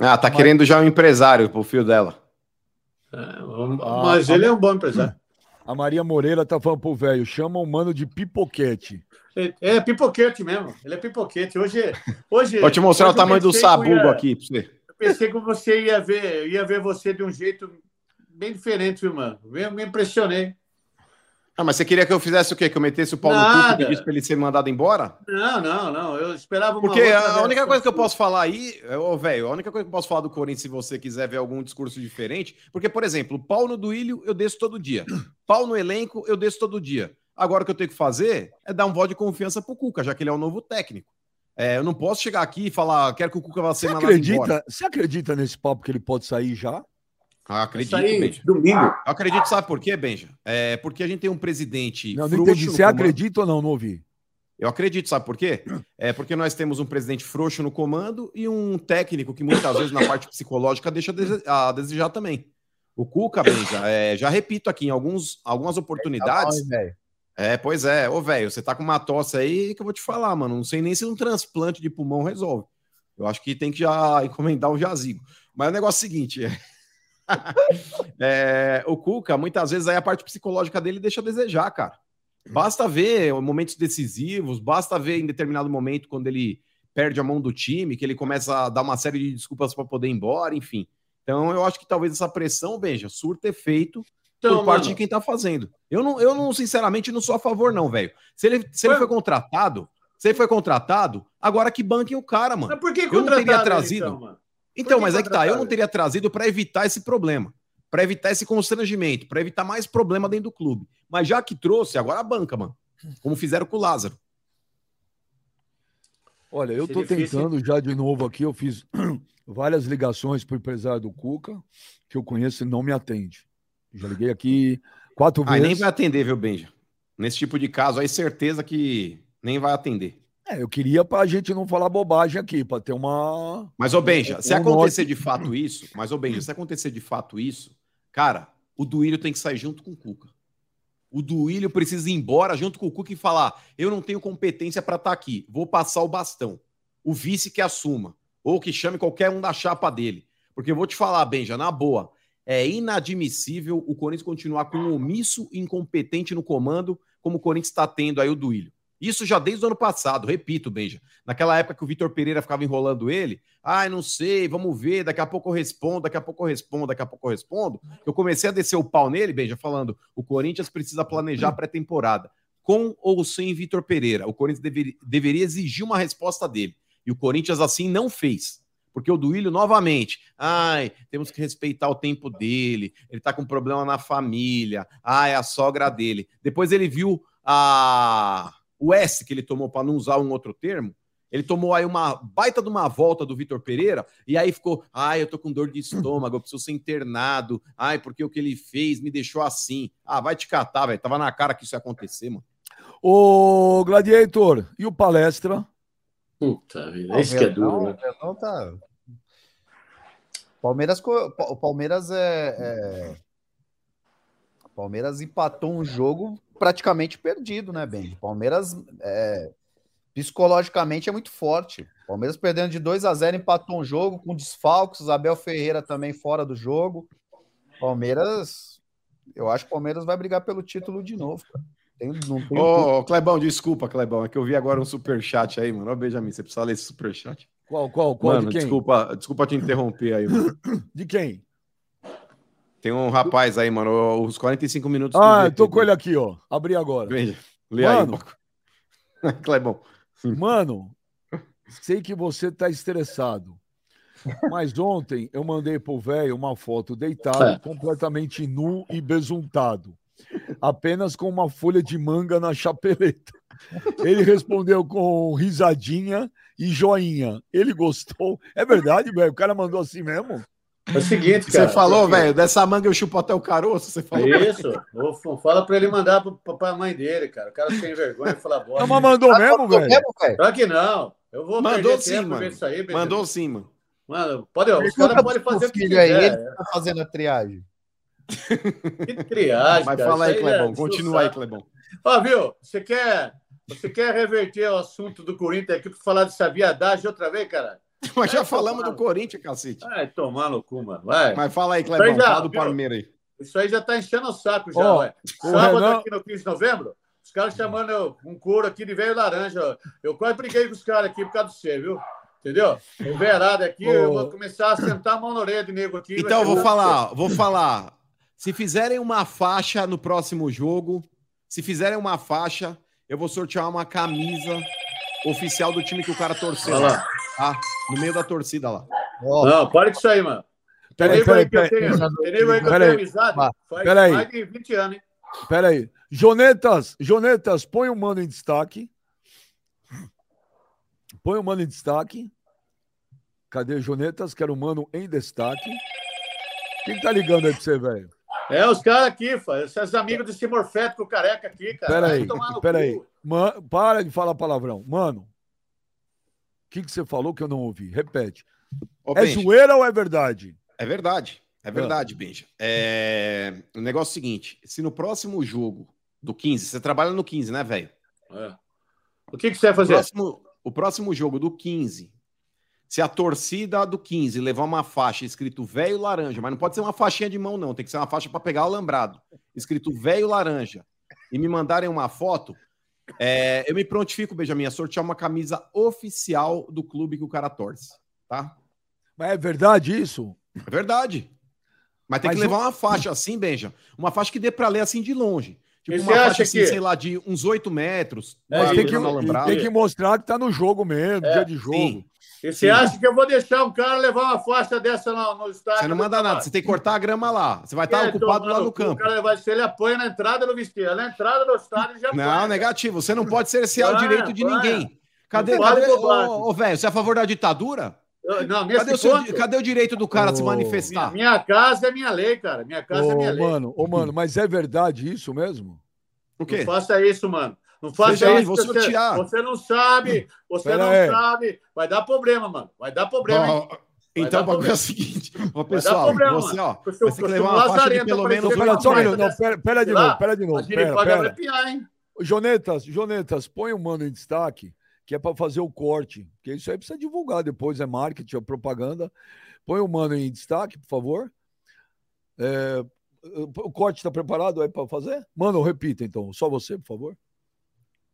Ah, tá querendo já um empresário pro filho dela. É, mas ele é um bom empresário. A Maria Moreira tá falando pro velho, chama o mano de pipoquete. É, é pipoquete mesmo. Ele é pipoquete. Hoje, hoje Vou te mostrar o hoje eu tamanho do sabugo ia- aqui pra você. Pensei que você ia ver, ia ver você de um jeito bem diferente, viu, mano? Eu me impressionei. Ah, mas você queria que eu fizesse o quê? Que eu metesse o pau no cu Nada. e pedisse pra ele ser mandado embora? Não, não, não. Eu esperava Porque a única coisa que eu posso falar aí, é, ô velho, a única coisa que eu posso falar do Corinthians, se você quiser ver algum discurso diferente, porque, por exemplo, pau no Duílio eu desço todo dia. Pau no elenco eu desço todo dia. Agora o que eu tenho que fazer é dar um voto de confiança pro Cuca, já que ele é o novo técnico. É, eu não posso chegar aqui e falar, quero que o Cuca vá ser Você mandado embora. acredita, você acredita nesse papo que ele pode sair já? Ah, acredito, aí, Benja. domingo. Eu acredito, sabe por quê, Benja? É porque a gente tem um presidente. Não, não entendi. Você acredita ou não? Não ouvi. Eu acredito, sabe por quê? É porque nós temos um presidente frouxo no comando e um técnico que muitas vezes na parte psicológica deixa a dese- a desejar também. O Cuca, Benja, é, já repito aqui, em alguns, algumas oportunidades. Tá bom? É, pois é. Ô, velho, você tá com uma tosse aí que eu vou te falar, mano. Não sei nem se um transplante de pulmão resolve. Eu acho que tem que já encomendar o jazigo. Mas o negócio é o seguinte: é, é, o Cuca, muitas vezes, aí a parte psicológica dele deixa a desejar, cara. Basta ver momentos decisivos, basta ver em determinado momento quando ele perde a mão do time, que ele começa a dar uma série de desculpas para poder ir embora, enfim. Então, eu acho que talvez essa pressão, Benja, surta efeito Então, por parte mano, de quem tá fazendo. Eu não, eu não sinceramente, não sou a favor, não, velho. Se ele, se ele Foi- foi contratado, se ele foi contratado, agora que banquem o cara, mano. mas por que eu não teria trazido. então, mano? Então, mas é que tá, eu não teria trazido para evitar esse problema, para evitar esse constrangimento, para evitar mais problema dentro do clube. Mas já que trouxe, agora a banca, mano. Como fizeram com o Lázaro. Olha, eu difícil, tentando já de novo aqui. Eu fiz várias ligações para o empresário do Cuca, que eu conheço e não me atende. Já liguei aqui quatro Ah, e nem vezes. vai atender, viu, Benja? Nesse tipo de caso, aí certeza que nem vai atender. É, eu queria para a gente não falar bobagem aqui, para ter uma. Mas, ô Benja, se Um acontecer norte- de fato isso, mas, ô Benja, se acontecer de fato isso, cara, o Duílio tem que sair junto com o Cuca. O Duílio precisa ir embora junto com o Cuca e falar: eu não tenho competência para estar aqui, vou passar o bastão. O vice que assuma, ou que chame qualquer um da chapa dele. Porque eu vou te falar, Benja, na boa, é inadmissível o Corinthians continuar com um omisso e incompetente no comando, como o Corinthians está tendo aí o Duílio. Isso já desde o ano passado, repito, Benja. Naquela época que o Vitor Pereira ficava enrolando ele, ai, não sei, vamos ver, daqui a pouco eu respondo, daqui a pouco eu respondo, daqui a pouco eu respondo. Eu comecei a descer o pau nele, Benja, falando: o Corinthians precisa planejar a pré-temporada. Com ou sem Vitor Pereira. O Corinthians deveria, deveria exigir uma resposta dele. E o Corinthians assim não fez. Porque o Duílio, novamente, ai, temos que respeitar o tempo dele, ele tá com problema na família, ai, a sogra dele. Depois ele viu a o S que ele tomou para não usar um outro termo, Ele tomou aí uma baita de uma volta do Vitor Pereira e aí ficou, ai, eu tô com dor de estômago, eu preciso ser internado. Ai, porque o que ele fez me deixou assim. Ah, vai te catar, velho. Tava na cara que isso ia acontecer, mano. Ô, Gladiator, e o palestra? Puta vida, isso que é duro. Né? Verdão tá... Palmeiras, o Palmeiras é, é- o Palmeiras empatou um jogo praticamente perdido, né, Ben? O Palmeiras é, psicologicamente é muito forte. O Palmeiras perdendo de 2 a 0 empatou um jogo com desfalques, Abel Ferreira também fora do jogo. Palmeiras, eu acho que o Palmeiras vai brigar pelo título de novo. cara. Tem, não tem Ô, Clebão, desculpa, Clebão. É que eu vi agora um superchat aí, mano. Ô, Benjamin, você precisa ler esse superchat. Qual, qual, qual? Mano, de quem? desculpa, desculpa te interromper aí, mano. De quem? Tem um rapaz aí, mano, os 45 minutos. Ah, eu tô com ele aqui, ó. Abri agora. Veja, lê Mano. aí. Clebão. Mano, sei que você tá estressado. Mas ontem eu mandei pro velho uma foto deitado, É. completamente nu e besuntado. Apenas com uma folha de manga na chapeleta. Ele respondeu com risadinha e joinha. Ele gostou. É verdade, velho? O cara mandou assim mesmo? É o seguinte, Você cara. falou, porque- velho, dessa manga eu chupo até o caroço, você falou. Isso. Fala pra ele mandar pro- pra, pra mãe dele, cara. O cara sem vergonha fala Não, bosta. mas mandou mesmo, Mandou velho? mesmo, velho? Claro que não. Eu vou Mandou perder sim, tempo mano. isso aí. Mandou sim, mano. Mano, pode, os caras podem fazer o que filho aí, quiser. ele tá fazendo a triagem. Que triagem, Mas cara. fala aí, Clebão. é Continua aí. Clebão. Ó, viu? Você quer, você quer reverter o assunto do Corinthians aqui pra falar dessa viadagem outra vez, cara? Mas já É, falamos tomara. do Corinthians, cacete. Vai tomar no cu, mano. Vai. Mas fala aí, Clebão. Já, Fala do? Palmeiras aí. Isso aí já tá enchendo o saco já, Ó, ué. Sábado Renan- aqui no 15 de novembro, os caras chamando eu- um couro aqui de velho laranja. Eu quase briguei com os caras aqui por causa do você, viu? Entendeu? O verado aqui, Ô. eu vou começar a sentar a mão na orelha de nego aqui. Então, vou falar, vou falar. Se fizerem uma faixa no próximo jogo, se fizerem uma faixa, eu vou sortear uma camisa oficial do time que o cara torceu. Olha lá. Tá? No meio da torcida lá. Ó, Não, para com isso aí, mano. Peraí, peraí, peraí. Peraí. Peraí. mais de 20 anos, hein? Pera aí. Jonetas, Jonetas, põe o mano em destaque. Põe o mano em destaque. Cadê Jonetas? Quero o mano em destaque. Quem tá ligando aí pra você, velho? É, os caras aqui, fa- esses amigos desse morfético careca aqui, cara. Pera Vai aí, tomar no pera cu. aí. Man- para de falar palavrão. Mano, o que, que você falou que eu não ouvi? Repete. Ô, É Benja, zoeira ou é verdade? é verdade. Ah. É verdade, Benja. É... O negócio é o seguinte: se no próximo jogo do 15, você trabalha no 15, né, velho? É. O que, que você vai O fazer? próximo, o próximo jogo do 15, se a torcida do 15 levar uma faixa escrito velho laranja, mas não pode ser uma faixinha de mão, não, tem que ser uma faixa para pegar o alambrado, escrito velho laranja, e me mandarem uma foto, é, eu me prontifico, Benjamin, a sortear uma camisa oficial do clube que o cara torce, tá? Mas é verdade isso? É verdade. Mas tem Mas que levar uma faixa assim, Benja, uma faixa que dê para ler assim de longe. Tipo uma faixa assim, que- sei lá, de uns 8 metros, É, tem que, tem que mostrar que tá no jogo mesmo, É, dia de jogo. sim. E você acha que eu vou deixar um cara levar uma faixa dessa no, no estádio? Você não manda nada, você tem que cortar a grama lá. Você vai estar É, ocupado lá no campo. O cara vai, se ele apanha na entrada do vestido, na entrada do estádio já Não, apanha. negativo. Você não pode cercear o Vai, direito de ninguém. Cadê, cadê ô, velho, você é a favor da ditadura? Eu- Não, nesse Cadê o, seu- ponto, cadê o direito do cara de se manifestar? minha casa é minha lei, cara. Minha casa é minha lei. mano, ô, mano, mas é verdade isso mesmo? O quê? Não faça isso, mano. Não faça Seja aí, isso. que você- sortear. Você, não sabe. Você Pera não aí. sabe. Vai dar problema, mano. Vai dar problema. Ó, então, o bagulho é o seguinte, ó, pessoal, problema, você, ó, eu você tem que levar uma faixa de pelo menos Pera, só um minuto, não, pera, pera de novo, pera de novo. Pera, pera. piar, hein? Jonetas, Jonetas, põe o mano em destaque, que é para fazer o corte, porque isso aí precisa divulgar depois, é marketing, é propaganda. Põe o mano em destaque, por favor. É, o corte está preparado aí para fazer? Mano, repita então, só você, por favor.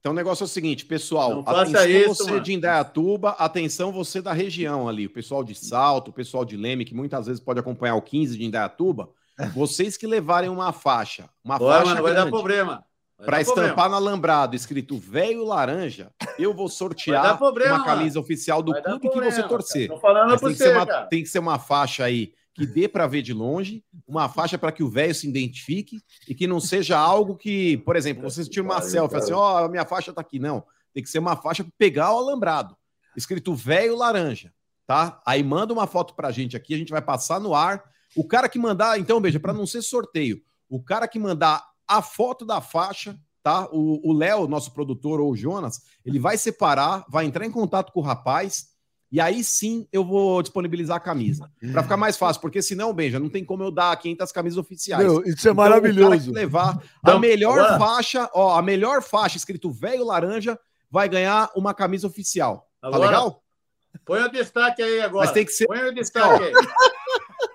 Então o negócio é o seguinte, pessoal, atenção isso, você mano. de Indaiatuba, atenção você da região ali, o pessoal de Salto, o pessoal de Leme, que muitas vezes pode acompanhar o 15 de Indaiatuba, vocês que levarem uma faixa, uma Bora, faixa mano, vai dar problema. Para dar problema. estampar no alambrado escrito velho laranja, eu vou sortear problema, uma camisa oficial do Vai clube que você torcer. tem que, uma, tem que ser uma faixa aí que dê para ver de longe, uma faixa para que o velho se identifique e que não seja algo que, por exemplo, você tira uma selfie assim, ó, a minha faixa tá aqui. Não, tem que ser uma faixa para pegar o alambrado. escrito velho laranja, tá? Aí manda uma foto pra gente aqui, a gente vai passar no ar. O cara que mandar, então, beija, para não ser sorteio, o cara que mandar a foto da faixa, tá? O Léo, nosso produtor, ou o Jonas, ele vai separar, vai entrar em contato com o rapaz, e aí sim eu vou disponibilizar a camisa. Para ficar mais fácil, porque senão, Benja, não tem como eu dar 500 camisas oficiais. Meu, isso é então, maravilhoso. levar então, a melhor faixa, ó, a melhor faixa escrito velho laranja vai ganhar uma camisa oficial. Tá agora, legal? Põe o destaque aí agora. Mas tem que ser. Põe o destaque aí.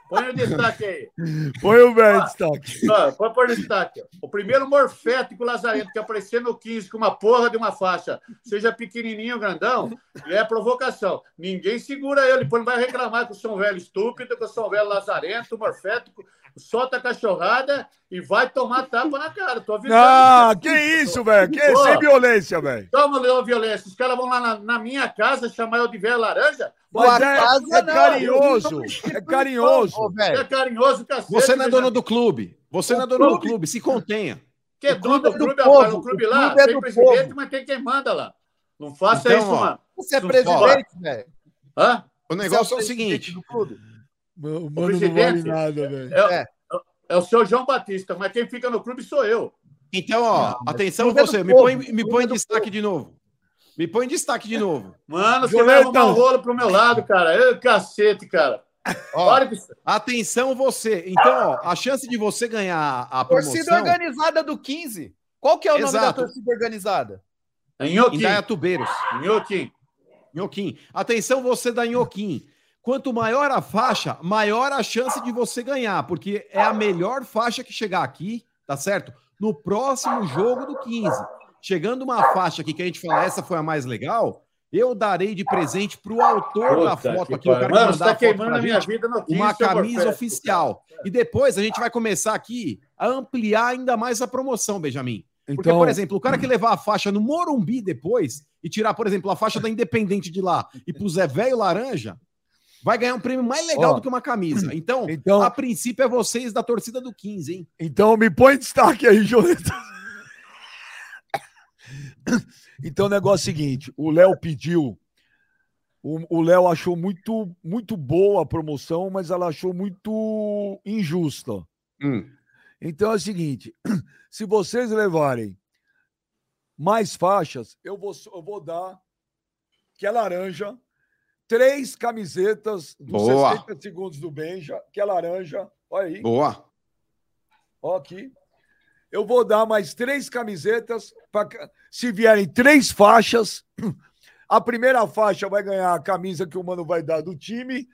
Põe o destaque aí. Põe o velho destaque. Ó, põe por destaque. O primeiro morfético lazarento que aparecer no 15 com uma porra de uma faixa, seja pequenininho ou grandão, é provocação. Ninguém segura ele, depois não vai reclamar que eu sou um velho estúpido, que eu sou um velho lazarento, morfético solta a cachorrada e vai tomar tapa na cara. Tô avisando. Ah, que isso, velho? Que Pô, sem violência, velho. Toma, Leão, violência. Os caras vão lá na, na, minha casa chamar eu de velho laranja. Mas é, é, carinhoso. É carinhoso. é carinhoso, cacete. Você não é dono do clube. Você não é dono do clube. Se contenha. Que é dono do clube, agora. O clube lá é tem presidente, mas tem quem manda lá. Não faça então, isso, mano. Você é presidente, velho. Hã? O negócio é, o seguinte. Mano, o não vale nada, velho. É, é, o seu João Batista, mas quem fica no clube sou eu. Então, ó, não, atenção você, me põe, me põe em destaque de novo. Me põe em destaque de novo. Mano, você vai arrumar um rolo pro meu lado, cara. Eu, cacete, cara. Ó, que... Atenção você. Então, ó, a chance de você ganhar a promoção... Torcida organizada do 15. Qual que é o Exato. nome da torcida organizada? É Inhoquim. Indaiatubeiros. Inhoquim. Inhoquim. Atenção você da Inhoquim. Quanto maior a faixa, maior a chance de você ganhar, porque é a melhor faixa que chegar aqui, tá certo? No próximo jogo do 15. Chegando uma faixa aqui que a gente fala, essa foi a mais legal, eu darei de presente para o autor Puta da foto aqui. Eu quero Mano, mandar tá queimando a minha vida no 15, uma camisa oficial. E depois a gente vai começar aqui a ampliar ainda mais a promoção, Benjamin. Porque, então... por exemplo, o cara que levar a faixa no Morumbi depois e tirar, por exemplo, a faixa da Independente de lá e puser velho laranja, vai ganhar um prêmio mais legal do que uma camisa. Então, então, a princípio é vocês da torcida do 15, hein? Então me põe em destaque aí, Jonathan. Então o negócio é o seguinte: o Léo pediu. O Léo achou muito, muito boa a promoção, mas ela achou muito injusta. Hum. Então é o seguinte: se vocês levarem mais faixas, eu vou, eu vou dar que é laranja três camisetas dos Boa. 60 segundos do Benja, que é laranja. Olha aí. Boa. Olha aqui. Eu vou dar mais três camisetas. Pra, se vierem três faixas, a primeira faixa vai ganhar a camisa que o Mano vai dar do time.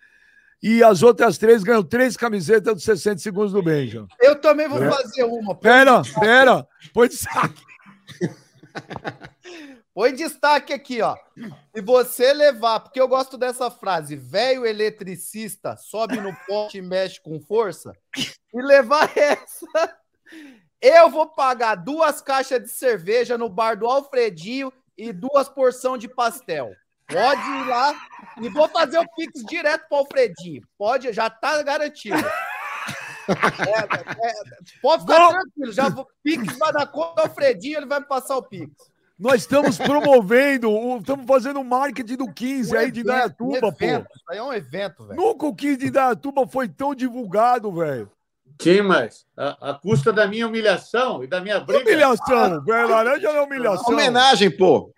E as outras três ganham três camisetas dos 60 segundos do Benja. Eu também vou é. fazer uma. Pera, pera. Põe de saque. Põe destaque aqui, ó. Se você levar, porque eu gosto dessa frase, velho eletricista sobe no poste e mexe com força, e levar essa, eu vou pagar duas caixas de cerveja no bar do Alfredinho e duas porções de pastel. Pode ir lá e vou fazer o Pix direto para o Alfredinho. Pode, já tá garantido. É, é, pode ficar tranquilo, já vou, Pix vai dar conta do Alfredinho, ele vai me passar o Pix. Nós estamos promovendo, estamos fazendo o marketing do 15 um aí evento, de Dayatuba, um pô. Isso aí é um evento, velho. Nunca o 15 de Dayatuba foi tão divulgado, velho. Sim, mas a, a, custa da minha humilhação e da minha briga. Humilhação, velho. Laranja não é humilhação. Homenagem, pô.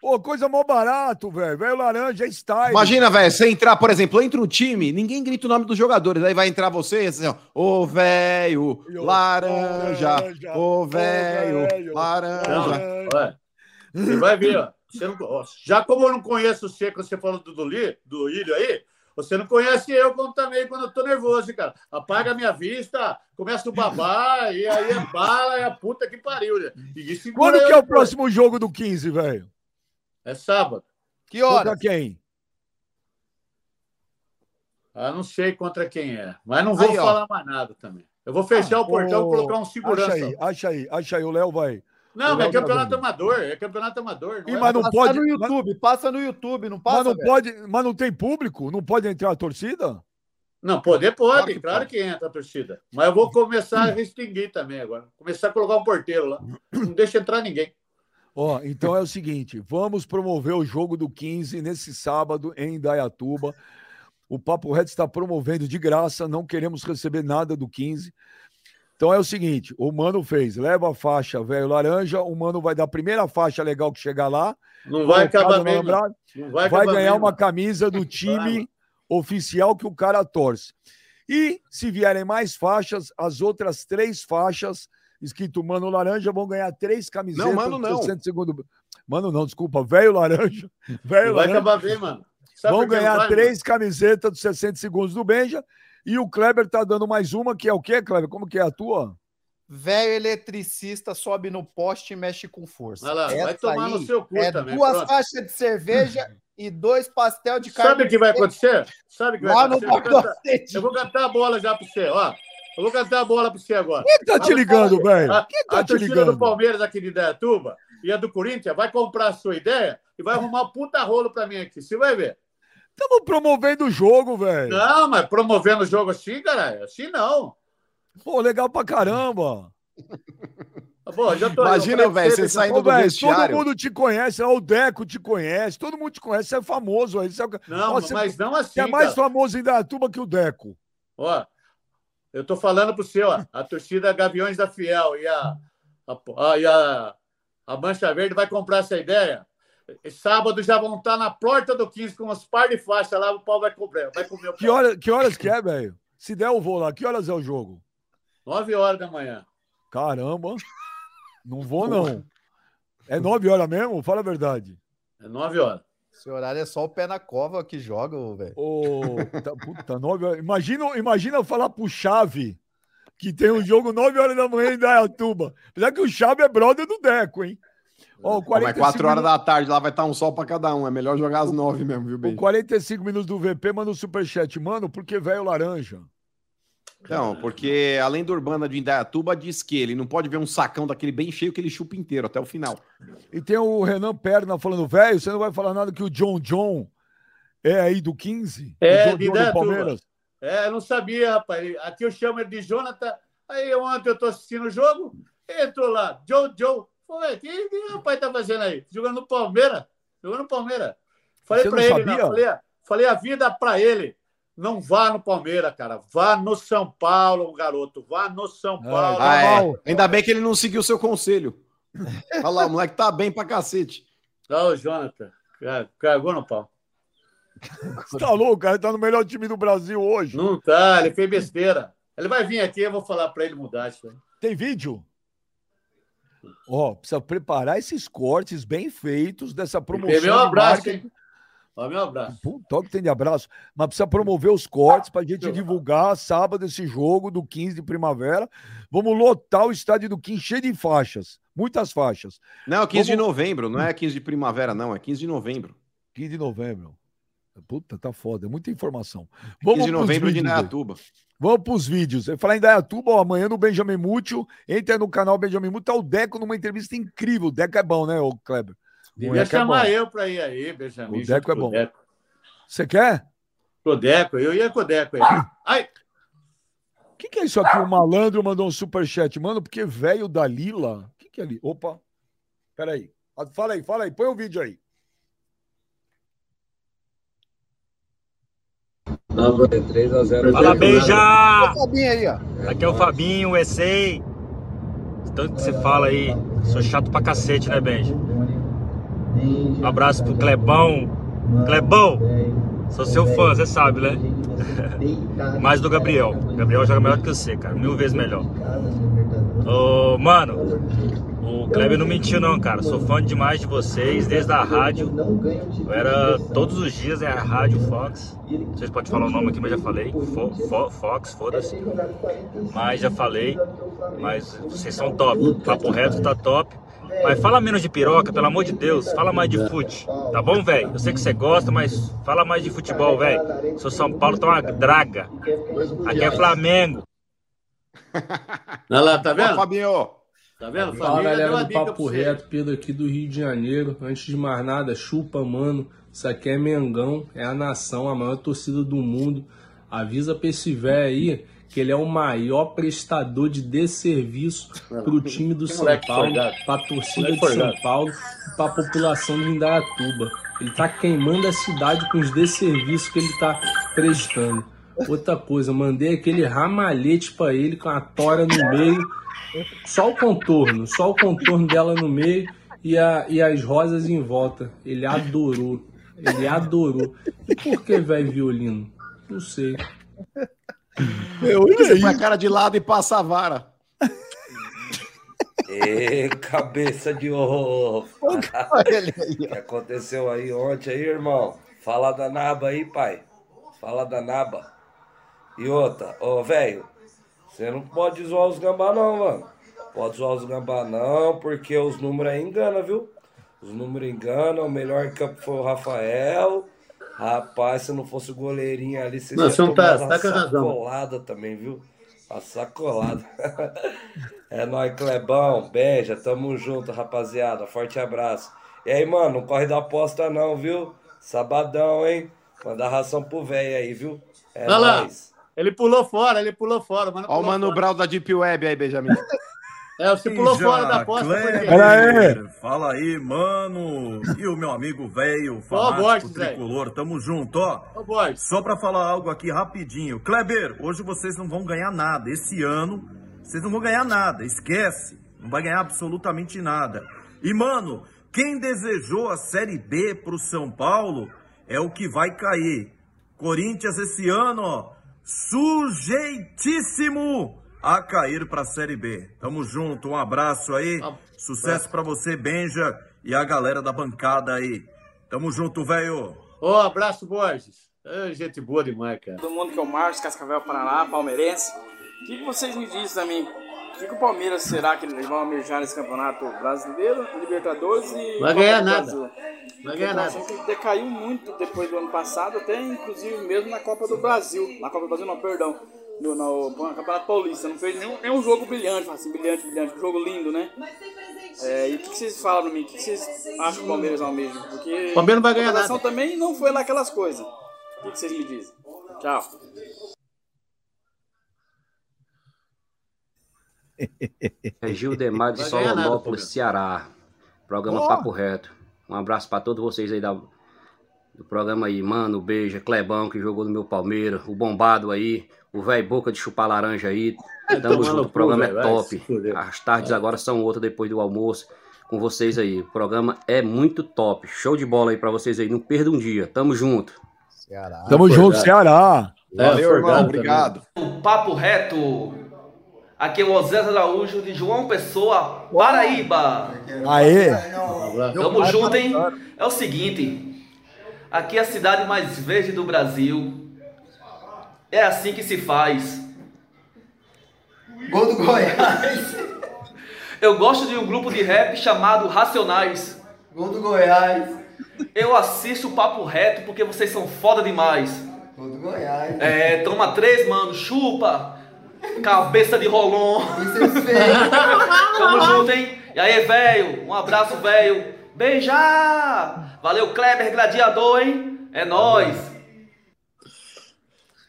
Pô, coisa mó barato, velho. Velho laranja é style. Imagina, velho, você entrar, por exemplo, entra um time, ninguém grita o nome dos jogadores, aí vai entrar você assim, ó, ô velho, laranja, ô velho, laranja. Não, você vai ver, ó. Não, já como eu não conheço você, quando você falou do, do, do Ilho aí, você não conhece eu como também quando eu tô nervoso, cara. Apaga a minha vista, começa o babar, e aí é bala, é a puta que pariu, né? Quando que é o próximo jogo do 15, velho? É sábado. Que hora? Contra quem? Ah, não sei contra quem é, mas não vou aí, falar mais nada também. Eu vou fechar ah, o portão e colocar um segurança. Acha aí, acha aí, acha aí. O Léo vai. Não, mas é campeonato amador, é campeonato amador. Não e, é? mas não passa pode. no YouTube, mas... passa no YouTube, não passa. Mas não pode, mas não tem público? Não pode entrar a torcida? Não, poder pode, claro que, claro que entra a torcida. Mas eu vou começar a restringir também agora. Começar a colocar um porteiro lá. Não deixa entrar ninguém. Ó, então é o seguinte, vamos promover o jogo do 15 nesse sábado em Indaiatuba. O Papo Reto está promovendo de graça, não queremos receber nada do 15. Então é o seguinte, o Mano fez, leva a faixa velho laranja, o Mano vai dar a primeira faixa legal que chegar lá. Não vai acabar mesmo. Não vai, vai, ganhar mesmo. uma camisa do time oficial que o cara torce. E se vierem mais faixas, as outras três faixas escrito Mano Laranja vão ganhar três camisetas. Não, Mano, não. 60 segundo... Mano não, desculpa, velho laranja. Velho vai laranja. acabar bem, mano. Sabe Vão ganhar vai, três camisetas dos 60 segundos do Benja. E o Kleber tá dando mais uma, que é o quê, Kleber? Como que é a tua? Velho eletricista sobe no poste e mexe com força. Olha lá, vai Essa tomar no seu cu é também. duas pronto. faixas de cerveja e dois pastel de carne. Sabe o que vai acontecer? Sabe o que vai Lá acontecer? Eu vou, cantar, eu vou cantar a bola já pra você, ó. Eu vou cantar a bola pra você agora. Quem tá te ligando, velho? A, Quem tá a te torcida ligando? do Palmeiras aqui de Indaiatuba e a do Corinthians vai comprar a sua ideia e vai arrumar um puta rolo pra mim aqui. Você vai ver. Estamos promovendo o jogo, velho. Não, mas promovendo o jogo assim, caralho. Assim não. Pô, legal pra caramba. Tá bom, já tô Imagina, velho, você saindo do todo vestiário. mundo te conhece, o Deco te conhece, todo mundo te conhece, você é famoso aí. Você é, Não, você- mas não assim. você é mais cara. famoso em Datuba que o Deco. Ó, eu tô falando pro você, ó. A torcida Gaviões da Fiel e a, a, a- e a, a Mancha Verde vai comprar essa ideia. E sábado já vão estar na porta do 15 com umas par de faixas lá, o pau vai comer. Vai comer o Que, hora, que horas que é, velho? Se der, eu vou lá. Que horas é o jogo? 9 horas da manhã. Caramba. Não vou, não. É nove horas mesmo? Fala a verdade. É 9 horas. Esse horário é só o pé na cova que joga, velho. Ô, tá, puta, nove horas. Imagina, imagina falar pro Chave que tem um jogo nove horas da manhã em Dayatuba. Apesar que o Chave é brother do Deco, hein? Ó, o Pô, Mas 45 quatro horas minutos- da tarde lá vai estar um sol pra cada um. É melhor jogar às nove mesmo, viu, bem? 45 minutos do VP manda um superchat. Mano, por que velho laranja? Não, porque além do Urbana de Indaiatuba, diz que ele não pode ver um sacão daquele bem cheio que ele chupa inteiro até o final. E tem o Renan Perna falando, velho, você não vai falar nada que o John John é aí do 15? É, o John de John do. Palmeiras? É, eu não sabia, rapaz. Aqui eu chamo ele de Jonathan. Aí ontem eu tô assistindo o jogo, entrou lá, Joe Joe. Falei, o que, que o rapaz tá fazendo aí? Jogando no Palmeiras. Jogando no Palmeiras. Falei não ele, sabia? não, falei, falei a vida pra ele. Não vá no Palmeiras, cara. Vá no São Paulo, garoto. Vá no São Paulo. Tá Ah, é. Ainda bem que ele não seguiu o seu conselho. Olha lá, o moleque tá bem pra cacete. Não, o Jonathan. Ca- Cagou no pau. Você tá louco, cara? Tá no melhor time do Brasil hoje. Não tá, ele fez besteira. Ele vai vir aqui, eu vou falar pra ele mudar isso aí. Tem vídeo? Ó, precisa preparar esses cortes bem feitos dessa promoção. Tem meu de abraço, marketing. hein? Ó, meu abraço. Puta, que tem de abraço. Mas precisa promover os cortes pra gente divulgar sábado esse jogo do 15 de primavera. Vamos lotar o estádio do 15 cheio de faixas. Muitas faixas. Não, 15 de Vamos- novembro, não é 15 de primavera, não, é 15 de novembro. 15 de novembro. Puta, tá foda. É muita informação. 15 de novembro de. Indaiatuba. Vamos pros vídeos. Eu falar em Dayatuba, ó, amanhã no Benjamin Mútil. Entra no canal Benjamin Mútil. Tá o Deco numa entrevista incrível. O Deco é bom, né, ô Kleber? Devia Deco é chamar bom. eu pra ir aí, Benjamin. O Deco é bom. Deco. Você quer? Com o Deco, eu ia com o Deco aí. Ai, O que, que é isso aqui? O malandro mandou um superchat. Mano, porque velho da Lila. O que, que é ali? Opa. Peraí. Ah, Fala aí, fala aí. Põe o vídeo aí. Fala, beija! Fabinho aí, ó. Aqui é o Fabinho, o Essay. Tanto que você fala aí, sou chato pra cacete, né, Benji? Um abraço pro Clebão. Clebão, sou seu fã, você sabe, né? Mais do Gabriel. Gabriel joga melhor que você, cara, mil vezes melhor. Ô, mano, o Kleber não mentiu, não, cara. Sou fã demais de vocês, desde a rádio. Eu era todos os dias é a Rádio Fox. Vocês podem falar o nome aqui, mas já falei. Fo- Fo- Fox, foda-se. Mas já falei. Mas vocês são top. Papo reto tá top. Mas fala menos de piroca, pelo amor de Deus. Fala mais de fute. Tá bom, velho? Eu sei que você gosta, mas fala mais de futebol, velho. Sou São Paulo, tá uma draga. Aqui é Flamengo. olha lá, tá Ó, vendo? Fabinho, Tá vendo? Fala galera do Papo. Reto, Pedro aqui do Rio de Janeiro. Antes de mais nada, chupa, mano. Isso aqui é Mengão, é a nação, a maior torcida do mundo. avisa pra esse velho aí que ele é o maior prestador de desserviço pro time do São Paulo, pra torcida de São. Paulo e pra população de Indaiatuba. Ele tá queimando a cidade com os desserviços que ele tá prestando. Outra coisa, mandei aquele ramalhete pra ele com a tora no meio, só o contorno, só o contorno dela no meio e, a, e as rosas em volta. Ele adorou. Ele adorou. E por que, velho, violino? Não sei. Eu Você põe a cara de lado e passa a vara. Ê, cabeça de ovo. Olha ele aí, O que aconteceu aí ontem aí, irmão? Fala da naba aí, pai. Fala da naba. E outra, ô, velho, você não pode zoar os gambá não, mano. Pode zoar os gambá não, porque os números aí enganam, viu? Os números enganam, o melhor campo foi o Rafael. Rapaz, se não fosse o goleirinho ali, Não, você não tá- tomar uma tá sacolada também, viu? Uma sacolada. é nóis, Clebão. Beija, tamo junto, rapaziada. Forte abraço. E aí, mano, não corre da aposta não, viu? Sabadão, hein? Manda ração pro velho aí, viu? É Olha lá. Ele pulou fora, ele pulou fora. Mano, Ó o Mano. Brau da Deep Web aí, Benjamin. É, você pulou Já, fora da aposta. Pera aí. Fala aí, mano. E o meu amigo velho, Ó, fanático Borges, tricolor, tamo junto, ó. Borges, Só pra falar algo aqui rapidinho. Kleber, hoje vocês não vão ganhar nada. Esse ano, vocês não vão ganhar nada. Esquece. Não vai ganhar absolutamente nada. E, mano, quem desejou a Série B pro São Paulo é o que vai cair. Corinthians esse ano, ó, sujeitíssimo a cair pra Série B. Tamo junto, um abraço aí. Sucesso pra você, Benja, e a galera da bancada aí. Tamo junto, velho. Ô, abraço, Borges. É, gente boa demais, cara. Todo mundo que é o Marcos, Cascavel, Paraná, palmeirense. O que, que vocês me dizem também? O que, o Palmeiras será que eles vão almejar nesse campeonato brasileiro, Libertadores e. Vai ganhar do nada. Vai ganhar Eu nada. que decaiu muito depois do ano passado, até inclusive mesmo na Copa do Brasil. Na Copa do Brasil, não, perdão. No, no, no Campeonato Paulista. Não fez nenhum, nenhum jogo brilhante, assim, brilhante, brilhante. Um jogo lindo, né? É, e o que, que vocês falam pra mim? O que, que vocês acham que o Palmeiras almeja? Porque O Palmeiras não vai ganhar a nada. também não foi lá aquelas coisas. O que, que vocês me dizem? Tchau. É Gildemar de nada, Solonópolis. Ceará. Programa Ó. Papo Reto. Um abraço pra todos vocês aí da, do programa aí. Mano, Beija, Clebão, que jogou no meu Palmeiras. O Bombado aí. O velho Boca de chupar laranja aí. Tamo junto, o programa é top. As tardes agora são outras depois do almoço. Com vocês aí. O programa é muito top. Show de bola aí pra vocês aí. Não perda um dia. Tamo junto. Ceará. Tamo junto, Ceará. Valeu, irmão. Forgado Obrigado. Papo reto. Aqui é o Osés Araújo de João Pessoa, Paraíba. Aê. Tamo junto, hein? É o seguinte. Aqui é a cidade mais verde do Brasil. É assim que se faz. Gol do Goiás. Eu gosto de um grupo de rap chamado Racionais. Gol do Goiás. Eu assisto o Papo Reto porque vocês são foda demais. Gol do Goiás. É, toma três, mano. Chupa. Cabeça de rolon. Isso é feio. Tamo junto, hein? E aí, velho? Um abraço, velho. Beija! Valeu, Kleber Gladiador, hein? É nóis.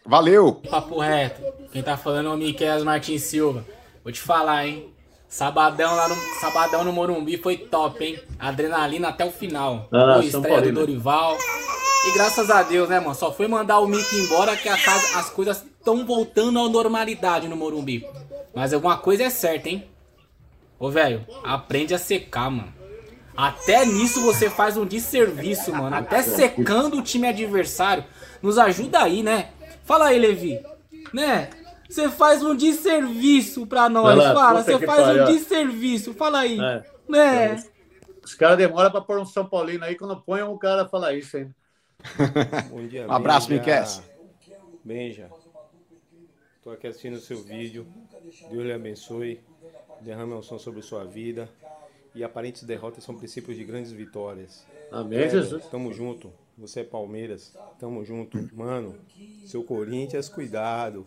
Valeu. Papo reto. Quem tá falando é o Miquel Martins Silva. Vou te falar, hein? Sabadão lá no Sabadão no Morumbi foi top, hein? Adrenalina até o final. Ah, São estreia do. Dorival. E graças a Deus, né, mano? Só foi mandar o Mickey embora que a casa- as coisas estão voltando à normalidade no Morumbi. Mas alguma coisa é certa, hein? Ô, velho, aprende a secar, mano. Até nisso você faz um desserviço, mano. Até secando o time adversário. Nos ajuda aí, né? Fala aí, Levi. Né? Você faz um desserviço pra nós. Lá, Fala, você faz pariu. um desserviço. Fala aí. É. Né? Os caras demoram pra pôr um São Paulino aí, quando põe um cara fala isso, hein? Bom dia, Um abraço. Miquel. Benja, tô aqui assistindo o seu vídeo. Deus lhe abençoe. Derrame um som sobre sua vida. E aparentes derrotas são princípios de grandes vitórias. Amém, Kleber, Jesus. Tamo junto. Você é Palmeiras. Tamo junto. Mano, seu Corinthians, cuidado.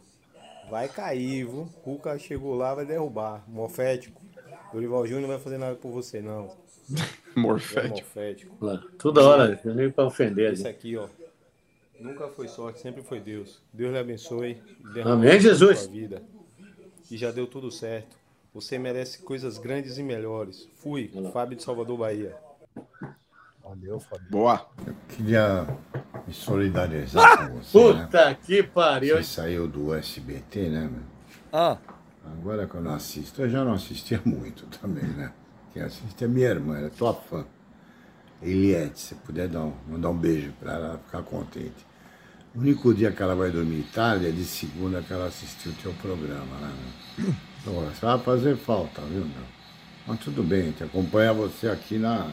Vai cair, viu? Cuca chegou lá, vai derrubar. Morfético. Dorival Júnior não vai fazer nada por você, não. É Morfético. morfético. Lá, Toda hora, eu nem pra ofender Esse aqui, ó. Nunca foi sorte, sempre foi Deus. Deus lhe abençoe. Amém, Jesus. Sua vida. E já deu tudo certo. Você merece coisas grandes e melhores. Fui, Fábio de Salvador, Bahia. Valeu, Fábio. Boa. Queria me solidarizar com você. né? Puta que pariu. Você saiu do SBT, né, meu? Ah. Agora que eu não assisto, eu já não assistia muito também, né? Quem assiste é minha irmã, ela é tua fã. Eliette, se puder dar um, mandar um beijo pra ela, ela ficar contente. O único dia que ela vai dormir tarde é de segunda que ela assistiu o teu programa, né, meu? Então, vai fazer falta, viu, meu? Mas tudo bem, te acompanha você aqui na,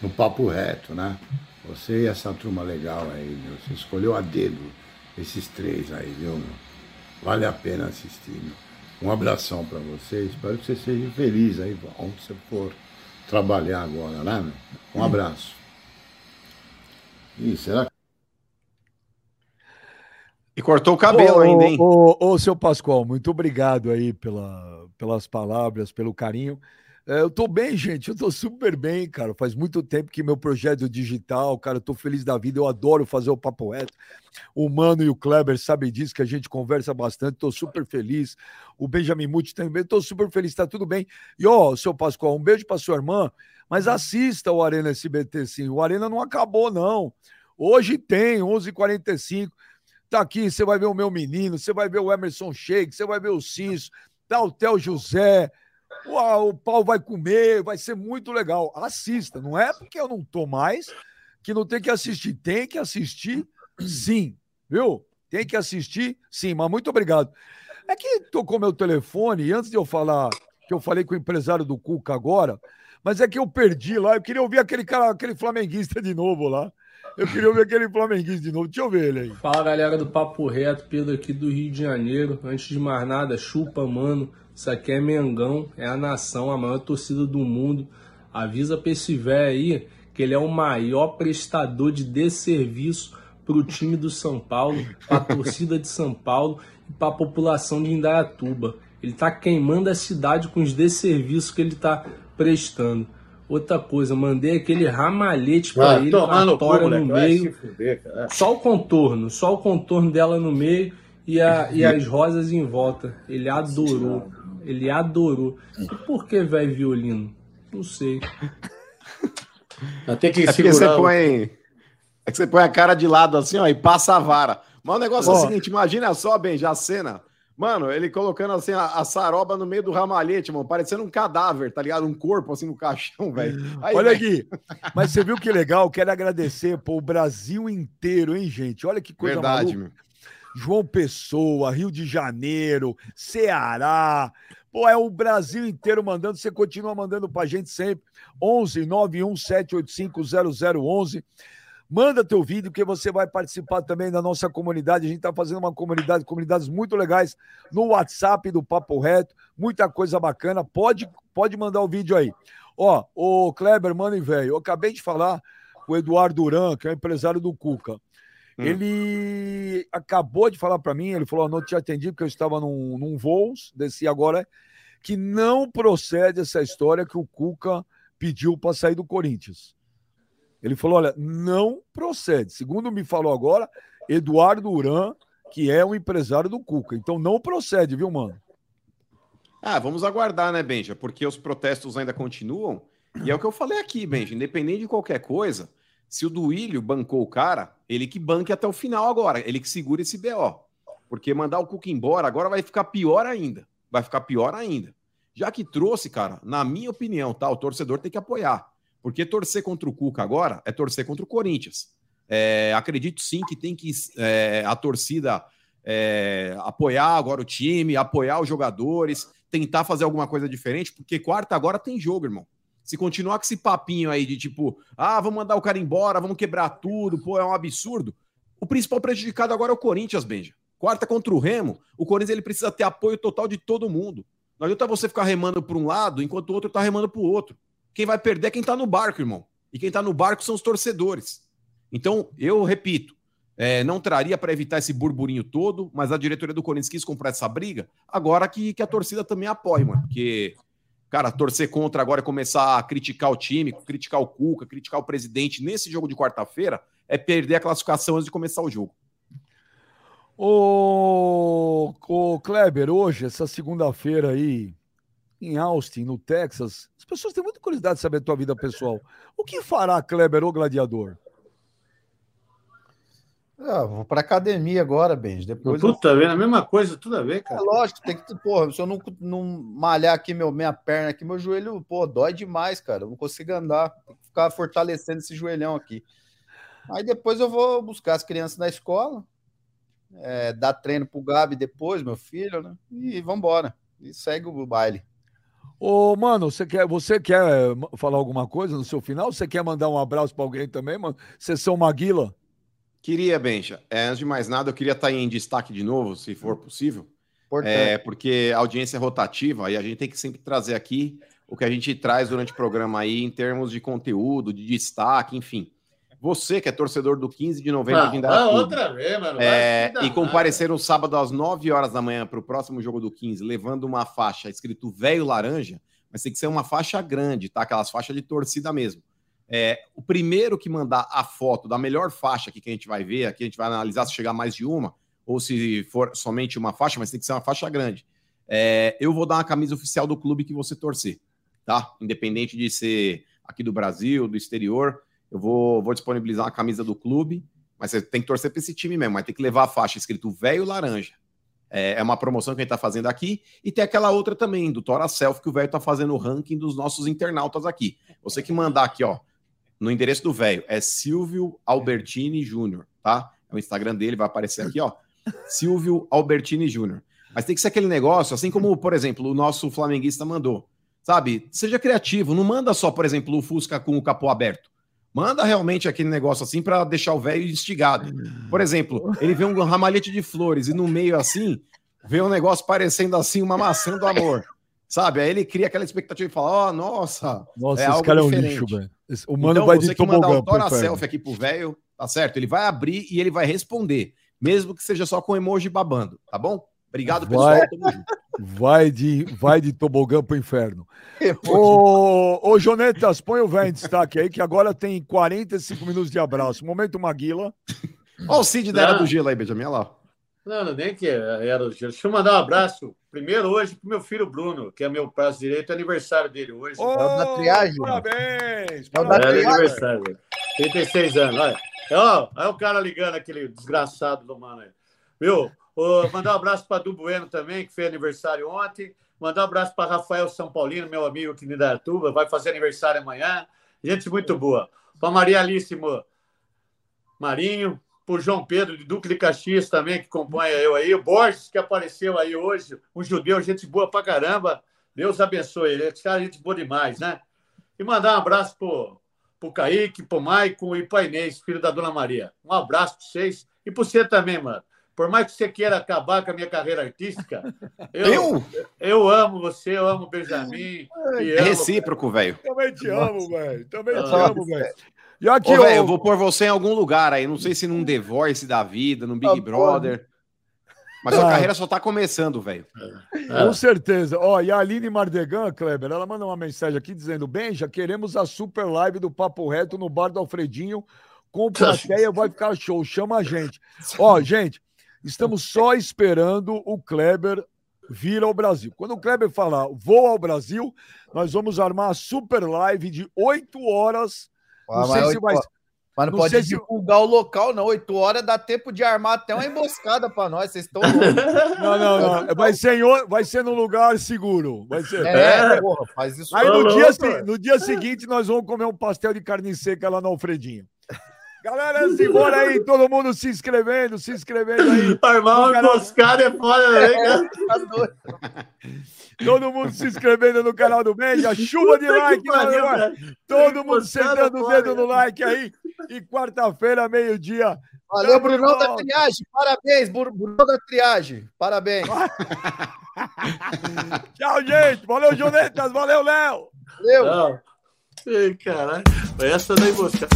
no Papo Reto, né? Você e essa turma legal aí, meu. Você escolheu a dedo esses três aí, viu, meu? Vale a pena assistir, meu. Um abração pra você. Espero que você seja feliz aí, onde você for trabalhar agora, né, meu? Um abraço. Ih, será que. E cortou o cabelo Ô, ainda, hein? Ô, ô, ô, seu Pascoal, muito obrigado aí pela, pelas palavras, pelo carinho. É, eu tô bem, gente, eu tô super bem, cara. Faz muito tempo que meu projeto digital, cara, eu tô feliz da vida, eu adoro fazer o papo reto. O Mano e o Kleber sabem disso, que a gente conversa bastante, tô super feliz. O Benjamin Muti também, tô super feliz, tá tudo bem. E ó, seu Pascoal, um beijo pra sua irmã, mas assista o Arena SBT sim. O Arena não acabou, não. Hoje tem, 11h45. Tá aqui, você vai ver o meu menino, você vai ver o Emerson Sheik, você vai ver o Ciso, tá o Theo José, Uau, o pau vai comer, vai ser muito legal. Assista, não é porque eu não tô mais que não tem que assistir. Tem que assistir, sim, viu? Tem que assistir, sim, mas muito obrigado. É que tocou meu telefone, e antes de eu falar, que eu falei com o empresário do Cuca agora, mas é que eu perdi lá, eu queria ouvir aquele cara, aquele flamenguista de novo lá. Eu queria ouvir aquele flamenguista de novo. Deixa eu ver ele aí. Fala galera do Papo Reto, Pedro aqui do Rio de Janeiro. Antes de mais nada, chupa, mano. Isso aqui é Mengão, é a nação, a maior torcida do mundo. Avisa pra esse aí que ele é o maior prestador de desserviço pro time do São Paulo, pra torcida de São Paulo e pra população de Indaiatuba. Ele tá queimando a cidade com os desserviços que ele tá prestando. Outra coisa, mandei aquele ramalhete pra Ah, ele, com a tora no vai meio. fuder. Só o contorno, só o contorno dela no meio e, a, e as rosas em volta. Ele adorou. Ele adorou. E por que velho violino? Não sei. Tem que É você segurar o- põe. É que você põe a cara de lado assim, ó, e passa a vara. Mas o negócio é Ó. o seguinte: imagina só, bem, já a cena. Mano, ele colocando assim a, a saroba no meio do ramalhete, mano, parecendo um cadáver, tá ligado? Um corpo assim no caixão, velho. Olha velho, aqui, mas você viu que legal? Quero agradecer pô, o Brasil inteiro, hein, gente? Olha que coisa Verdade, maluca. João Pessoa, Rio de Janeiro, Ceará. Pô, é o Brasil inteiro mandando. Você continua mandando pra gente sempre. 11 91 785 0011. Manda teu vídeo que você vai participar também da nossa comunidade. A gente está fazendo uma comunidade, comunidades muito legais no WhatsApp do Papo Reto. Muita coisa bacana. Pode, pode mandar o vídeo aí. Ó, o Kleber, mano e velho, eu acabei de falar com o Eduardo Duran, que é o empresário do Cuca. Ele acabou de falar para mim, ele falou: "Eu não te atendi porque eu estava num, num voo, desci agora, que não procede essa história que o Cuca pediu para sair do Corinthians. Ele falou: olha, não procede. Segundo me falou agora, Eduardo Uran, que é o empresário do Cuca. Então não procede, viu, mano? Ah, vamos aguardar, né, Benja? Porque os protestos ainda continuam. E é o que eu falei aqui, Benja. Independente de qualquer coisa, se o Duílio bancou o cara, ele que banque até o final agora. Ele que segura esse BO. Porque mandar o Cuca embora agora vai ficar pior ainda. Vai ficar pior ainda. Já que trouxe, cara, na minha opinião, tá? O torcedor tem que apoiar. Porque torcer contra o Cuca agora é torcer contra o Corinthians. É, acredito sim que tem que é, a torcida é, apoiar agora o time, apoiar os jogadores, tentar fazer alguma coisa diferente, porque quarta agora tem jogo, irmão. Se continuar com esse papinho aí de tipo, ah, vamos mandar o cara embora, vamos quebrar tudo, pô, é um absurdo. O principal prejudicado agora é o Corinthians, Benja. Quarta contra o Remo, o Corinthians ele precisa ter apoio total de todo mundo. Não adianta você ficar remando para um lado enquanto o outro tá remando para o outro. Quem vai perder é quem tá no barco, irmão. E quem tá no barco são os torcedores. Então, eu repito, é, não traria para evitar esse burburinho todo, mas a diretoria do Corinthians quis comprar essa briga. Agora que, que a torcida também apoie, mano. Porque, cara, torcer contra agora e começar a criticar o time, criticar o Cuca, criticar o presidente nesse jogo de quarta-feira, é perder a classificação antes de começar o jogo. Ô, ô Kleber, hoje, essa segunda-feira aí, em Austin, no Texas, as pessoas têm muita curiosidade de saber a tua vida pessoal. O que fará Kleber, o gladiador? Ah, vou pra academia agora, Benji. Depois Tudo tá vendo? A mesma coisa, tudo a ver, É cara. lógico, tem que. Porra, se eu não, não malhar aqui meu, minha perna aqui, meu joelho, pô, dói demais, cara. Eu não consigo andar. Tem que ficar fortalecendo esse joelhão aqui. Aí depois eu vou buscar as crianças na escola, é, dar treino pro Gabi depois, meu filho, né? E vambora. E segue o baile. Ô, mano, você quer, você quer falar alguma coisa no seu final? Você quer mandar um abraço pra alguém também, mano? Sessão Maguila? Queria, Benja, é, antes de mais nada, eu queria estar em destaque de novo, se for possível. Importante. É, porque a audiência é rotativa e a gente tem que sempre trazer aqui o que a gente traz durante o programa aí em termos de conteúdo, de destaque, enfim. Você que é torcedor do 15 de novembro Ah, de ah, Indaiatuba, outra vez, mano. é, e comparecer no sábado às 9 horas da manhã para o próximo jogo do 15, levando uma faixa escrito velho laranja, mas tem que ser uma faixa grande, tá? Aquelas faixas de torcida mesmo. É, o primeiro que mandar a foto da melhor faixa aqui que a gente vai ver, aqui a gente vai analisar se chegar mais de uma, ou se for somente uma faixa, mas tem que ser uma faixa grande. É, eu vou dar uma camisa oficial do clube que você torcer, tá? Independente de ser aqui do Brasil, do exterior, eu vou, vou disponibilizar uma camisa do clube, mas você tem que torcer para esse time mesmo, mas tem que levar a faixa escrito velho laranja. É, é uma promoção que a gente está fazendo aqui. E tem aquela outra também, do Tora Self, que o velho está fazendo o ranking dos nossos internautas aqui. Você que mandar aqui, ó, no endereço do velho, é Silvio Albertini Júnior, tá? É o Instagram dele, vai aparecer aqui, ó. Silvio Albertini Júnior. Mas tem que ser aquele negócio, assim como, por exemplo, o nosso flamenguista mandou. Sabe? Seja criativo, não manda só, por exemplo, o Fusca com o capô aberto. Manda realmente aquele negócio assim para deixar o velho instigado. Por exemplo, ele vê um ramalhete de flores e no meio assim, vê um negócio parecendo assim uma maçã do amor. Sabe? Aí ele cria aquela expectativa e fala: Ó, oh, nossa, Nossa, é esse cara é um diferente. lixo, velho. O mano então, vai você de que mandar tobogã o pro Tora inferno. Selfie aqui pro velho, tá certo? Ele vai abrir e ele vai responder, mesmo que seja só com emoji babando, tá bom? Obrigado, pessoal. Vai, Tamo junto. Vai, de, vai de tobogã pro inferno. Ô, ô Jonetas, põe o velho em destaque aí, que agora tem 45 minutos de abraço. Momento Maguila. Ó, o Cid da Era do Gelo aí, Benjamin, olha lá. Não, não, nem que era o gelo. Deixa eu mandar um abraço primeiro hoje pro meu filho Bruno, que é meu braço direito, é aniversário dele hoje. Ô, da triagem. Parabéns! É o É, da é triagem. aniversário dele. 36 anos, olha. Ó, olha o cara ligando, aquele desgraçado do mano aí. Viu? Ô, mandar um abraço para Du Bueno também, que fez aniversário ontem. Mandar um abraço para Rafael São Paulino, meu amigo aqui de Indaiatuba, vai fazer aniversário amanhã. Gente muito boa. Para Maria Alice Marinho, para João Pedro de Duque de Caxias também, que acompanha eu aí. O Borges, que apareceu aí hoje, um judeu, gente boa pra caramba. Deus abençoe ele. Esse cara é gente boa demais, né? E mandar um abraço pro, pro Kaique, pro Maicon e pro Inês, filho da Dona Maria. Um abraço para vocês e para você também, mano. Por mais que você queira acabar com a minha carreira artística, eu, eu, amo você, eu amo o Benjamin. e É amo- recíproco, velho. Também te amo, velho. Também te Nossa. amo, velho. E aqui, Ô, velho, eu vou pôr você em algum lugar aí. Não sei se num The Voice da vida, num Big Ah, Brother. Mas sua Ah. carreira só tá começando, velho. Com certeza. Ó, e a Aline Mardegan, Kleber, ela manda uma mensagem aqui dizendo: Bem, já queremos a super live do Papo Reto no bar do Alfredinho. Com plateia vai ficar show. Chama a gente. Ó, gente, estamos só esperando o Kleber vir ao Brasil. Quando o Kleber falar vou ao Brasil, nós vamos armar a super live de 8 horas. Ah, Não mas sei se oito vai. horas. Mas não, não pode sei se- divulgar o local, não. Oito horas dá tempo de armar até uma emboscada pra nós. Vocês estão. Não, não, não. Vai ser, em, vai ser num lugar seguro. Vai ser. É, porra, faz isso. Aí no dia, se- no dia seguinte nós vamos comer um pastel de carne seca lá no Alfredinho. Galera, simbora aí, todo mundo se inscrevendo, se inscrevendo aí. Armar No uma canal- é foda, né, cara? Tá Todo mundo se inscrevendo no canal do Benja, chuva de like, pariu, cara. Todo mundo sentando o dedo no like aí. E quarta-feira, meio-dia. Valeu, Brunão da. Triagem. Parabéns, Bru- Brunão da Triagem. Parabéns. Tchau, gente. Valeu, Jonetas. Valeu, Léo. Valeu. Ei, caralho. Essa da emboscada.